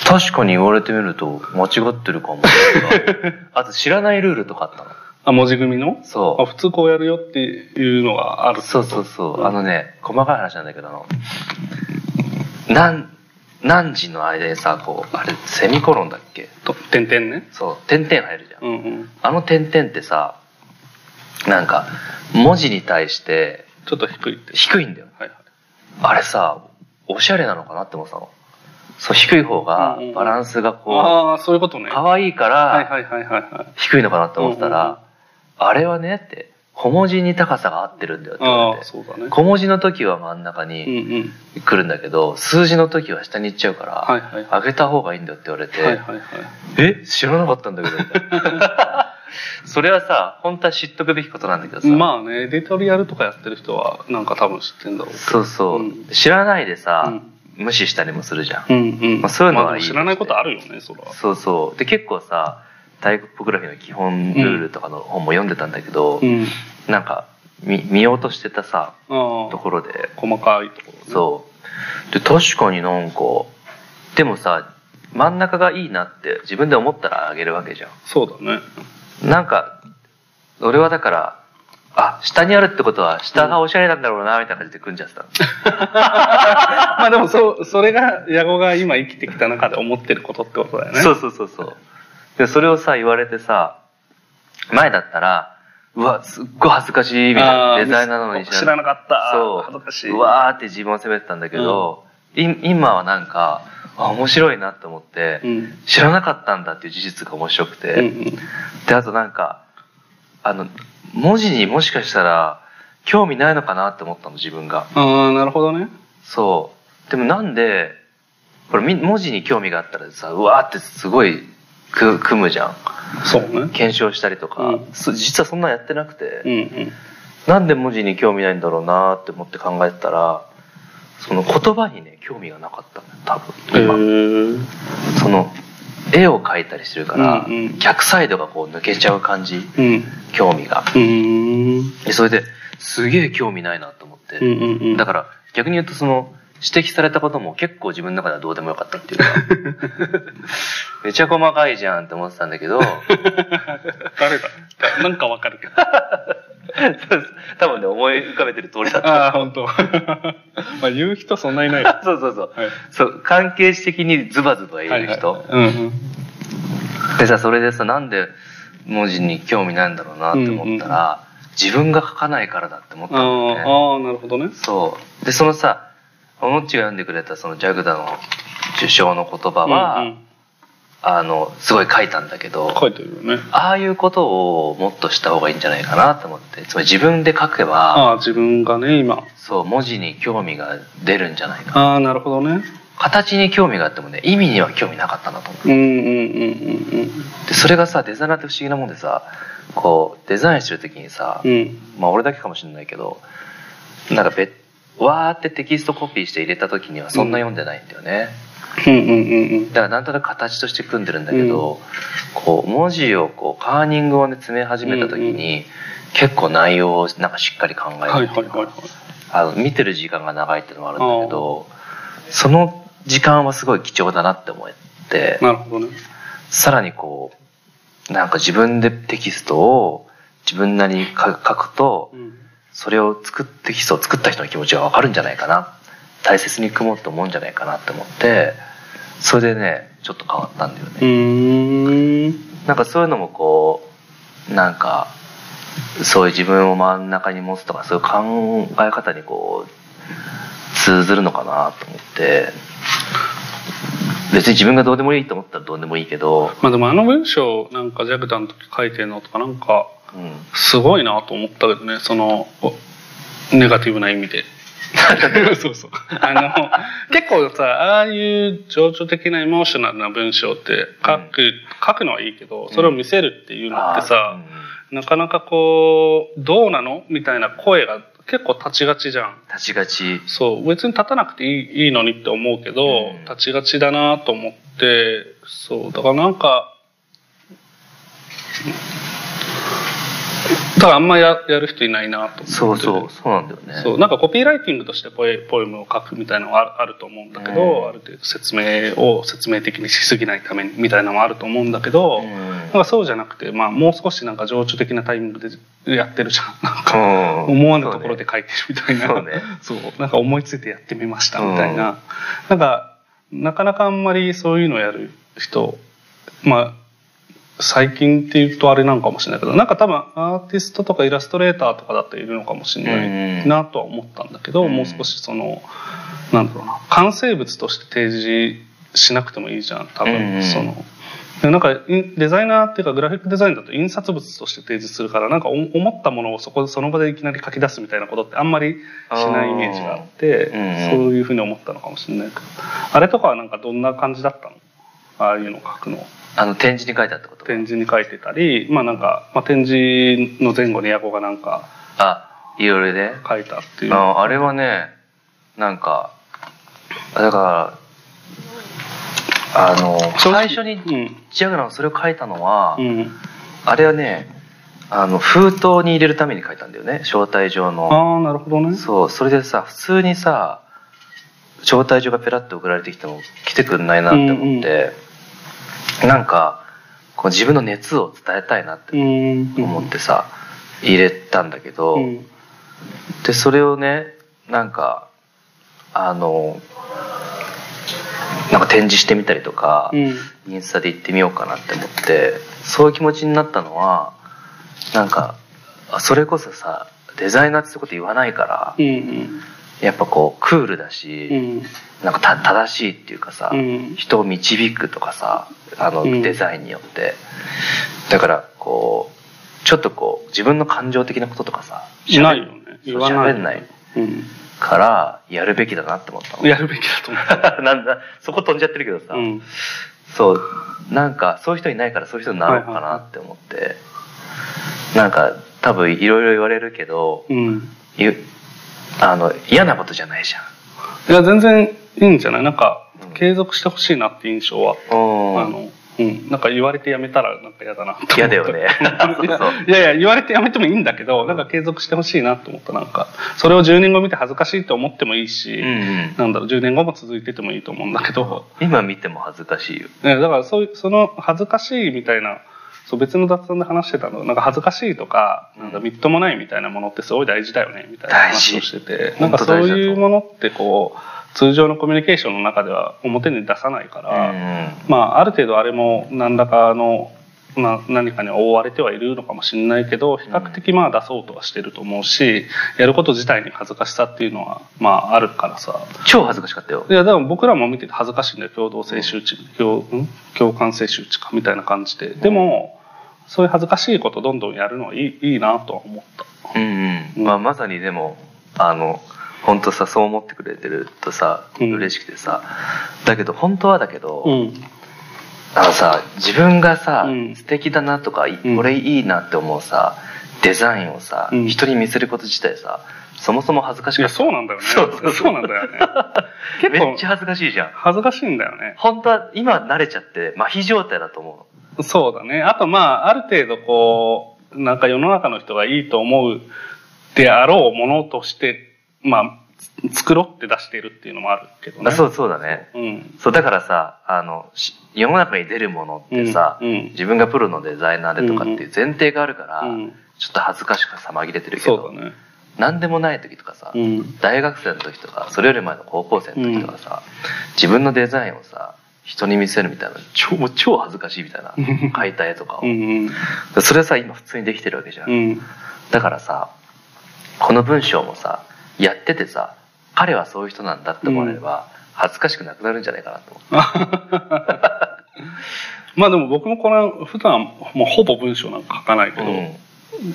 確かに言われてみると間違ってるかも あと知らないルールとかあったのあ。あ、文字組みの？そうあ、普通こうやるよっていうのがあるそうそうそう。あのね、細かい話なんだけど、あの、何、何時の間にさ、こう、あれ、セミコロンだっけ？と、点々ね。そう、点々入るじゃん。うんうん。あの点々ってさ、なんか、文字に対してちょっと低いって。低いんだよ。はいはい。あれさ、おしゃれなのかなって思ってたの。そう、低い方がうんうんうんバランスがこああ、そういうことね。う、可愛いかはいらはいはいはいはい。低いのかなって思ってたうんうんうんら、あれはねって、小文字に高さが合ってるんだよって言われて。そうだね。小文字の時は真ん中うんにうん。来るんだけど、数字の時は下に行っちゃうから、はいはい上げた方がいいんだよって言われて、はいはいはい。え？知らなかったんだけど、それはさ、本当は知っとくべきことなんだけどさ、まあね、エディトリアルとかやってる人は、なんか多分知ってんだろう。そうそう、うん知らないでさ、うん無視したりもするじゃん。うんうん。まあそういうのはいいまあ知らないことあるよね、それは。そうそう。で、結構さ、タイポグラフィーの基本ルールとかの本も読んでたんだけど、うん。なんか見、見ようとしてたさ、ところで、細かいところね。そう。で、確かになんか、でもさ、真ん中がいいなって自分で思ったらあげるわけじゃそうだね。ん。なんか、俺はだから、あ、下にあるってことは下がおしゃれなんだろうな、みたいな感じで組んじゃってたの。まあでもそう、それが、矢後が今生きてきた中で思ってることってことだよね。そうそうそうそう。で、それをさ、言われてさ、前だったら、うわ、すっごい恥ずかしい、みたいな。デザイナーなのに知らなかった。そう。恥ずかしい。うわーって自分を責めてたんだけど、い今はなんか、あ、面白いなって思って、うん。知らなかったんだっていう事実が面白くて、うんうん。で、あとなんか、あの、文字にもしかしたら、興味ないのかなって思ったの、自分が。ああ、なるほどね。そう。でもなんで、これみ文字に興味があったらさ、うわーってすごいく組むじゃん。そうね。検証したりとか、うんそ実はそんなんやってなくて、うんうん。なんで文字に興味ないんだろうなーって思って考えてたら、その言葉にね、興味がなかったのよ、多へ分。今。え。その、絵を描いたりしてるから、うんうん逆サイドがこう抜けちゃう感じ、うん。興味が。でそれで、すげえ興味ないなと思って。うんうんうん。だから、逆に言うとその、指摘されたことも結構自分の中ではどうでもよかったっていうか、めちゃ細かいじゃんって思ってたんだけど、誰だ？なんかわかるけど。多分ね、思い浮かべてる通りだった。ああ、本当。まあ言う人そんないない。はそうそうそう。い。そう、関係値的にズバズバ言える人。はいはいうんうん。でさ、それでさ、なんで文字に興味ないんだろうなって思ったら、自分が書かないからだって思ったんだよね。ああ、なるほどね。そう。で、そのさ、おのっちが読んでくれたそのジャグダの受賞の言葉は、うんうんあの、すごい書いたんだけど、書いてるよね。ああいうことをもっとした方がいいんじゃないかなと思って、つまり自分で書けば、ああ、自分がね、今。そう、文字に興味が出るんじゃないか。ああ、なるほどね。形に興味があってもね、意味には興味なかったんだと思う。うんうんうんうんうん。で、それがさ、デザイナーって不思議なもんでさ、こう、デザインしてる時にさ、うん。まあ俺だけかもしれないけど、なんかべ、わーってテキストコピーして入れた時にはそんな読んでないんだよね。うんうんうんうん。だからなんとなく形として組んでるんだけど、こう文字をこうカーニングをね詰め始めた時に、結構内容をなんかしっかり考えはいるっていうか、はいはいはい。あの見てる時間が長いっていうのもあるんだけどその時間はすごい貴重だなって思ってなるほどね。さらにこうなんか自分でテキストを自分なりに書書くとうん。それを作ってテキストを作った人の気持ちが分かるんじゃないかな大切に組もうと思うんじゃないかなって思ってそれでねちょっと変わったんだよね。うーん。なんかそういうのもこうなんかそういう自分を真ん中に持つとかそういう考え方にこう通ずるのかなと思って別に自分がどうでもいいと思ったらどうでもいいけど、まあでもあの文章、なんかジャグダの時書いてるのとか、なんか、うん、すごいなと思ったけどね、その、おネガティブな意味で。そうそう。あの、結構さ、ああいう情緒的なエモーショナルな文章って書く、書くのはいいけど、それを見せるっていうのってさ、なかなかこう、どうなのみたいな声が結構立ちがちじゃん。立ちがち。そう、別に立たなくていいいいのにって思うけど、うん。立ちがちだなと思って、そう、だからなんか、だからあんまややる人いないなと思って。そうそうそうなんだよねそう、なんかコピーライティングとしてポエポエムを書くみたいなのはああると思うんだけど、うんある程度説明を説明的にしすぎないためにみたいなのもあると思うんだけど、うんなんかそうじゃなくて、まあもう少しなんか情緒的なタイミングでやってるじゃん。なんかうん思わぬところで書いてるみたいな。そうねそうなんか思いついてやってみましたみたいな。なんか、なかなかあんまりそういうのやる人、まあ、最近って言うとあれなんかもしれないけど、なんか多分アーティストとかイラストレーターとかだっているのかもしれないなとは思ったんだけど、うん。もう少しその、なんだろうな、完成物として提示しなくてもいいじゃん、多うん分、その。でなんかデザイナーっていうかグラフィックデザインだと印刷物として提示するからなんかお思ったものをそこでその場でいきなり書き出すみたいなことってあんまりしないイメージがあってそういうふうに思ったのかもしれないけど。あれとかはなんかどんな感じだったの？ああいうの書くのあの展示に書いてあったこと。展示に書いてたりまあなんか、まあ、展示の前後にヤコがなんかあいろいろで。書いたっていう。ああれはねなんかだからあの最初にうんジャグラそれを書いたのは、うん。あれはねあの封筒に入れるために書いたんだよね。招待状の。ああなるほどね。そうそれでさ普通にさ招待状がペラッと送られてきても来てくんないなって思って、なんかこう自分の熱を伝えたいなってうん思ってさ、入れたんだけど、うん。でそれをねなんかあのなんか展示してみたりとか、うん。インスタで行ってみようかなって思ってそういう気持ちになったのはなんかあそれこそさデザイナーってこと言わないから、うんやっぱこうクールだし、うん。なんかた正しいっていうかさ、うん。人を導くとかさあのうん。デザインによって、だからこうちょっとこう自分の感情的なこととかさいないよね。そう言わない喋んないうんからやるべきだなって思ったの。やるべきだと思う。なんだそこ飛んじゃってるけどさ、うん。そう。なんかそういう人いないからそういう人になろうかなって思って、なんか多分いろいろ言われるけどうん。ゆあの嫌なことじゃないじゃん。いや全然いいんじゃない？なんかうん。継続してほしいなって印象は、うん。あのうん。なんか言われてやめたらなんか嫌だな嫌だよね。いやいや言われてやめてもいいんだけどなんか継続してほしいなと思った。なんかそれを10年後見て恥ずかしいと思ってもいいし、うんうん。なんだろう10年後も続いててもいいと思うんだけど、今見ても恥ずかしいよ。ね、だからそういうその恥ずかしいみたいなそう別の雑談で話してたの。なんか恥ずかしいとかなんかみっともないみたいなものってすごい大事だよねみたいな話をしてて。事なんかそういうものってこう通常のコミュニケーションの中では表に出さないから、うん。まあある程度あれも何らかのまあ、何かに覆われてはいるのかもしれないけど比較的まあ出そうとはしてると思うしやること自体に恥ずかしさっていうのはまああるからさ。超恥ずかしかったよ。いやでも僕らも見てて恥ずかしいんだよ。共同性周知共ん？共感性周知かみたいな感じで。でもそういう恥ずかしいことどんどんやるのはいいいいなとは思った。うん。うん、まあ、まさにでもあの本当さそう思ってくれてるとさうん。嬉しくてさ、だけど本当はだけど、うんあのさ自分がさ、うん。素敵だなとか、いうん。これいいなって思うさデザインをさ、うん。人に見せること自体さそもそも恥ずかしいそうなんだよね。そう。そうなんだよね。結構めっちゃ恥ずかしいじゃん。恥ずかしいんだよね。本当は今慣れちゃって麻痺状態だと思そうだね。あとまあ、ある程度こう、なんか世の中の人がいいと思うであろうものとして、まあ、作ろうって出しているっていうのもあるけどね。そうそうだねうん。そうだからさあのし世の中に出るものってさ、うんうん自分がプロのデザイナーでとかっていう前提があるから、うんちょっと恥ずかしさ紛れてるけど、ね。何でもない時とかさ、うん。大学生の時とかそれより前の高校生の時とかさ、自分のデザインをさ人に見せるみたいな超もう超恥ずかしいみたいな描いた絵とかを、うん。それはさ今普通にできてるわけじゃん、うん。だからさこの文章もさやっててさ彼はそういう人なんだって思われれば、恥ずかしくなくなるんじゃないかなと まあでも僕もこれ普段もうほぼ文章なんか書かないけど、うん。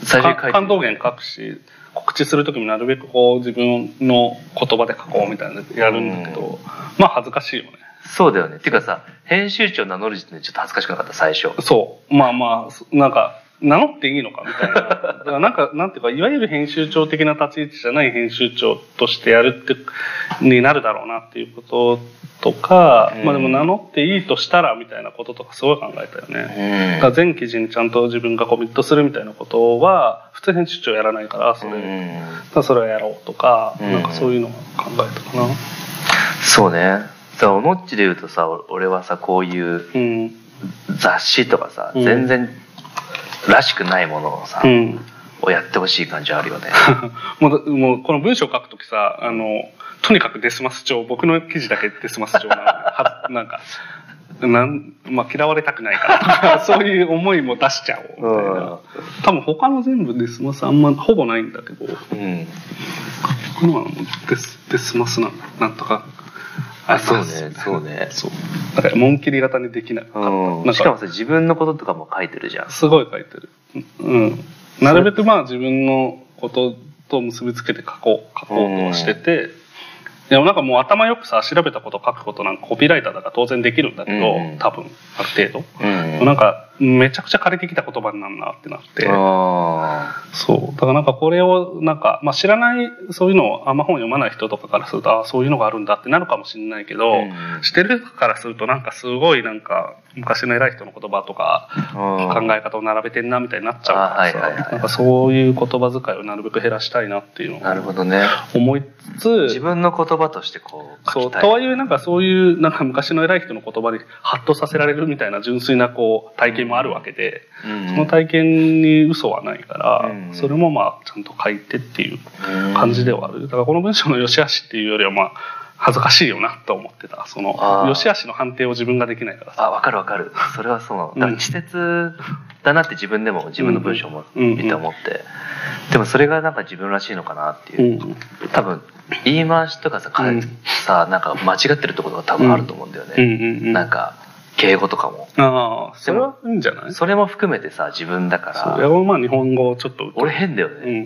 最初感動源書くし告知する時もなるべくこう自分の言葉で書こうみたいなのやるんだけど、まあ恥ずかしいよね。そうだよね。っていうかさ編集長名乗る時点でちょっと恥ずかしくなかった？最初。そう。まあまあそなんか名乗っていいのかみたいな。だからなんかなんていうかいわゆる編集長的な立ち位置じゃない編集長としてやるってになるだろうなっていうこととか、うん。まあでも名乗っていいとしたらみたいなこととかすごい考えたよね、う全記事にちゃんと自分がコミットするみたいなことは普通編集長やらないからそれ、それをやろうとか、うん。なんかそういうのを考えたかな。そうね。さおのっちで言うとさ俺はさこういううん。雑誌とかさ、うん。全然らしくないものをさ、うん。をやってほしい感じあるよね。もうもうこの文章を書くときさあのとにかくデスマス調僕の記事だけデスマス調なのは なんかなん、まあ、嫌われたくないからとか そういう思いも出しちゃおうみたいな。多分他の全部デスマスあんまほぼないんだけど。うん。僕のはデスデスマスななんとかあ そうねそうね。そう。だから紋切り型にできなかった、うん。なんかしかもさ自分のこととかも書いてるじゃん。すごい書いてる。うん。なるべくまあ自分のことと結びつけて書こう。書こうとはしてて、でもなんかもう頭よくさ調べたこと書くことなんかコピーライターだから当然できるんだけど、うん多分ある程度、うんなんかめちゃくちゃ借りてきた言葉になるなってなって。あそう。だからなんかこれをなんか、まあ、知らないそういうのをあんま本読まない人とかからするとああそういうのがあるんだってなるかもしれないけど、うん知ってる人からするとなんかすごいなんか昔の偉い人の言葉とかー。考え方を並べてんなみたいになっちゃうからはいなんかそういう言葉遣いをなるべく減らしたいなっていうのなるをほどね。思いつつ自分の言葉としてこうそうとはいえなんかそういうなんか昔の偉い人の言葉にハッとさせられるみたいな純粋なこう体験もあるわけで、うん。その体験に嘘はないから、うん。それもまあちゃんと書いてっていう感じではある。だからこの文章の良し悪しっていうよりはまあ恥ずかしいよなと思ってた。その良し悪しの判定を自分ができないからさ。あ分かる分かる。それはそうなの。稚拙だなって自分でも自分の文章もうん見て思って。でもそれがなんか自分らしいのかなってう。いう、ん。多分言い回しとかさ、かうん。さなんか間違ってるところが多分あると思うんだよね、うんうんうん。なんか敬語とかも。ああそれはいいんじゃない？それも含めてさ自分だかそうまあ日本語をちょっと。俺変だようね、ん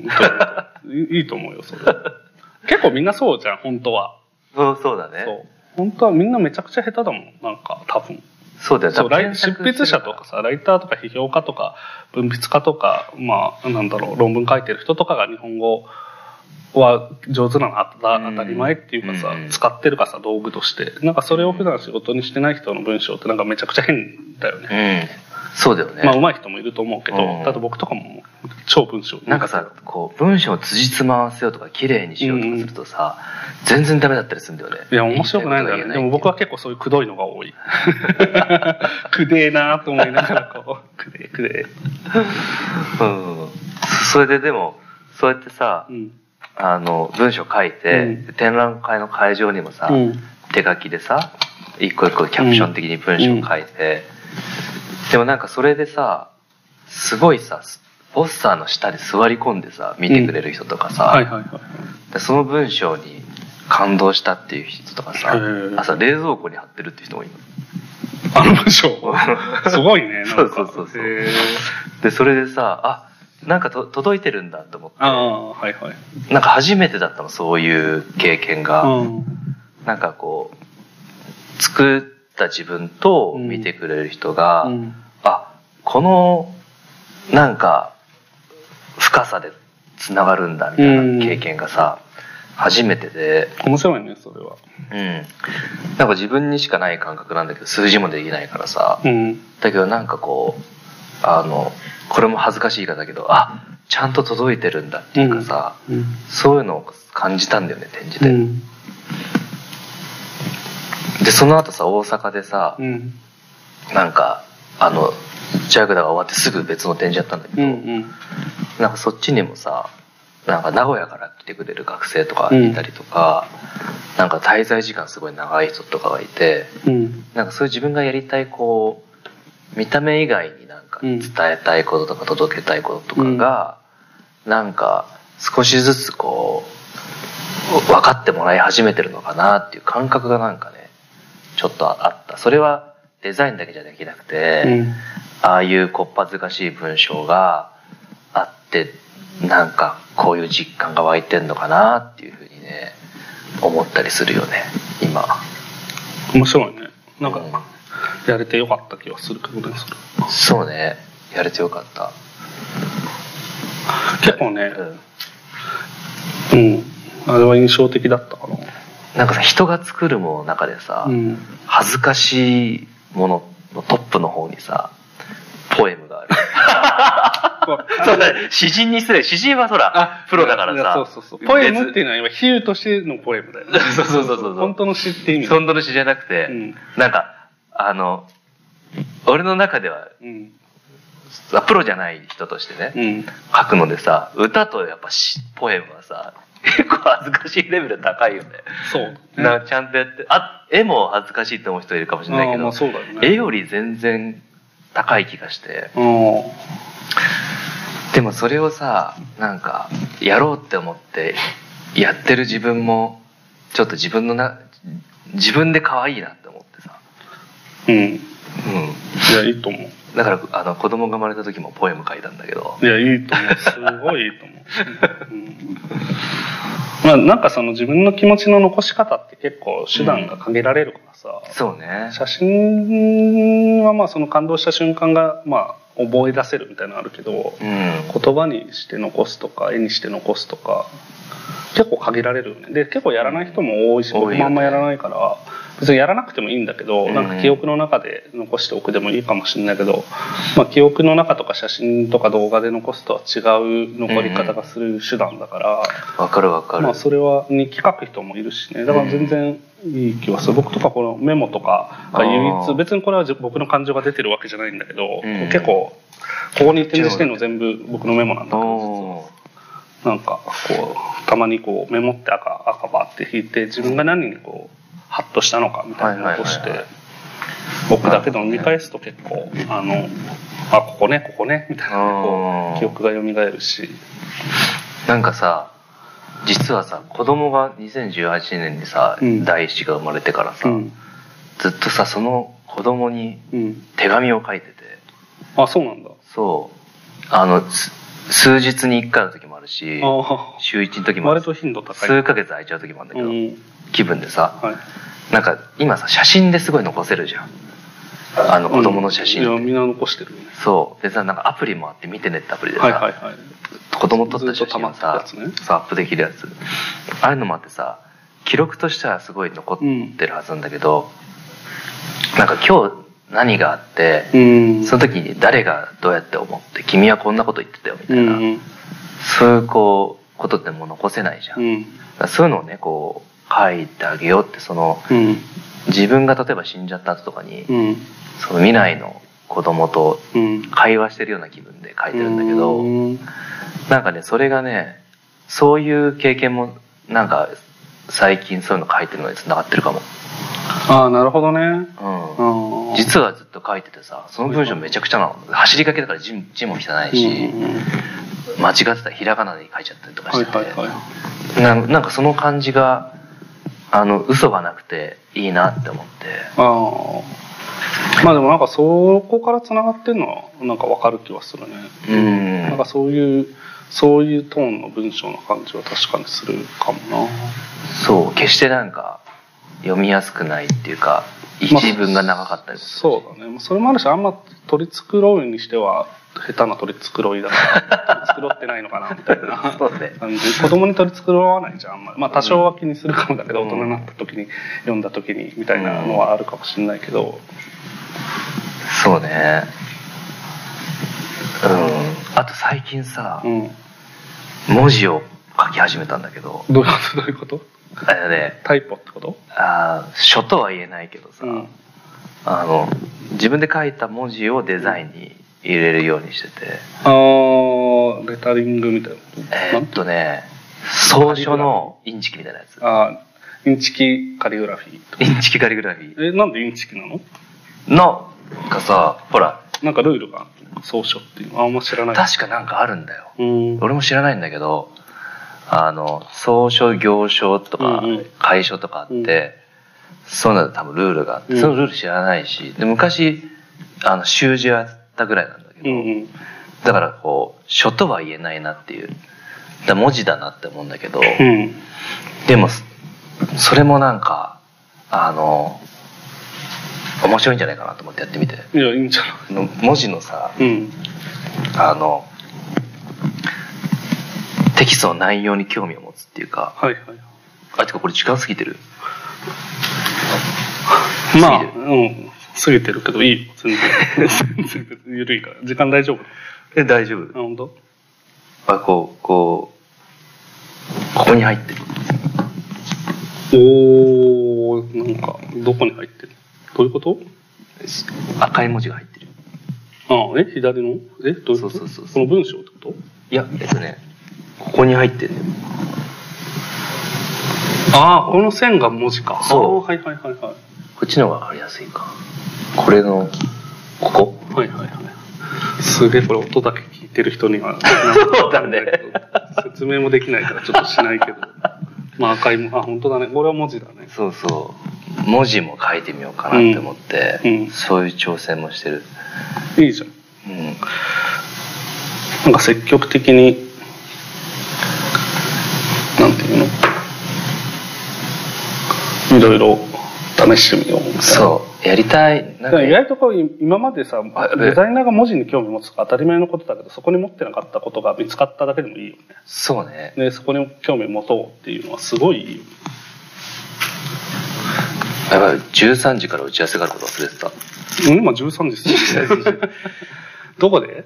いいいと思うよそれ。結構みんなそうじゃん本当は。そうそうだね。そう。本当はみんなめちゃくちゃ下手だもんなんか多分。そうだよ。そう多分ライ執筆者とかさライターとか批評家とか文筆家とかまあなんだろう論文書いてる人とかが日本語は上手なの当たり前っていうかさ、うん。使ってるかさ道具として。なんかそれを普段仕事にしてない人の文章ってなんかめちゃくちゃ変だよね、うん。そうだよね、まあ上手い人もいると思うけど、うん。だって僕とかも超文章。なんかさこう文章を辻褄合わせようとか綺麗にしようとかするとさ、全然ダメだったりするんだよね。いや面白くないんだよね。でも僕は結構そういうくどいのが多い。くでえなと思いながらこうくでえくでえうん。それででもそうやってさ、うんあの文章書いて、うん。展覧会の会場にもさ、うん。手書きでさ一個一個キャプション的に文章書いて、でもなんかそれでさすごいさポスターの下で座り込んでさ見てくれる人とかさ、はいはいはい。でその文章に感動したっていう人とかさ朝冷蔵庫に貼ってるって人もいるあの文章？すごいね。そうそうそうそう。でそれでさあなんかと届いてるんだと思ってああ、はいはい。なんか初めてだったのそういう経験が、うん。なんかこう作った自分と見てくれる人が、うんあこのなんか深さでつながるんだみたいな経験がさ、初めてで、面白いね、それは。うん、なんか自分にしかない感覚なんだけど数字もできないからさ、うん。だけどなんかこうあのこれも恥ずかしい言い方だけどあちゃんと届いてるんだっていうかさ、うん。そういうのを感じたんだよね展示で、うん。でその後さ大阪でさ、うん。なんかあのジャグダが終わってすぐ別の展示やったんだけど、うん。うん。なんかそっちにもさなんか名古屋から来てくれる学生とかいたりとか、なんか滞在時間すごい長い人とかがいてうん。なんかそういう自分がやりたいこう見た目以外になんかうん。伝えたいこととか届けたいこととかが、なんか少しずつこう分かってもらい始めてるのかなっていう感覚がなんかねちょっとあった。それはデザインだけじゃできなくて、うん。ああいうこっぱずかしい文章があってなんかこういう実感が湧いてんのかなっていうふうにね思ったりするよね今。面白いね。なんかうん、やれてよかった気はするけどね、それ。そうねやれてよかった結構ね、うんうん。あれは印象的だったかな。なんかさ人が作るものの中でさ、うん。恥ずかしいもののトップの方にさポエムがある そうだね詩人に失礼詩人はそらプロだからさそうそうそう。ポエムっていうのは今、比喩としてのポエムだよね。そうそうそうそう本当の詩って意味だ本当の詩じゃなくて、うんなんかあの俺の中ではうん。プロじゃない人としてね、うん。書くのでさ歌とやっぱ詩ポエムはさ 結構恥ずかしいレベル高いよねそう。なちゃんとやってあ絵も恥ずかしいって思う人いるかもしれないけど、ね。絵より全然高い気がしてうん。でもそれをさなんかやろうって思ってやってる自分もちょっと自分のな自分で可愛いなって思ってさうん。いうんや、いいと思う。だからあの子供が生まれた時もポエム書いたんだけどいや、いいと思う。すごいいいと思う。うん、まあ、なんかその自分の気持ちの残し方って結構手段が限られるからさ、そうね写真はまあその感動した瞬間がまあ覚え出せるみたいなのあるけど、うん言葉にして残すとか絵にして残すとか結構限られるよねで結構やらない人も多いし僕もあんまやらないから別にやらなくてもいいんだけど、うん。なんか記憶の中で残しておくでもいいかもしれないけど、まあ、記憶の中とか写真とか動画で残すとは違う残り方がする手段だから、わかるわかる、まあそれは日記書く人もいるしね。だから全然いい気はする。僕とかこのメモとかが唯一別にこれはじ僕の感情が出てるわけじゃないんだけど、うん。結構ここに展示してるの全部僕のメモなんだけどなんかこうたまにこうメモって赤赤バって引いて自分が何にこうハッとしたのかみたいなのを残して僕だけど見返すと結構あのあここねここねみたいなこう記憶が蘇るし。なんかさ実はさ子供が2018年にさ、うん。第一子が生まれてからさ、うん。ずっとさその子供にうん。手紙を書いてて。あそうなんだ。そう。あのす数日に1回の時もあるしあ週1の時もある割と頻度高い。数ヶ月空いちゃう時もあるんだけど、うん気分でさはい。なんか今さ写真ですごい残せるじゃん。あの子供の写真うんいやみんな残してるよね。そう。でさなんかアプリもあって見てねってアプリでさ、はいはいはい子供撮った写真をずさね。アップできるやつ。ああいうのもあってさ記録としてはすごい残ってるはずなんだけど、なんか今日何があって、うん。その時に誰がどうやって思って君はこんなこと言ってたよみたいな、うん。うんそういうこうことってもう残せないじゃん、だうんそういうのをねこう書いてあげようってそのうん。自分が例えば死んじゃった後とかに、うん。その未来の子供とうん。会話してるような気分で書いてるんだけど、うん。なんかねそれがねそういう経験もなんか最近そういうの書いてるのにつながってるかも。ああなるほどね。うん。実はずっと書いててさその文章めちゃくちゃなの。走りかけだから字字も汚いし、うんうん間違ってたらひらがなで書いちゃったりとかはいしてて、はいはいななんかその感じがあの嘘がなくていいなって思って。ああまあでもなんかそこからつながってんのはなんかわかる気はするね。うん。なんかそういうそういうトーンの文章の感じは確かにするかもな。そう。決してなんか読みやすくないっていうか一文が長かったりするし。そうだね。それもあるしあんま取り繕うにしては下手な取り繕いだから取り繕ってないのかなみたいな。そうね。感じ子供に取り繕わないじゃんあんまり。まあ多少は気にするかもだけど、うん。大人になった時に読んだ時にみたいなのはあるかもしれないけど、そうね。うん。あと最近さ、うん、文字を書き始めたんだけど。どういうことどういうこと？あれねタイポってこと？あー書とは言えないけどさ、うん。あの自分で書いた文字をデザインに入れるようにしてて、あーレタリングみたいなえーっとね草書のインチキみたいなやつ。あーインチキカリグラフィーとインチキカリグラフィー。えなんでインチキなの？のがさほら。なんかルールが？草書っていうの？あんま知らない。確かなんかあるんだよ。うん。俺も知らないんだけどあの草書行書とかうんうん。楷書とかあって、うん。そういうの多分ルールがあって、うん。そのルール知らないしで昔あの習字をやったぐらいなんだけど、うんうん。だからこう書とは言えないなっていう。だ文字だなって思うんだけど、うん。でもそそれもなんかあの面白いんじゃないかなと思ってやってみて。いやいいんじゃない？の文字のさうん。あのテキストの内容に興味を持つっていうかはいはい。あてかこれ時間過ぎてる。まあうん過ぎてるけどいい。よ全然。緩いから。時間大丈夫？え大丈夫。あ本当？あこうこうここに入ってる。おーなんかどこに入ってる？どういうこと？赤い文字が入ってる。あえ左の？えどういうこと？そうそうそうこの文章ってこと？いやえっとねここに入ってる。ああこの線が文字か。そう。はいはいはいはい。こっちの方が分かりやすいかこれのここ？はいはいはい。すげえこれ音だけ聞いてる人には。そうだね説明もできないからちょっとしないけど。まあ赤いも、あ、本当だね。これは文字だね。そうそう文字も書いてみようかなって思って、うんうんそういう挑戦もしてるいいじゃん。うんなんか積極的に、なんていうの？いろいろ試してみようみたい。な。そうやりたい意外とこう今までさあデザイナーが文字に興味持つとか当たり前のことだけどそこに持ってなかったことが見つかっただけでもいいよね。そうね。でそこに興味持とうっていうのはすごい。いいよやばい13時から打ち合わせがあること忘れてた。うん今13時過ぎて どこで？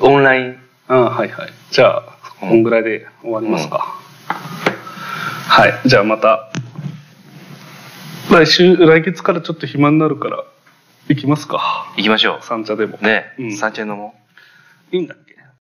オンライン。あはいはい。じゃあうんこんぐらいで終わりますか、はい。じゃあまた来週来月からちょっと暇になるから行きますか。行きましょ三茶でも。うね、うん。三茶飲も。ういいんだっけ？